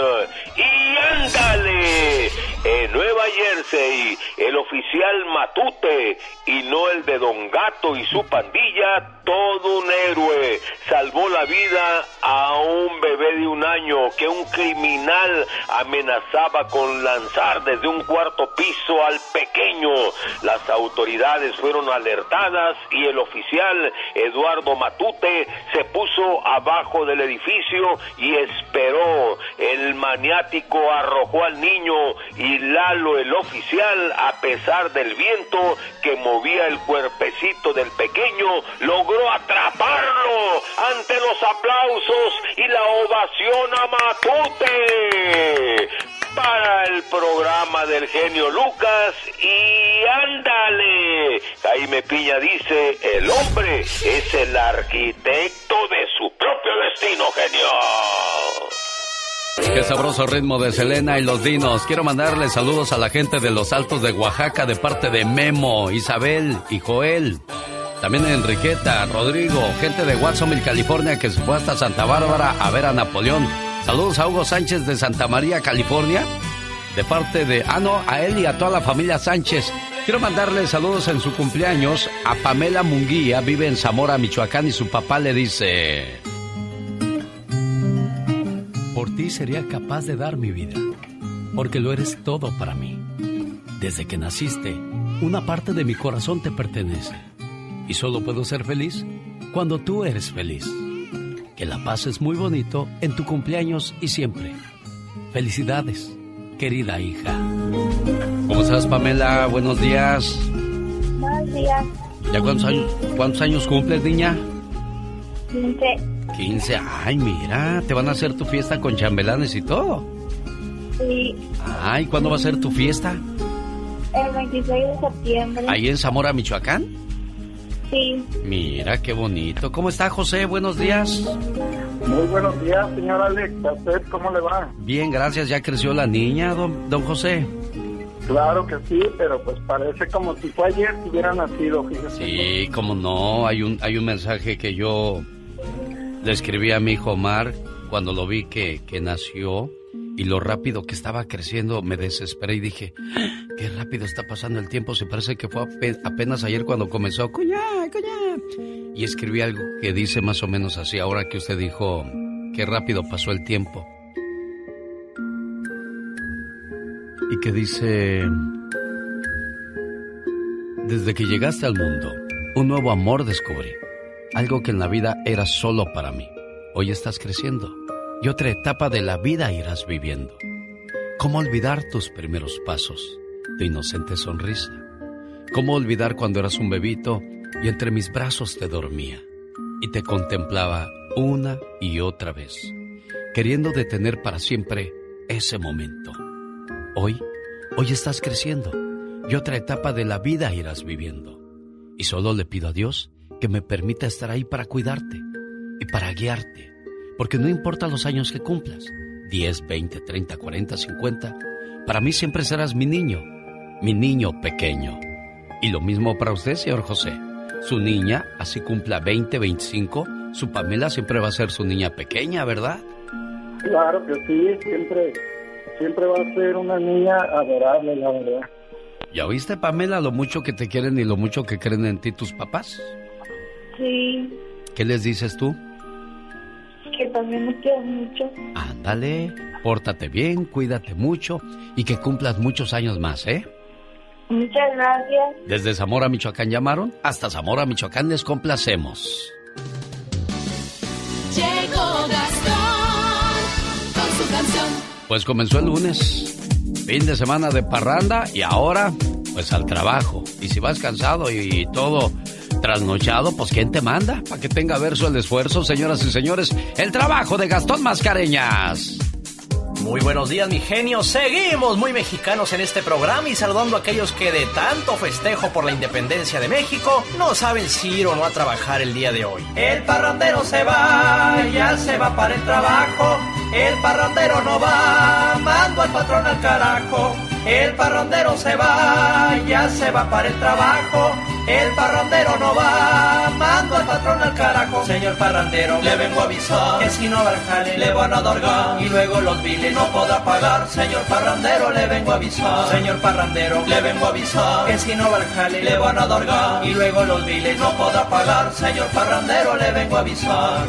Y ándale, en Nueva Jersey, el oficial Matute y no el de Don Gato y su pandilla, todo un héroe, salvó la vida a un bebé de un año que un criminal amenazaba con lanzar desde un cuarto piso al pequeño. Las autoridades fueron alertadas y el oficial Eduardo Matute se puso abajo del y esperó. El maniático arrojó al niño y Lalo, el oficial, a pesar del viento que movía el cuerpecito del pequeño, logró atraparlo ante los aplausos y la ovación a Matute para el programa del genio Lucas y ándale. Jaime Piña dice, el hombre es el arquitecto de su propio destino, genio. Qué sabroso ritmo de Selena y los Dinos. Quiero mandarle saludos a la gente de los Altos de Oaxaca de parte de Memo, Isabel y Joel. También Enriqueta, Rodrigo, gente de Watsonville, California que se fue hasta Santa Bárbara a ver a Napoleón. Saludos a Hugo Sánchez de Santa María, California. De parte de, ah no, a él y a toda la familia Sánchez. Quiero mandarle saludos en su cumpleaños a Pamela Munguía, vive en Zamora, Michoacán y su papá le dice... Por ti sería capaz de dar mi vida, porque lo eres todo para mí. Desde que naciste, una parte de mi corazón te pertenece. Y solo puedo ser feliz cuando tú eres feliz. Que la pases muy bonito en tu cumpleaños y siempre. Felicidades, querida hija. ¿Cómo estás, Pamela? Buenos días. Buenos días. ¿Ya cuántos años, cuántos años cumples, niña? 15. 15. Ay, mira, te van a hacer tu fiesta con chambelanes y todo. Sí. Ay, ¿cuándo va a ser tu fiesta? El 26 de septiembre. ¿Ahí en Zamora, Michoacán? Sí. Mira, qué bonito. ¿Cómo está, José? Buenos días. Muy buenos días, señor Alex. ¿A usted cómo le va? Bien, gracias. ¿Ya creció la niña, don, don José? Claro que sí, pero pues parece como si fue ayer que hubiera nacido, fíjese. Sí, cómo no. Hay un, hay un mensaje que yo le escribí a mi hijo Omar cuando lo vi que, que nació y lo rápido que estaba creciendo me desesperé y dije, "Ah, qué rápido está pasando el tiempo, se parece que fue ape- apenas ayer cuando comenzó, cuñá, cuñá. Y escribí algo que dice más o menos así, ahora que usted dijo, qué rápido pasó el tiempo. Y que dice, desde que llegaste al mundo, un nuevo amor descubrí, algo que en la vida era solo para mí. Hoy estás creciendo y otra etapa de la vida irás viviendo. ¿Cómo olvidar tus primeros pasos, tu inocente sonrisa? ¿Cómo olvidar cuando eras un bebito y entre mis brazos te dormía y te contemplaba una y otra vez, queriendo detener para siempre ese momento? Hoy, hoy estás creciendo y otra etapa de la vida irás viviendo. Y solo le pido a Dios que me permita estar ahí para cuidarte y para guiarte. Porque no importa los años que cumplas, 10, 20, 30, 40, 50, para mí siempre serás mi niño, mi niño pequeño. Y lo mismo para usted, señor José. Su niña, así cumpla 20, 25, su Pamela siempre va a ser su niña pequeña, ¿verdad? Claro que sí, siempre, siempre va a ser una niña adorable, la verdad. ¿Ya oíste, Pamela, lo mucho que te quieren y lo mucho que creen en ti tus papás? Sí. ¿Qué les dices tú? Que también me quiero mucho. Ándale, pórtate bien, cuídate mucho y que cumplas muchos años más, ¿eh? Muchas gracias. Desde Zamora, Michoacán llamaron, hasta Zamora, Michoacán les complacemos. Llegó Gastón con su canción. Pues comenzó el lunes, fin de semana de parranda y ahora, pues al trabajo. Y si vas cansado y, todo trasnochado, pues ¿quién te manda? Para que tenga verso el esfuerzo, señoras y señores, el trabajo de Gastón Mascareñas. Muy buenos días, mi genio. Seguimos muy mexicanos en este programa y saludando a aquellos que de tanto festejo por la independencia de México no saben si ir o no a trabajar el día de hoy. El parrandero se va, ya se va para el trabajo. El parrandero no va, mando al patrón al carajo. El parrandero se va, ya se va para el trabajo. El parrandero no va, mando al patrón al carajo. Señor parrandero, le vengo a avisar que si no va al jale le van a dorgar y luego los biles no podrá pagar. Señor parrandero, le vengo a avisar. Señor parrandero, le vengo a avisar que si no va al jale le van a dorgar y luego los biles no podrá pagar. Señor parrandero, le vengo a avisar.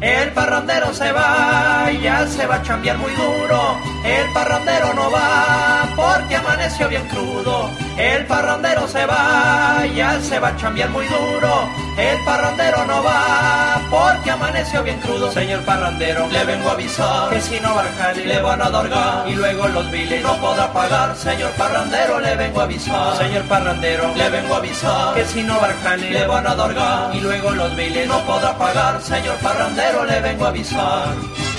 El parrandero se va, ya se va a chambear muy duro. El parrandero no va, porque amaneció bien crudo. El parrandero se va, ya se va a chambear muy duro. El parrandero no va, porque amaneció bien crudo. Señor parrandero, le vengo a avisar que si no jale le van a dorgar y luego los biles no podrá pagar. Señor parrandero, le vengo a avisar. Señor parrandero, le vengo a avisar que si no jale le van a dorgar y luego los biles no podrá pagar. Señor parrandero, le vengo a avisar.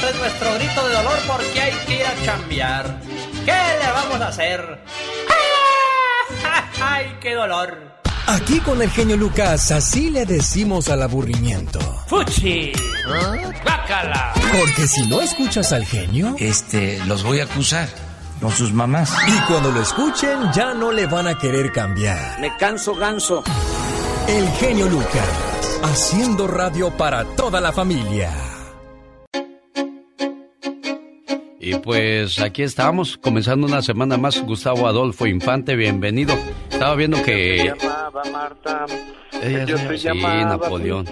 Esto es nuestro grito de dolor porque hay que ir a chambear. ¿Qué le vamos a hacer? ¡Ay, qué dolor! Aquí con el genio Lucas, así le decimos al aburrimiento. ¡Fuchi! ¡Bácala! Porque si no escuchas al genio, Este, los voy a acusar con sus mamás. y cuando lo escuchen ya no le van a querer cambiar. Me canso ganso. El genio Lucas, haciendo radio para toda la familia. Y pues aquí estamos, comenzando una semana más. Gustavo Adolfo Infante, bienvenido. Estaba viendo que... llamaba Marta. Ella Yo se- soy sí. Napoleón.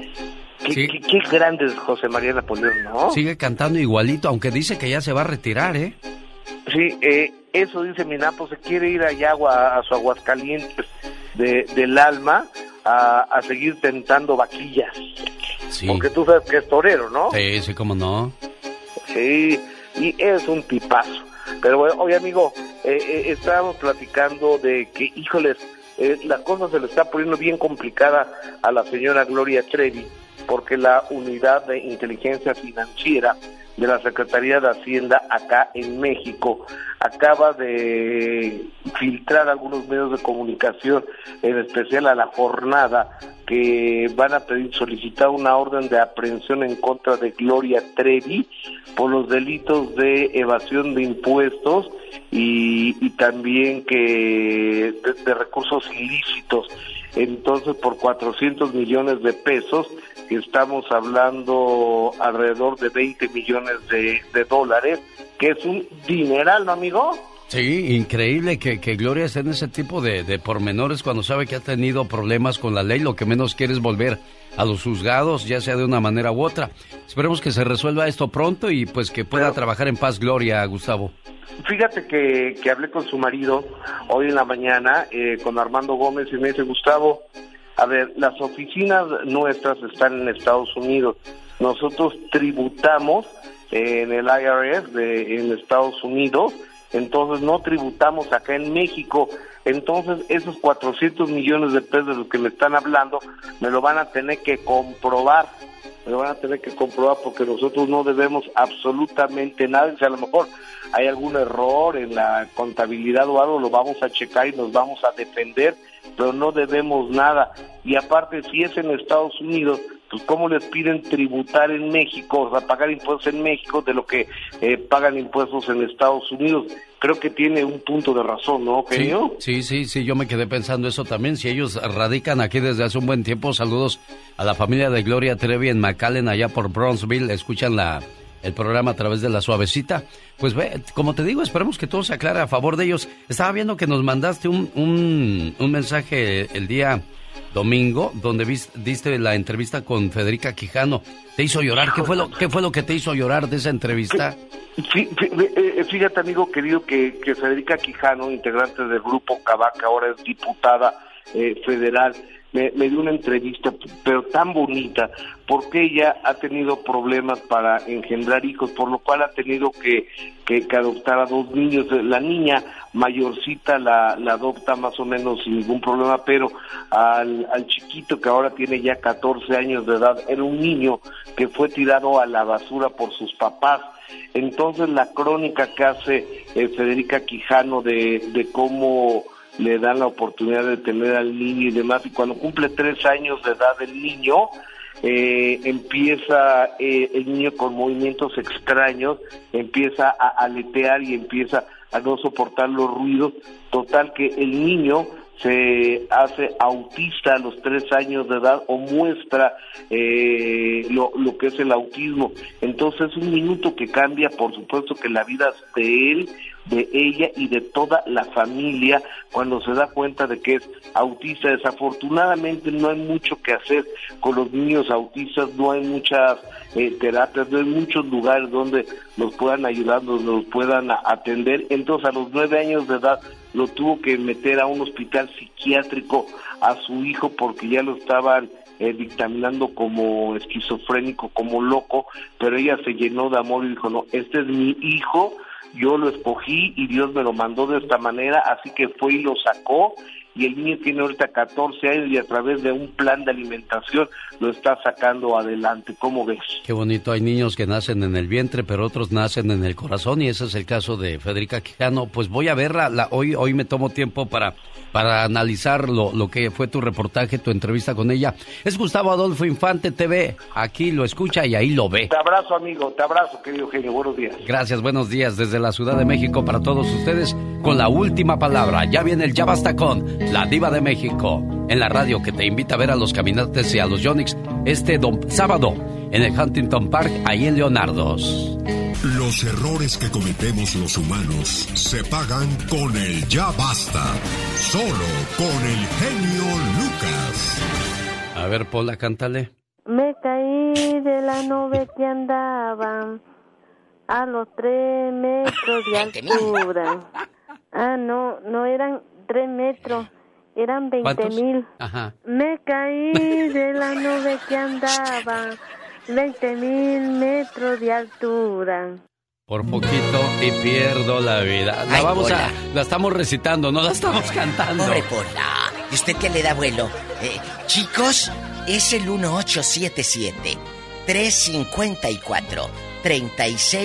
Qué, Sí. qué- qué grande es José María Napoleón, ¿no? Sigue cantando igualito, aunque dice que ya se va a retirar, ¿eh? Sí, eh, eso dice mi Napo, se quiere ir allá a, a su Aguascalientes de, del alma a, a seguir tentando vaquillas. Sí. Porque tú sabes que es torero, ¿no? Sí, sí, cómo no. Sí, y es un tipazo. Pero bueno, oye amigo, eh, eh, estábamos platicando de que, híjoles, eh, la cosa se le está poniendo bien complicada a la señora Gloria Trevi, porque la unidad de inteligencia financiera de la Secretaría de Hacienda acá en México acaba de filtrar algunos medios de comunicación, en especial a la jornada, que van a pedir solicitar una orden de aprehensión en contra de Gloria Trevi por los delitos de evasión de impuestos y, y también que de, de recursos ilícitos. Entonces, por 400 millones de pesos, estamos hablando alrededor de 20 millones de, de dólares, que es un dineral, ¿no, amigo? Sí, increíble que, que Gloria esté en ese tipo de, de pormenores cuando sabe que ha tenido problemas con la ley. Lo que menos quiere es volver a los juzgados, ya sea de una manera u otra. Esperemos que se resuelva esto pronto y pues que pueda trabajar en paz Gloria, Gustavo. Fíjate que, que hablé con su marido hoy en la mañana, eh, con Armando Gómez, y me dice, Gustavo, a ver, las oficinas nuestras están en Estados Unidos. Nosotros tributamos en el IRS de, en Estados Unidos, entonces no tributamos acá en México. Entonces esos 400 millones de pesos de los que me están hablando me lo van a tener que comprobar. Me lo van a tener que comprobar porque nosotros no debemos absolutamente nada. Si a lo mejor hay algún error en la contabilidad o algo, lo vamos a checar y nos vamos a defender, pero no debemos nada. Y aparte, si es en Estados Unidos, pues cómo les piden tributar en México, o sea, pagar impuestos en México de lo que eh, pagan impuestos en Estados Unidos. Creo que tiene un punto de razón, ¿no, Sí, genio? sí, sí, sí, yo me quedé pensando eso también. Si ellos radican aquí desde hace un buen tiempo, saludos a la familia de Gloria Trevi en McAllen, allá por Bronzeville, escuchan la, el programa a través de la suavecita. Pues ve, como te digo, esperemos que todo se aclare a favor de ellos. Estaba viendo que nos mandaste un, un, un mensaje el día domingo donde vis- diste la entrevista con Federica Quijano. ¿Te hizo llorar? ¿Qué fue lo, qué fue lo que te hizo llorar de esa entrevista? Eh, Fíjate, amigo querido, que, Federica Quijano, integrante del grupo Cavaca, ahora es diputada eh, federal, me, me dio una entrevista, pero tan bonita, porque ella ha tenido problemas para engendrar hijos, por lo cual ha tenido que, que, adoptar a dos niños. La niña mayorcita la, la adopta más o menos sin ningún problema, pero al, al chiquito que ahora tiene ya 14 años de edad, era un niño que fue tirado a la basura por sus papás. Entonces la crónica que hace eh, Federica Quijano de, de cómo le dan la oportunidad de tener al niño y demás, y cuando cumple tres años de edad el niño, eh, empieza eh, el niño con movimientos extraños, empieza a aletear y empieza a no soportar los ruidos, total que el niño se hace autista a los tres años de edad o muestra eh, lo, lo que es el autismo. Entonces es un minuto que cambia, por supuesto, que la vida de él, de ella y de toda la familia cuando se da cuenta de que es autista. Desafortunadamente no hay mucho que hacer con los niños autistas, no hay muchas eh, terapias, no hay muchos lugares donde los puedan ayudar, donde los puedan atender. Entonces a los nueve años de edad lo tuvo que meter a un hospital psiquiátrico a su hijo porque ya lo estaban eh, dictaminando como esquizofrénico, como loco, pero ella se llenó de amor y dijo, no, este es mi hijo, yo lo escogí y Dios me lo mandó de esta manera, así que fue y lo sacó y el niño tiene ahorita 14 años y a través de un plan de alimentación lo está sacando adelante. ¿Cómo ves? Qué bonito, hay niños que nacen en el vientre, pero otros nacen en el corazón y ese es el caso de Federica Quijano. Pues voy a verla, la, hoy, hoy me tomo tiempo para, para analizar lo, lo que fue tu reportaje, tu entrevista con ella. Es Gustavo Adolfo Infante TV, aquí lo escucha y ahí lo ve. Te abrazo, amigo, te abrazo, querido genio. Buenos días. Gracias, buenos días desde la Ciudad de México para todos ustedes con la última palabra. Ya viene el Ya Basta con la Diva de México en la radio que te invita a ver a los caminantes y a los Yonix este dom- sábado en el Huntington Park, ahí en Leonardos. Los errores que cometemos los humanos se pagan con el ya basta. Solo con el genio Lucas. A ver, Pola, cántale. Me caí de la nube que andaba a los tres metros de altura. Ah, no, no eran tres metros, eran veinte ¿Cuántos? mil. Ajá. Me caí de la nube que andaba, veinte mil metros de altura. Por poquito y pierdo la vida. La Ay, vamos Pola. a. La estamos recitando, no la estamos cantando. Pobre Pola. ¿Y usted qué le da vuelo? Eh, chicos, es el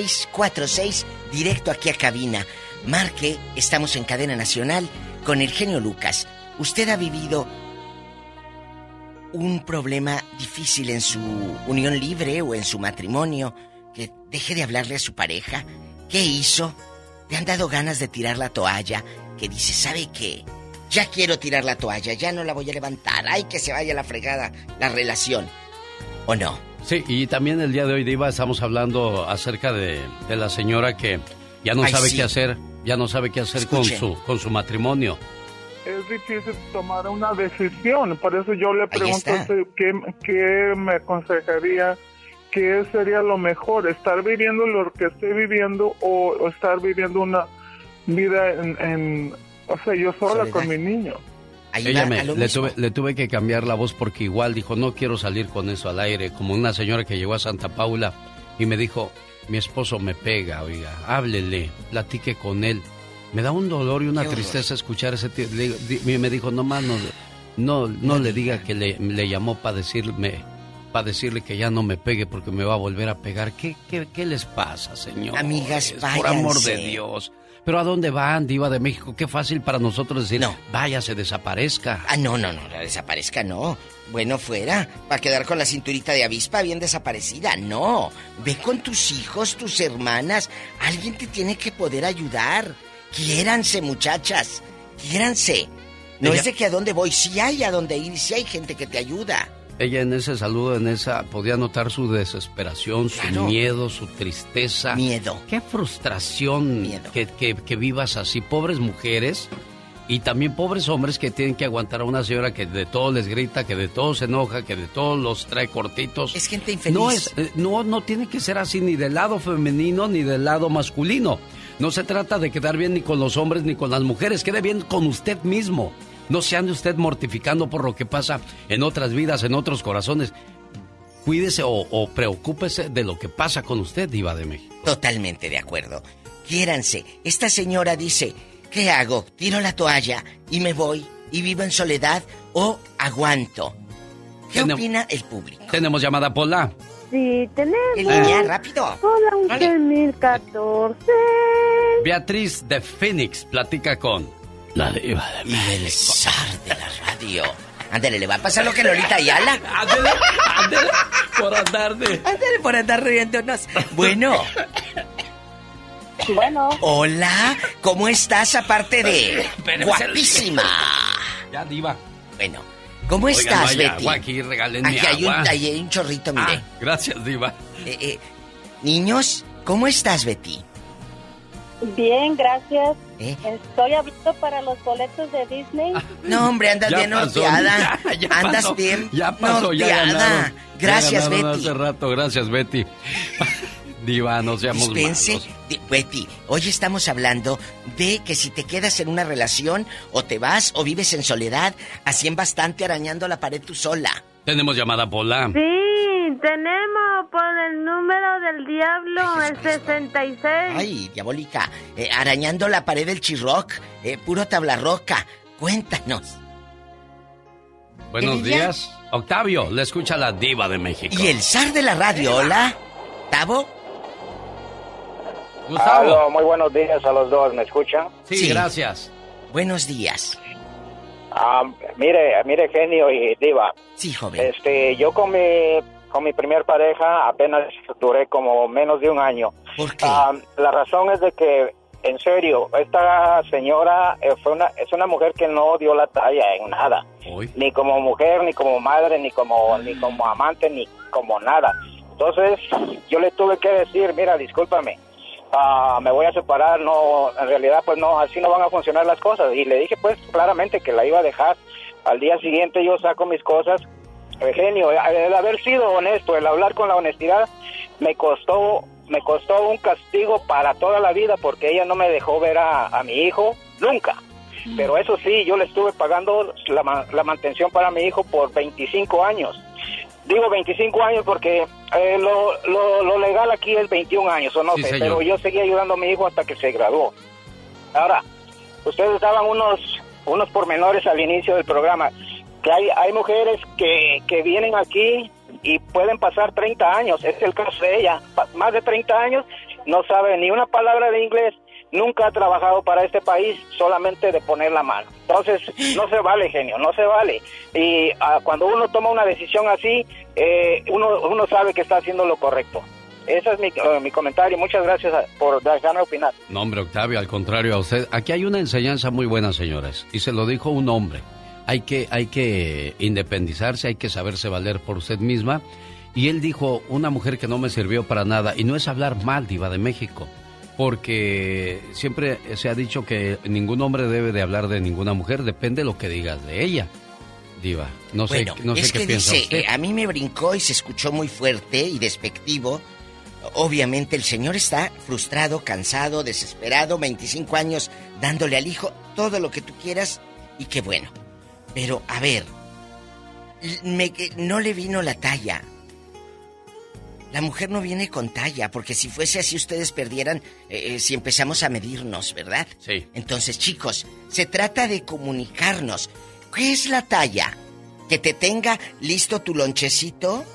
1877-354-3646, directo aquí a cabina. Marque, estamos en cadena nacional con el genio Lucas. ¿Usted ha vivido un problema difícil en su unión libre o en su matrimonio? Que deje de hablarle a su pareja. ¿Qué hizo? ¿Te han dado ganas de tirar la toalla? Que dice, ¿sabe qué? Ya quiero tirar la toalla, ya no la voy a levantar. Ay, que se vaya la fregada la relación. ¿O no? Sí, y también el día de hoy, Diva, estamos hablando acerca de, de la señora que ya no Ay, sabe sí. qué hacer, ya no sabe qué hacer con su, con su matrimonio. Es difícil tomar una decisión, por eso yo le pregunto qué, qué me aconsejaría, qué sería lo mejor, estar viviendo lo que estoy viviendo o, o estar viviendo una vida en, en- o sea, yo sola Soledad. con mi niño. Ella me, le, tuve, le tuve que cambiar la voz porque igual dijo, no quiero salir con eso al aire, como una señora que llegó a Santa Paula y me dijo, mi esposo me pega, oiga, háblele, platique con él. Me da un dolor y una tristeza escuchar ese tío. Le me dijo, no más, no, no, no le diga que le, le llamó para decirme, para decirle que ya no me pegue porque me va a volver a pegar. ¿Qué, qué, qué les pasa, señor? Amigas, Por amor de váyanse. Dios. Pero ¿a dónde van, diva de México? Qué fácil para nosotros decir, No. váyase, desaparezca. Ah, no, no, no, la desaparezca no. Bueno, fuera, para quedar con la cinturita de avispa bien desaparecida. No, ve con tus hijos, tus hermanas. Alguien te tiene que poder ayudar. Quiéranse, muchachas. Quiéranse. No Ella- es de que a dónde voy, si hay a dónde ir, si hay gente que te ayuda. Ella en ese saludo, en esa, podía notar su desesperación, su miedo, su tristeza. Miedo. Qué frustración Miedo. Que, que- que vivas así. Pobres mujeres y también pobres hombres que tienen que aguantar a una señora que de todo les grita, que de todo se enoja, que de todo los trae cortitos. Es gente infeliz. No, es, eh, no, no tiene que ser así ni del lado femenino ni del lado masculino. No se trata de quedar bien ni con los hombres ni con las mujeres. Quede bien con usted mismo. No se ande usted mortificando por lo que pasa en otras vidas, en otros corazones. Cuídese o, o preocúpese de lo que pasa con usted, Diva de México. Totalmente de acuerdo. Quiéranse. Esta señora dice, ¿qué hago? ¿Tiro la toalla y me voy y vivo en soledad o aguanto? ¿Qué Tenem- opina el público? Tenemos llamada Pola. Sí, tenemos. En línea, rápido. Hola, un Dale. 2014. Beatriz de Phoenix platica con la Diva de Y el zar de la radio. Ándale, le va a pasar lo que Lolita Ayala. Ándele, ándele, por andar de... Ándale por andar riéndonos. Bueno, Bueno, hola, ¿cómo estás aparte de guapísima? Ya, Diva. Bueno, ¿cómo Oigan, estás, no Betty? agua aquí, regálenme Aquí hay un, agua. hay un chorrito, mire. Ah, gracias, Diva. Eh, eh, niños, ¿cómo estás, Betty? bien, gracias. ¿Eh? Estoy hablando para los boletos de Disney. No, hombre, andas Ya bien pasó, norteada. ya, ya andas pasó, bien Ya pasó, ya norteada. ganaron. Gracias, Ya ganaron Betty. hace rato, gracias, Betty. Diva, no seamos Dispense, di- Betty, hoy estamos hablando de que si te quedas en una relación o te vas o vives en soledad, así en bastante arañando la pared tú sola. Tenemos llamada Pola. Sí, tenemos por el número del diablo, el 66. Ay, diabólica, eh, arañando la pared del chirroc, eh, puro tabla roca. Cuéntanos. Buenos días. Octavio, le escucha la Diva de México. Y el zar de la radio, hola. ¿Tavo? Gustavo. Aló, muy buenos días a los dos, ¿me escuchan? Sí, Sí. gracias. Buenos días. Ah, mire, mire, genio y diva. Sí, joven. Este, yo con mi, con mi primer pareja apenas duré como menos de un año. ¿Por qué? Ah, la razón es de que, en serio, esta señora eh, fue una, es una mujer que no dio la talla en nada. Ni como mujer, ni como madre, ni como, ni como amante, ni como nada. Entonces, yo le tuve que decir, mira, discúlpame, ah, me voy a separar, no, en realidad, pues no, así no van a funcionar las cosas. Y le dije, pues, claramente que la iba a dejar. Al día siguiente yo saco mis cosas. Genio, el haber sido honesto, el hablar con la honestidad, me costó, me costó un castigo para toda la vida porque ella no me dejó ver a, a mi hijo, nunca. Pero eso sí, yo le estuve pagando la, la mantención para mi hijo por 25 años. Digo 25 años porque eh, lo, lo, lo legal aquí es 21 años, o no Sí, sé, pero yo seguí ayudando a mi hijo hasta que se graduó. Ahora, ustedes daban unos, unos pormenores al inicio del programa, que hay, hay mujeres que, que vienen aquí y pueden pasar 30 años, es el caso de ella, más de 30 años, no sabe ni una palabra de inglés, nunca ha trabajado para este país, solamente de poner la mano. Entonces, no se vale, genio, no se vale. Y ah, cuando uno toma una decisión así, eh, uno, uno sabe que está haciendo lo correcto. Ese es mi, eh, mi comentario. Muchas gracias ah, por dejarme opinar. No, hombre, Octavio, al contrario a usted. Aquí hay una enseñanza muy buena, señores. Y se lo dijo un hombre. Hay que, hay que independizarse, hay que saberse valer por usted misma. Y él dijo, una mujer que no me sirvió para nada. Y no es hablar mal, diva de México. Porque siempre se ha dicho que ningún hombre debe de hablar de ninguna mujer. Depende de lo que digas de ella, diva. No sé, bueno, no sé es qué que piensa dice, usted. eh, a mí me brincó y se escuchó muy fuerte y despectivo. Obviamente el señor está frustrado, cansado, desesperado, 25 años dándole al hijo todo lo que tú quieras y qué bueno. Pero, a ver, me- no le vino la talla. La mujer no viene con talla, porque si fuese así ustedes perdieran eh, eh, si empezamos a medirnos, ¿verdad? Sí. Entonces, chicos, se trata de comunicarnos. ¿Qué es la talla? Que te tenga listo tu lonchecito,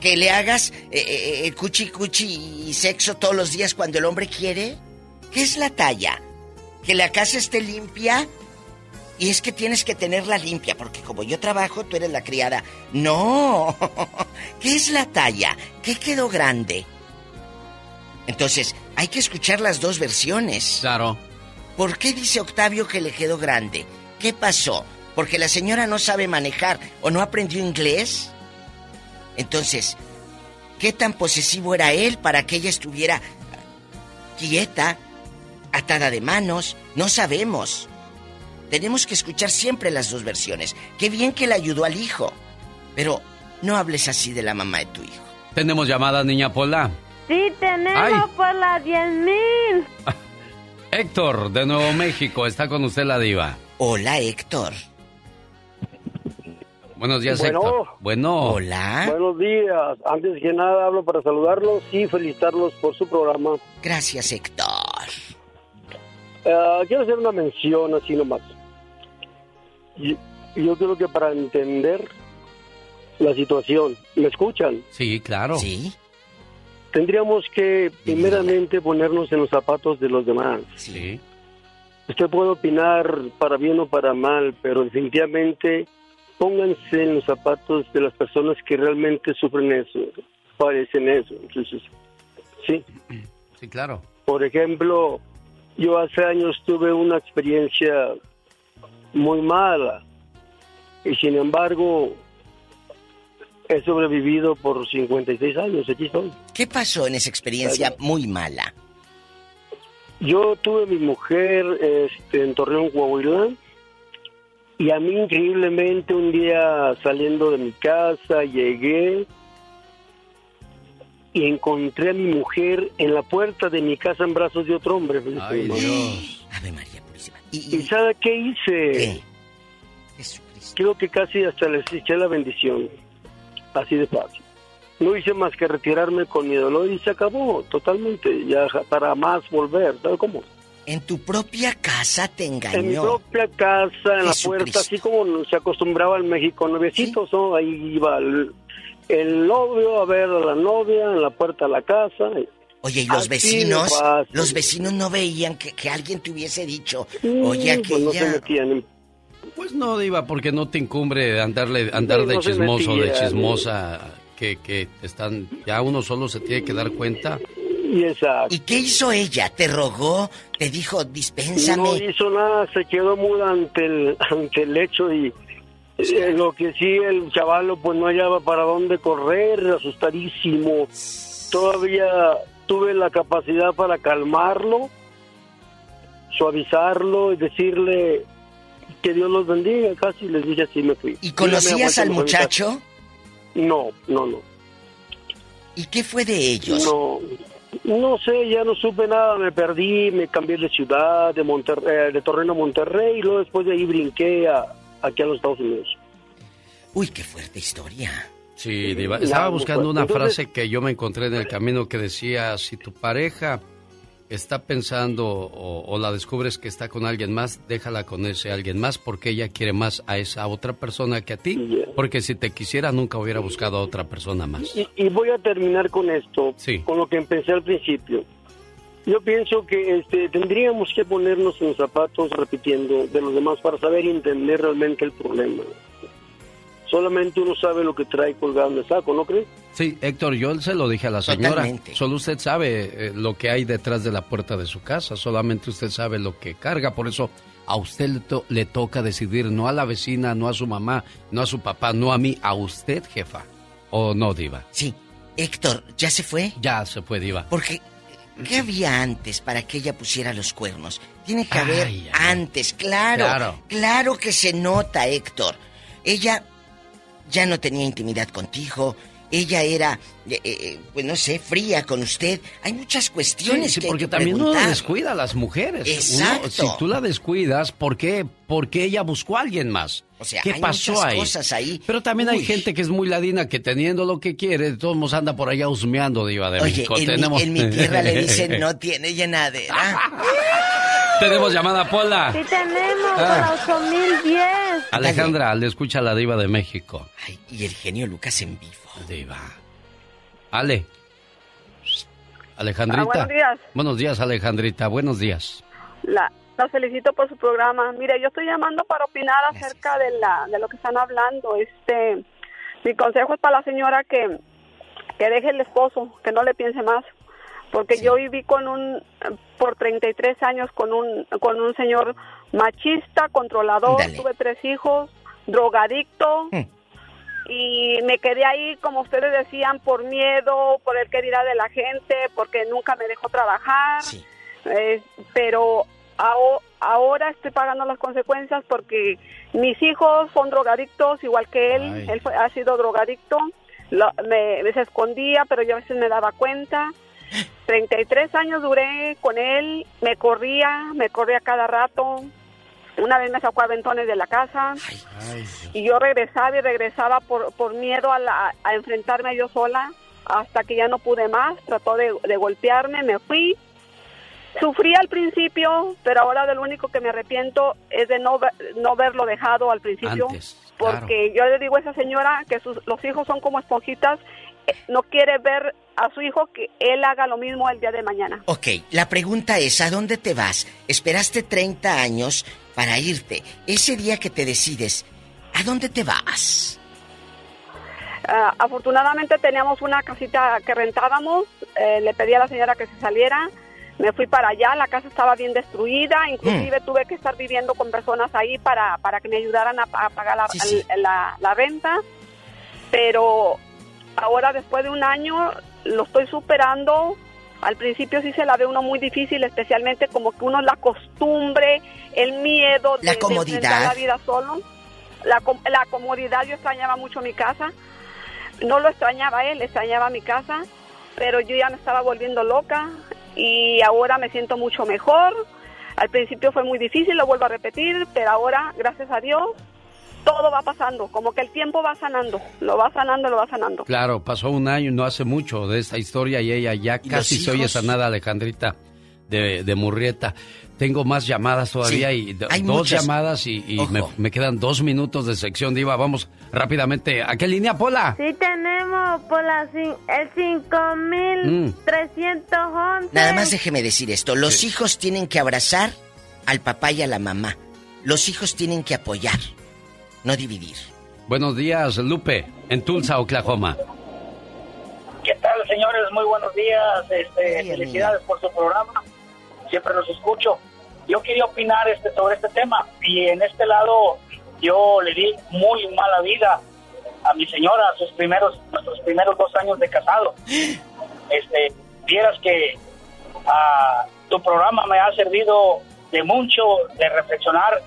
que le hagas eh, eh, eh, cuchi cuchi y sexo todos los días cuando el hombre quiere. ¿Qué es la talla? Que la casa esté limpia. Y es que tienes que tenerla limpia, porque como yo trabajo, tú eres la criada. No. ¿Qué es la talla? ¿Qué quedó grande? Entonces, hay que escuchar las dos versiones. Claro. ¿Por qué dice Octavio que le quedó grande? ¿Qué pasó? ¿Porque la señora no sabe manejar o no aprendió inglés? Entonces, ¿qué tan posesivo era él para que ella estuviera quieta, atada de manos? No sabemos. Tenemos que escuchar siempre las dos versiones. Qué bien que le ayudó al hijo. Pero no hables así de la mamá de tu hijo. Tenemos llamada, niña Pola. Sí, tenemos Ay. por las 10 mil. Héctor, de Nuevo México, está con usted la diva. Hola, Héctor. Buenos días, Bueno. Héctor. Bueno. Hola. Buenos días. Antes que nada hablo para saludarlos y felicitarlos por su programa. Gracias, Héctor. Eh, quiero hacer una mención así nomás. Y- Yo, creo que para entender la situación, ¿me escuchan? Sí, claro. Sí. Tendríamos que primeramente ponernos en los zapatos de los demás. Sí. Usted puede opinar para bien o para mal, pero definitivamente pónganse en los zapatos de las personas que realmente sufren eso, padecen eso. Entonces, sí. Sí, claro. Por ejemplo, yo hace años tuve una experiencia muy mala y sin embargo he sobrevivido por 56 años, aquí estoy. ¿Qué pasó en esa experiencia muy mala? Yo tuve mi mujer este, en Torreón, Coahuila, y a mí increíblemente un día saliendo de mi casa llegué y encontré a mi mujer en la puerta de mi casa en brazos de otro hombre. Ay, Dios. Ave María Purísima. ¿Y, sabe qué hice? Creo que casi hasta les eché la bendición. Así de fácil. No hice más que retirarme con mi dolor y se acabó totalmente. Ya para más volver. ¿Sabe cómo? En tu propia casa te En mi engañó. propia casa, en la Jesucristo. puerta, así como se acostumbraba en México, nuevecitos, ¿no? Ahí iba el, el novio a ver a la novia en la puerta de la casa. Oye, y los Así de vecinos, los vecinos no veían que, que alguien te hubiese dicho, Sí, oye, pues no se aquella... metían. Pues no, Diva, porque no te incumbre andarle, andar Sí, de no chismoso, de metía, chismosa, que, que están, ya uno solo se tiene que dar cuenta. Y exacto. ¿Y qué hizo ella? ¿Te rogó? ¿Te dijo, dispénsame? No hizo nada, se quedó muda ante el, ante el hecho y eh, lo que sí, el chavalo pues no hallaba para dónde correr, asustadísimo. Todavía tuve la capacidad para calmarlo, suavizarlo y decirle que Dios los bendiga. Casi les dije así me fui. ¿Y conocías al muchacho? No, no, no. ¿Y qué fue de ellos? No, No sé, ya no supe nada, me perdí, me cambié de ciudad, de Monterrey, de Torreón a Monterrey, y luego después de ahí brinqué a, aquí a los Estados Unidos. Uy, qué fuerte historia. Sí, Diva. Estaba buscando una frase que yo me encontré en el camino que decía, si tu pareja está pensando o, la descubres que está con alguien más, déjala con ese alguien más porque ella quiere más a esa otra persona que a ti. Porque si te quisiera nunca hubiera buscado a otra persona más. Y, voy a terminar con esto, con lo que empecé al principio. Yo pienso que este, tendríamos que ponernos en zapatos repitiendo de los demás para saber y entender realmente el problema solamente uno sabe lo que trae colgado en el saco, ¿no crees? Sí, Héctor, yo se lo dije a la señora. Solo usted sabe eh, lo que hay detrás de la puerta de su casa, solamente usted sabe lo que carga, por eso a usted le, le toca decidir, no a la vecina, no a su mamá, no a su papá, no a mí, a usted, jefa. ¿O no, Diva? Sí. Héctor, ¿ya se fue? Ya se fue, Diva. Porque, ¿qué había antes para que ella pusiera los cuernos? Tiene que haber antes, claro, claro. Claro que se nota, Héctor. Ella ya no tenía intimidad contigo, ella era, eh, eh, pues no sé, fría con usted. Hay muchas cuestiones sí, que porque hay también uno descuida a las mujeres. Exacto. si tú la descuidas, ¿por qué? Porque ella buscó a alguien más. O sea, ¿qué hay pasó muchas ahí? cosas ahí. Pero también hay gente que es muy ladina que teniendo lo que quiere, de todos modos anda por allá husmeando, diva de Oye, México. En, mi, en mi tierra le dicen no tiene llenadera. Tenemos llamada, Pola. Sí, tenemos, ah. para 8010. Alejandra, le escucha la diva de México. Ay, y el genio Lucas en vivo. Diva. Ale. Alejandrita. Ah, buenos días. Buenos días, Alejandrita. Buenos días. La, la felicito por su programa. Mire, yo estoy llamando para opinar acerca de la de lo que están hablando. Este, mi consejo es para la señora que que deje el esposo, que no le piense más porque yo viví con un por 33 años con un con un señor machista, controlador, tuve tres hijos, drogadicto. Mm. Y me quedé ahí, como ustedes decían, por miedo, por el que dirá de la gente, porque nunca me dejó trabajar. Eh, pero ahora estoy pagando las consecuencias porque mis hijos son drogadictos, igual que él. Él ha sido drogadicto. me, me se escondía, pero yo a veces me daba cuenta 33 años duré con él, me corría, me corría cada rato. Una vez me sacó a aventones de la casa y yo regresaba y regresaba por, por miedo a, a enfrentarme yo sola hasta que ya no pude más. Trató de, golpearme, me fui. Sufrí al principio, pero ahora de lo único que me arrepiento es de no, no verlo dejado al principio. porque yo le digo a esa señora que sus, los hijos son como esponjitas no quiere ver a su hijo que él haga lo mismo el día de mañana. Ok, la pregunta es, ¿a dónde te vas? Esperaste 30 años para irte. Ese día que te decides, ¿a dónde te vas? Ah, afortunadamente teníamos una casita que rentábamos, eh, le pedí a la señora que se saliera, me fui para allá, la casa estaba bien destruida, inclusive mm. tuve que estar viviendo con personas ahí para, para que me ayudaran a, pagar la, la, la renta, pero Ahora, después de un año, lo estoy superando. Al principio sí se la ve uno muy difícil, especialmente como que uno la costumbre, el miedo de, la comodidad. la vida solo. La, la comodidad, yo extrañaba mucho mi casa. No lo extrañaba él, extrañaba mi casa, pero yo ya me estaba volviendo loca y ahora me siento mucho mejor. Al principio fue muy difícil, lo vuelvo a repetir, pero ahora, gracias a Dios, todo va pasando, como que el tiempo va sanando, lo va sanando, lo va sanando. Claro, pasó un año, no hace mucho de esta historia y ella ya casi se oye sanada, Alejandrita, de, de Murrieta. Tengo más llamadas todavía y dos llamadas y, me, quedan dos minutos de sección diva. Vamos rápidamente. ¿A qué línea, Pola? Sí tenemos, Pola, el 5311. Mm. Nada más déjeme decir esto. Los hijos tienen que abrazar al papá y a la mamá. Los hijos tienen que apoyar no dividir. Buenos días, Lupe, en Tulsa, Oklahoma. ¿Qué tal, señores? Muy buenos días. Este, felicidades por su programa. Siempre los escucho. Yo quería opinar este, sobre este tema y en este lado yo le di muy mala vida a mi señora sus primeros nuestros primeros dos años de casado. Este, vieras que ah, tu programa me ha servido de mucho de reflexionar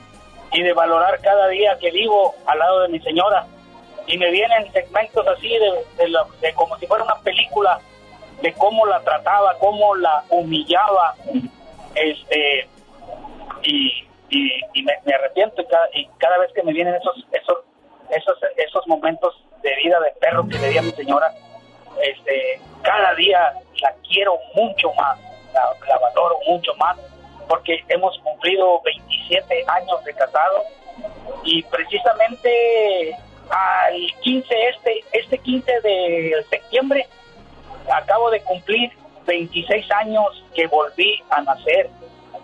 y de valorar cada día que vivo al lado de mi señora. Y me vienen segmentos así de, de, como si fuera una película de cómo la trataba, cómo la humillaba, este, y, me, arrepiento y cada, y cada vez que me vienen esos, esos, esos, esos momentos de vida de perro que le di a mi señora, este, cada día la quiero mucho más, la, la valoro mucho más, porque hemos cumplido 27 años de casado y precisamente al 15 este este 15 de septiembre acabo de cumplir 26 años que volví a nacer.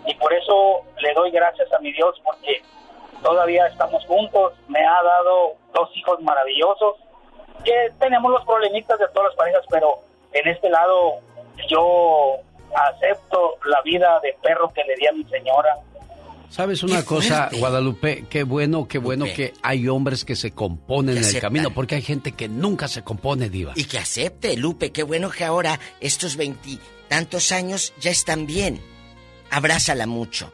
Y por eso le doy gracias a mi Dios porque todavía estamos juntos, me ha dado dos hijos maravillosos que tenemos los problemitas de todas las parejas, pero en este lado yo acepto la vida de perro que le di a mi señora. ¿Sabes una cosa, Guadalupe? Qué bueno, qué bueno que hay hombres que se componen en el camino, porque hay gente que nunca se compone, Diva. Y que acepte, Lupe, qué bueno que ahora estos veintitantos años ya están bien. Abrázala mucho.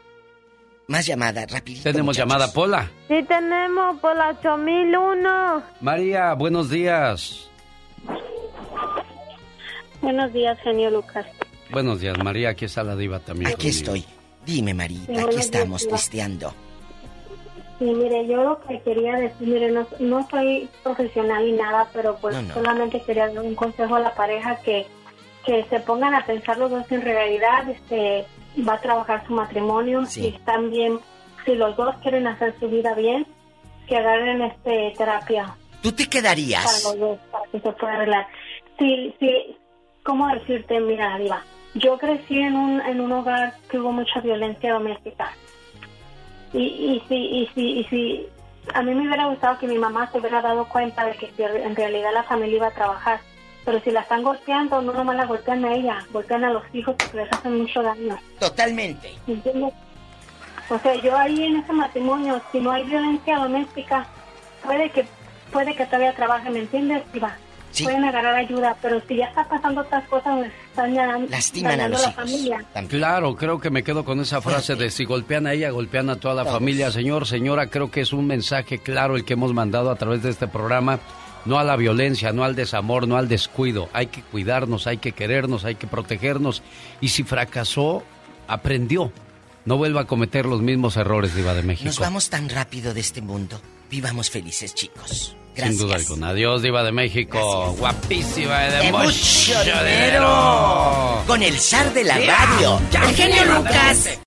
Más llamada, rapidito. Tenemos llamada, Pola. Sí tenemos por la 8001. María, buenos días. Buenos días, genio Lucas. Buenos días, María. Aquí está la diva también. Aquí estoy. Dime, Marita, Sí, aquí estamos días, testeando. Sí, mire, yo lo que quería decir, mire, no, no soy profesional ni nada, pero pues No, no. solamente quería dar un consejo a la pareja que, que se pongan a pensar los dos en realidad, este, va a trabajar su matrimonio Sí. y también, si los dos quieren hacer su vida bien, que agarren este terapia ¿Tú te para quedarías? los dos, para que se pueda arreglar. Sí, sí, ¿cómo decirte? Mira, Diva, yo crecí en un, en un hogar que hubo mucha violencia doméstica. Y, y sí, y sí, y sí, a mí me hubiera gustado que mi mamá se hubiera dado cuenta de que si en realidad la familia iba a trabajar. Pero si la están golpeando, no nomás la golpean a ella, golpean a los hijos porque les hacen mucho daño. Totalmente. ¿Entiendes? O sea, yo ahí en ese matrimonio, si no hay violencia doméstica, puede que puede que todavía trabaje, ¿me entiendes? Diva? Sí. Pueden agarrar ayuda, pero si ya está pasando otras cosas, pues, están ya Lastiman a dañando los la hijos. familia. Claro, creo que me quedo con esa frase de si golpean a ella, golpean a toda la familia. Señor, señora, creo que es un mensaje claro el que hemos mandado a través de este programa. No a la violencia, no al desamor, no al descuido. Hay que cuidarnos, hay que querernos, hay que protegernos. Y si fracasó, aprendió. No vuelva a cometer los mismos errores, Diva de México. Nos vamos tan rápido de este mundo. Vivamos felices, chicos. Gracias. Sin duda alguna. Adiós, Diva de México. Guapísima y de, De mucho, mucho dinero. dinero. Con el zar de la radio. El genio Lucas.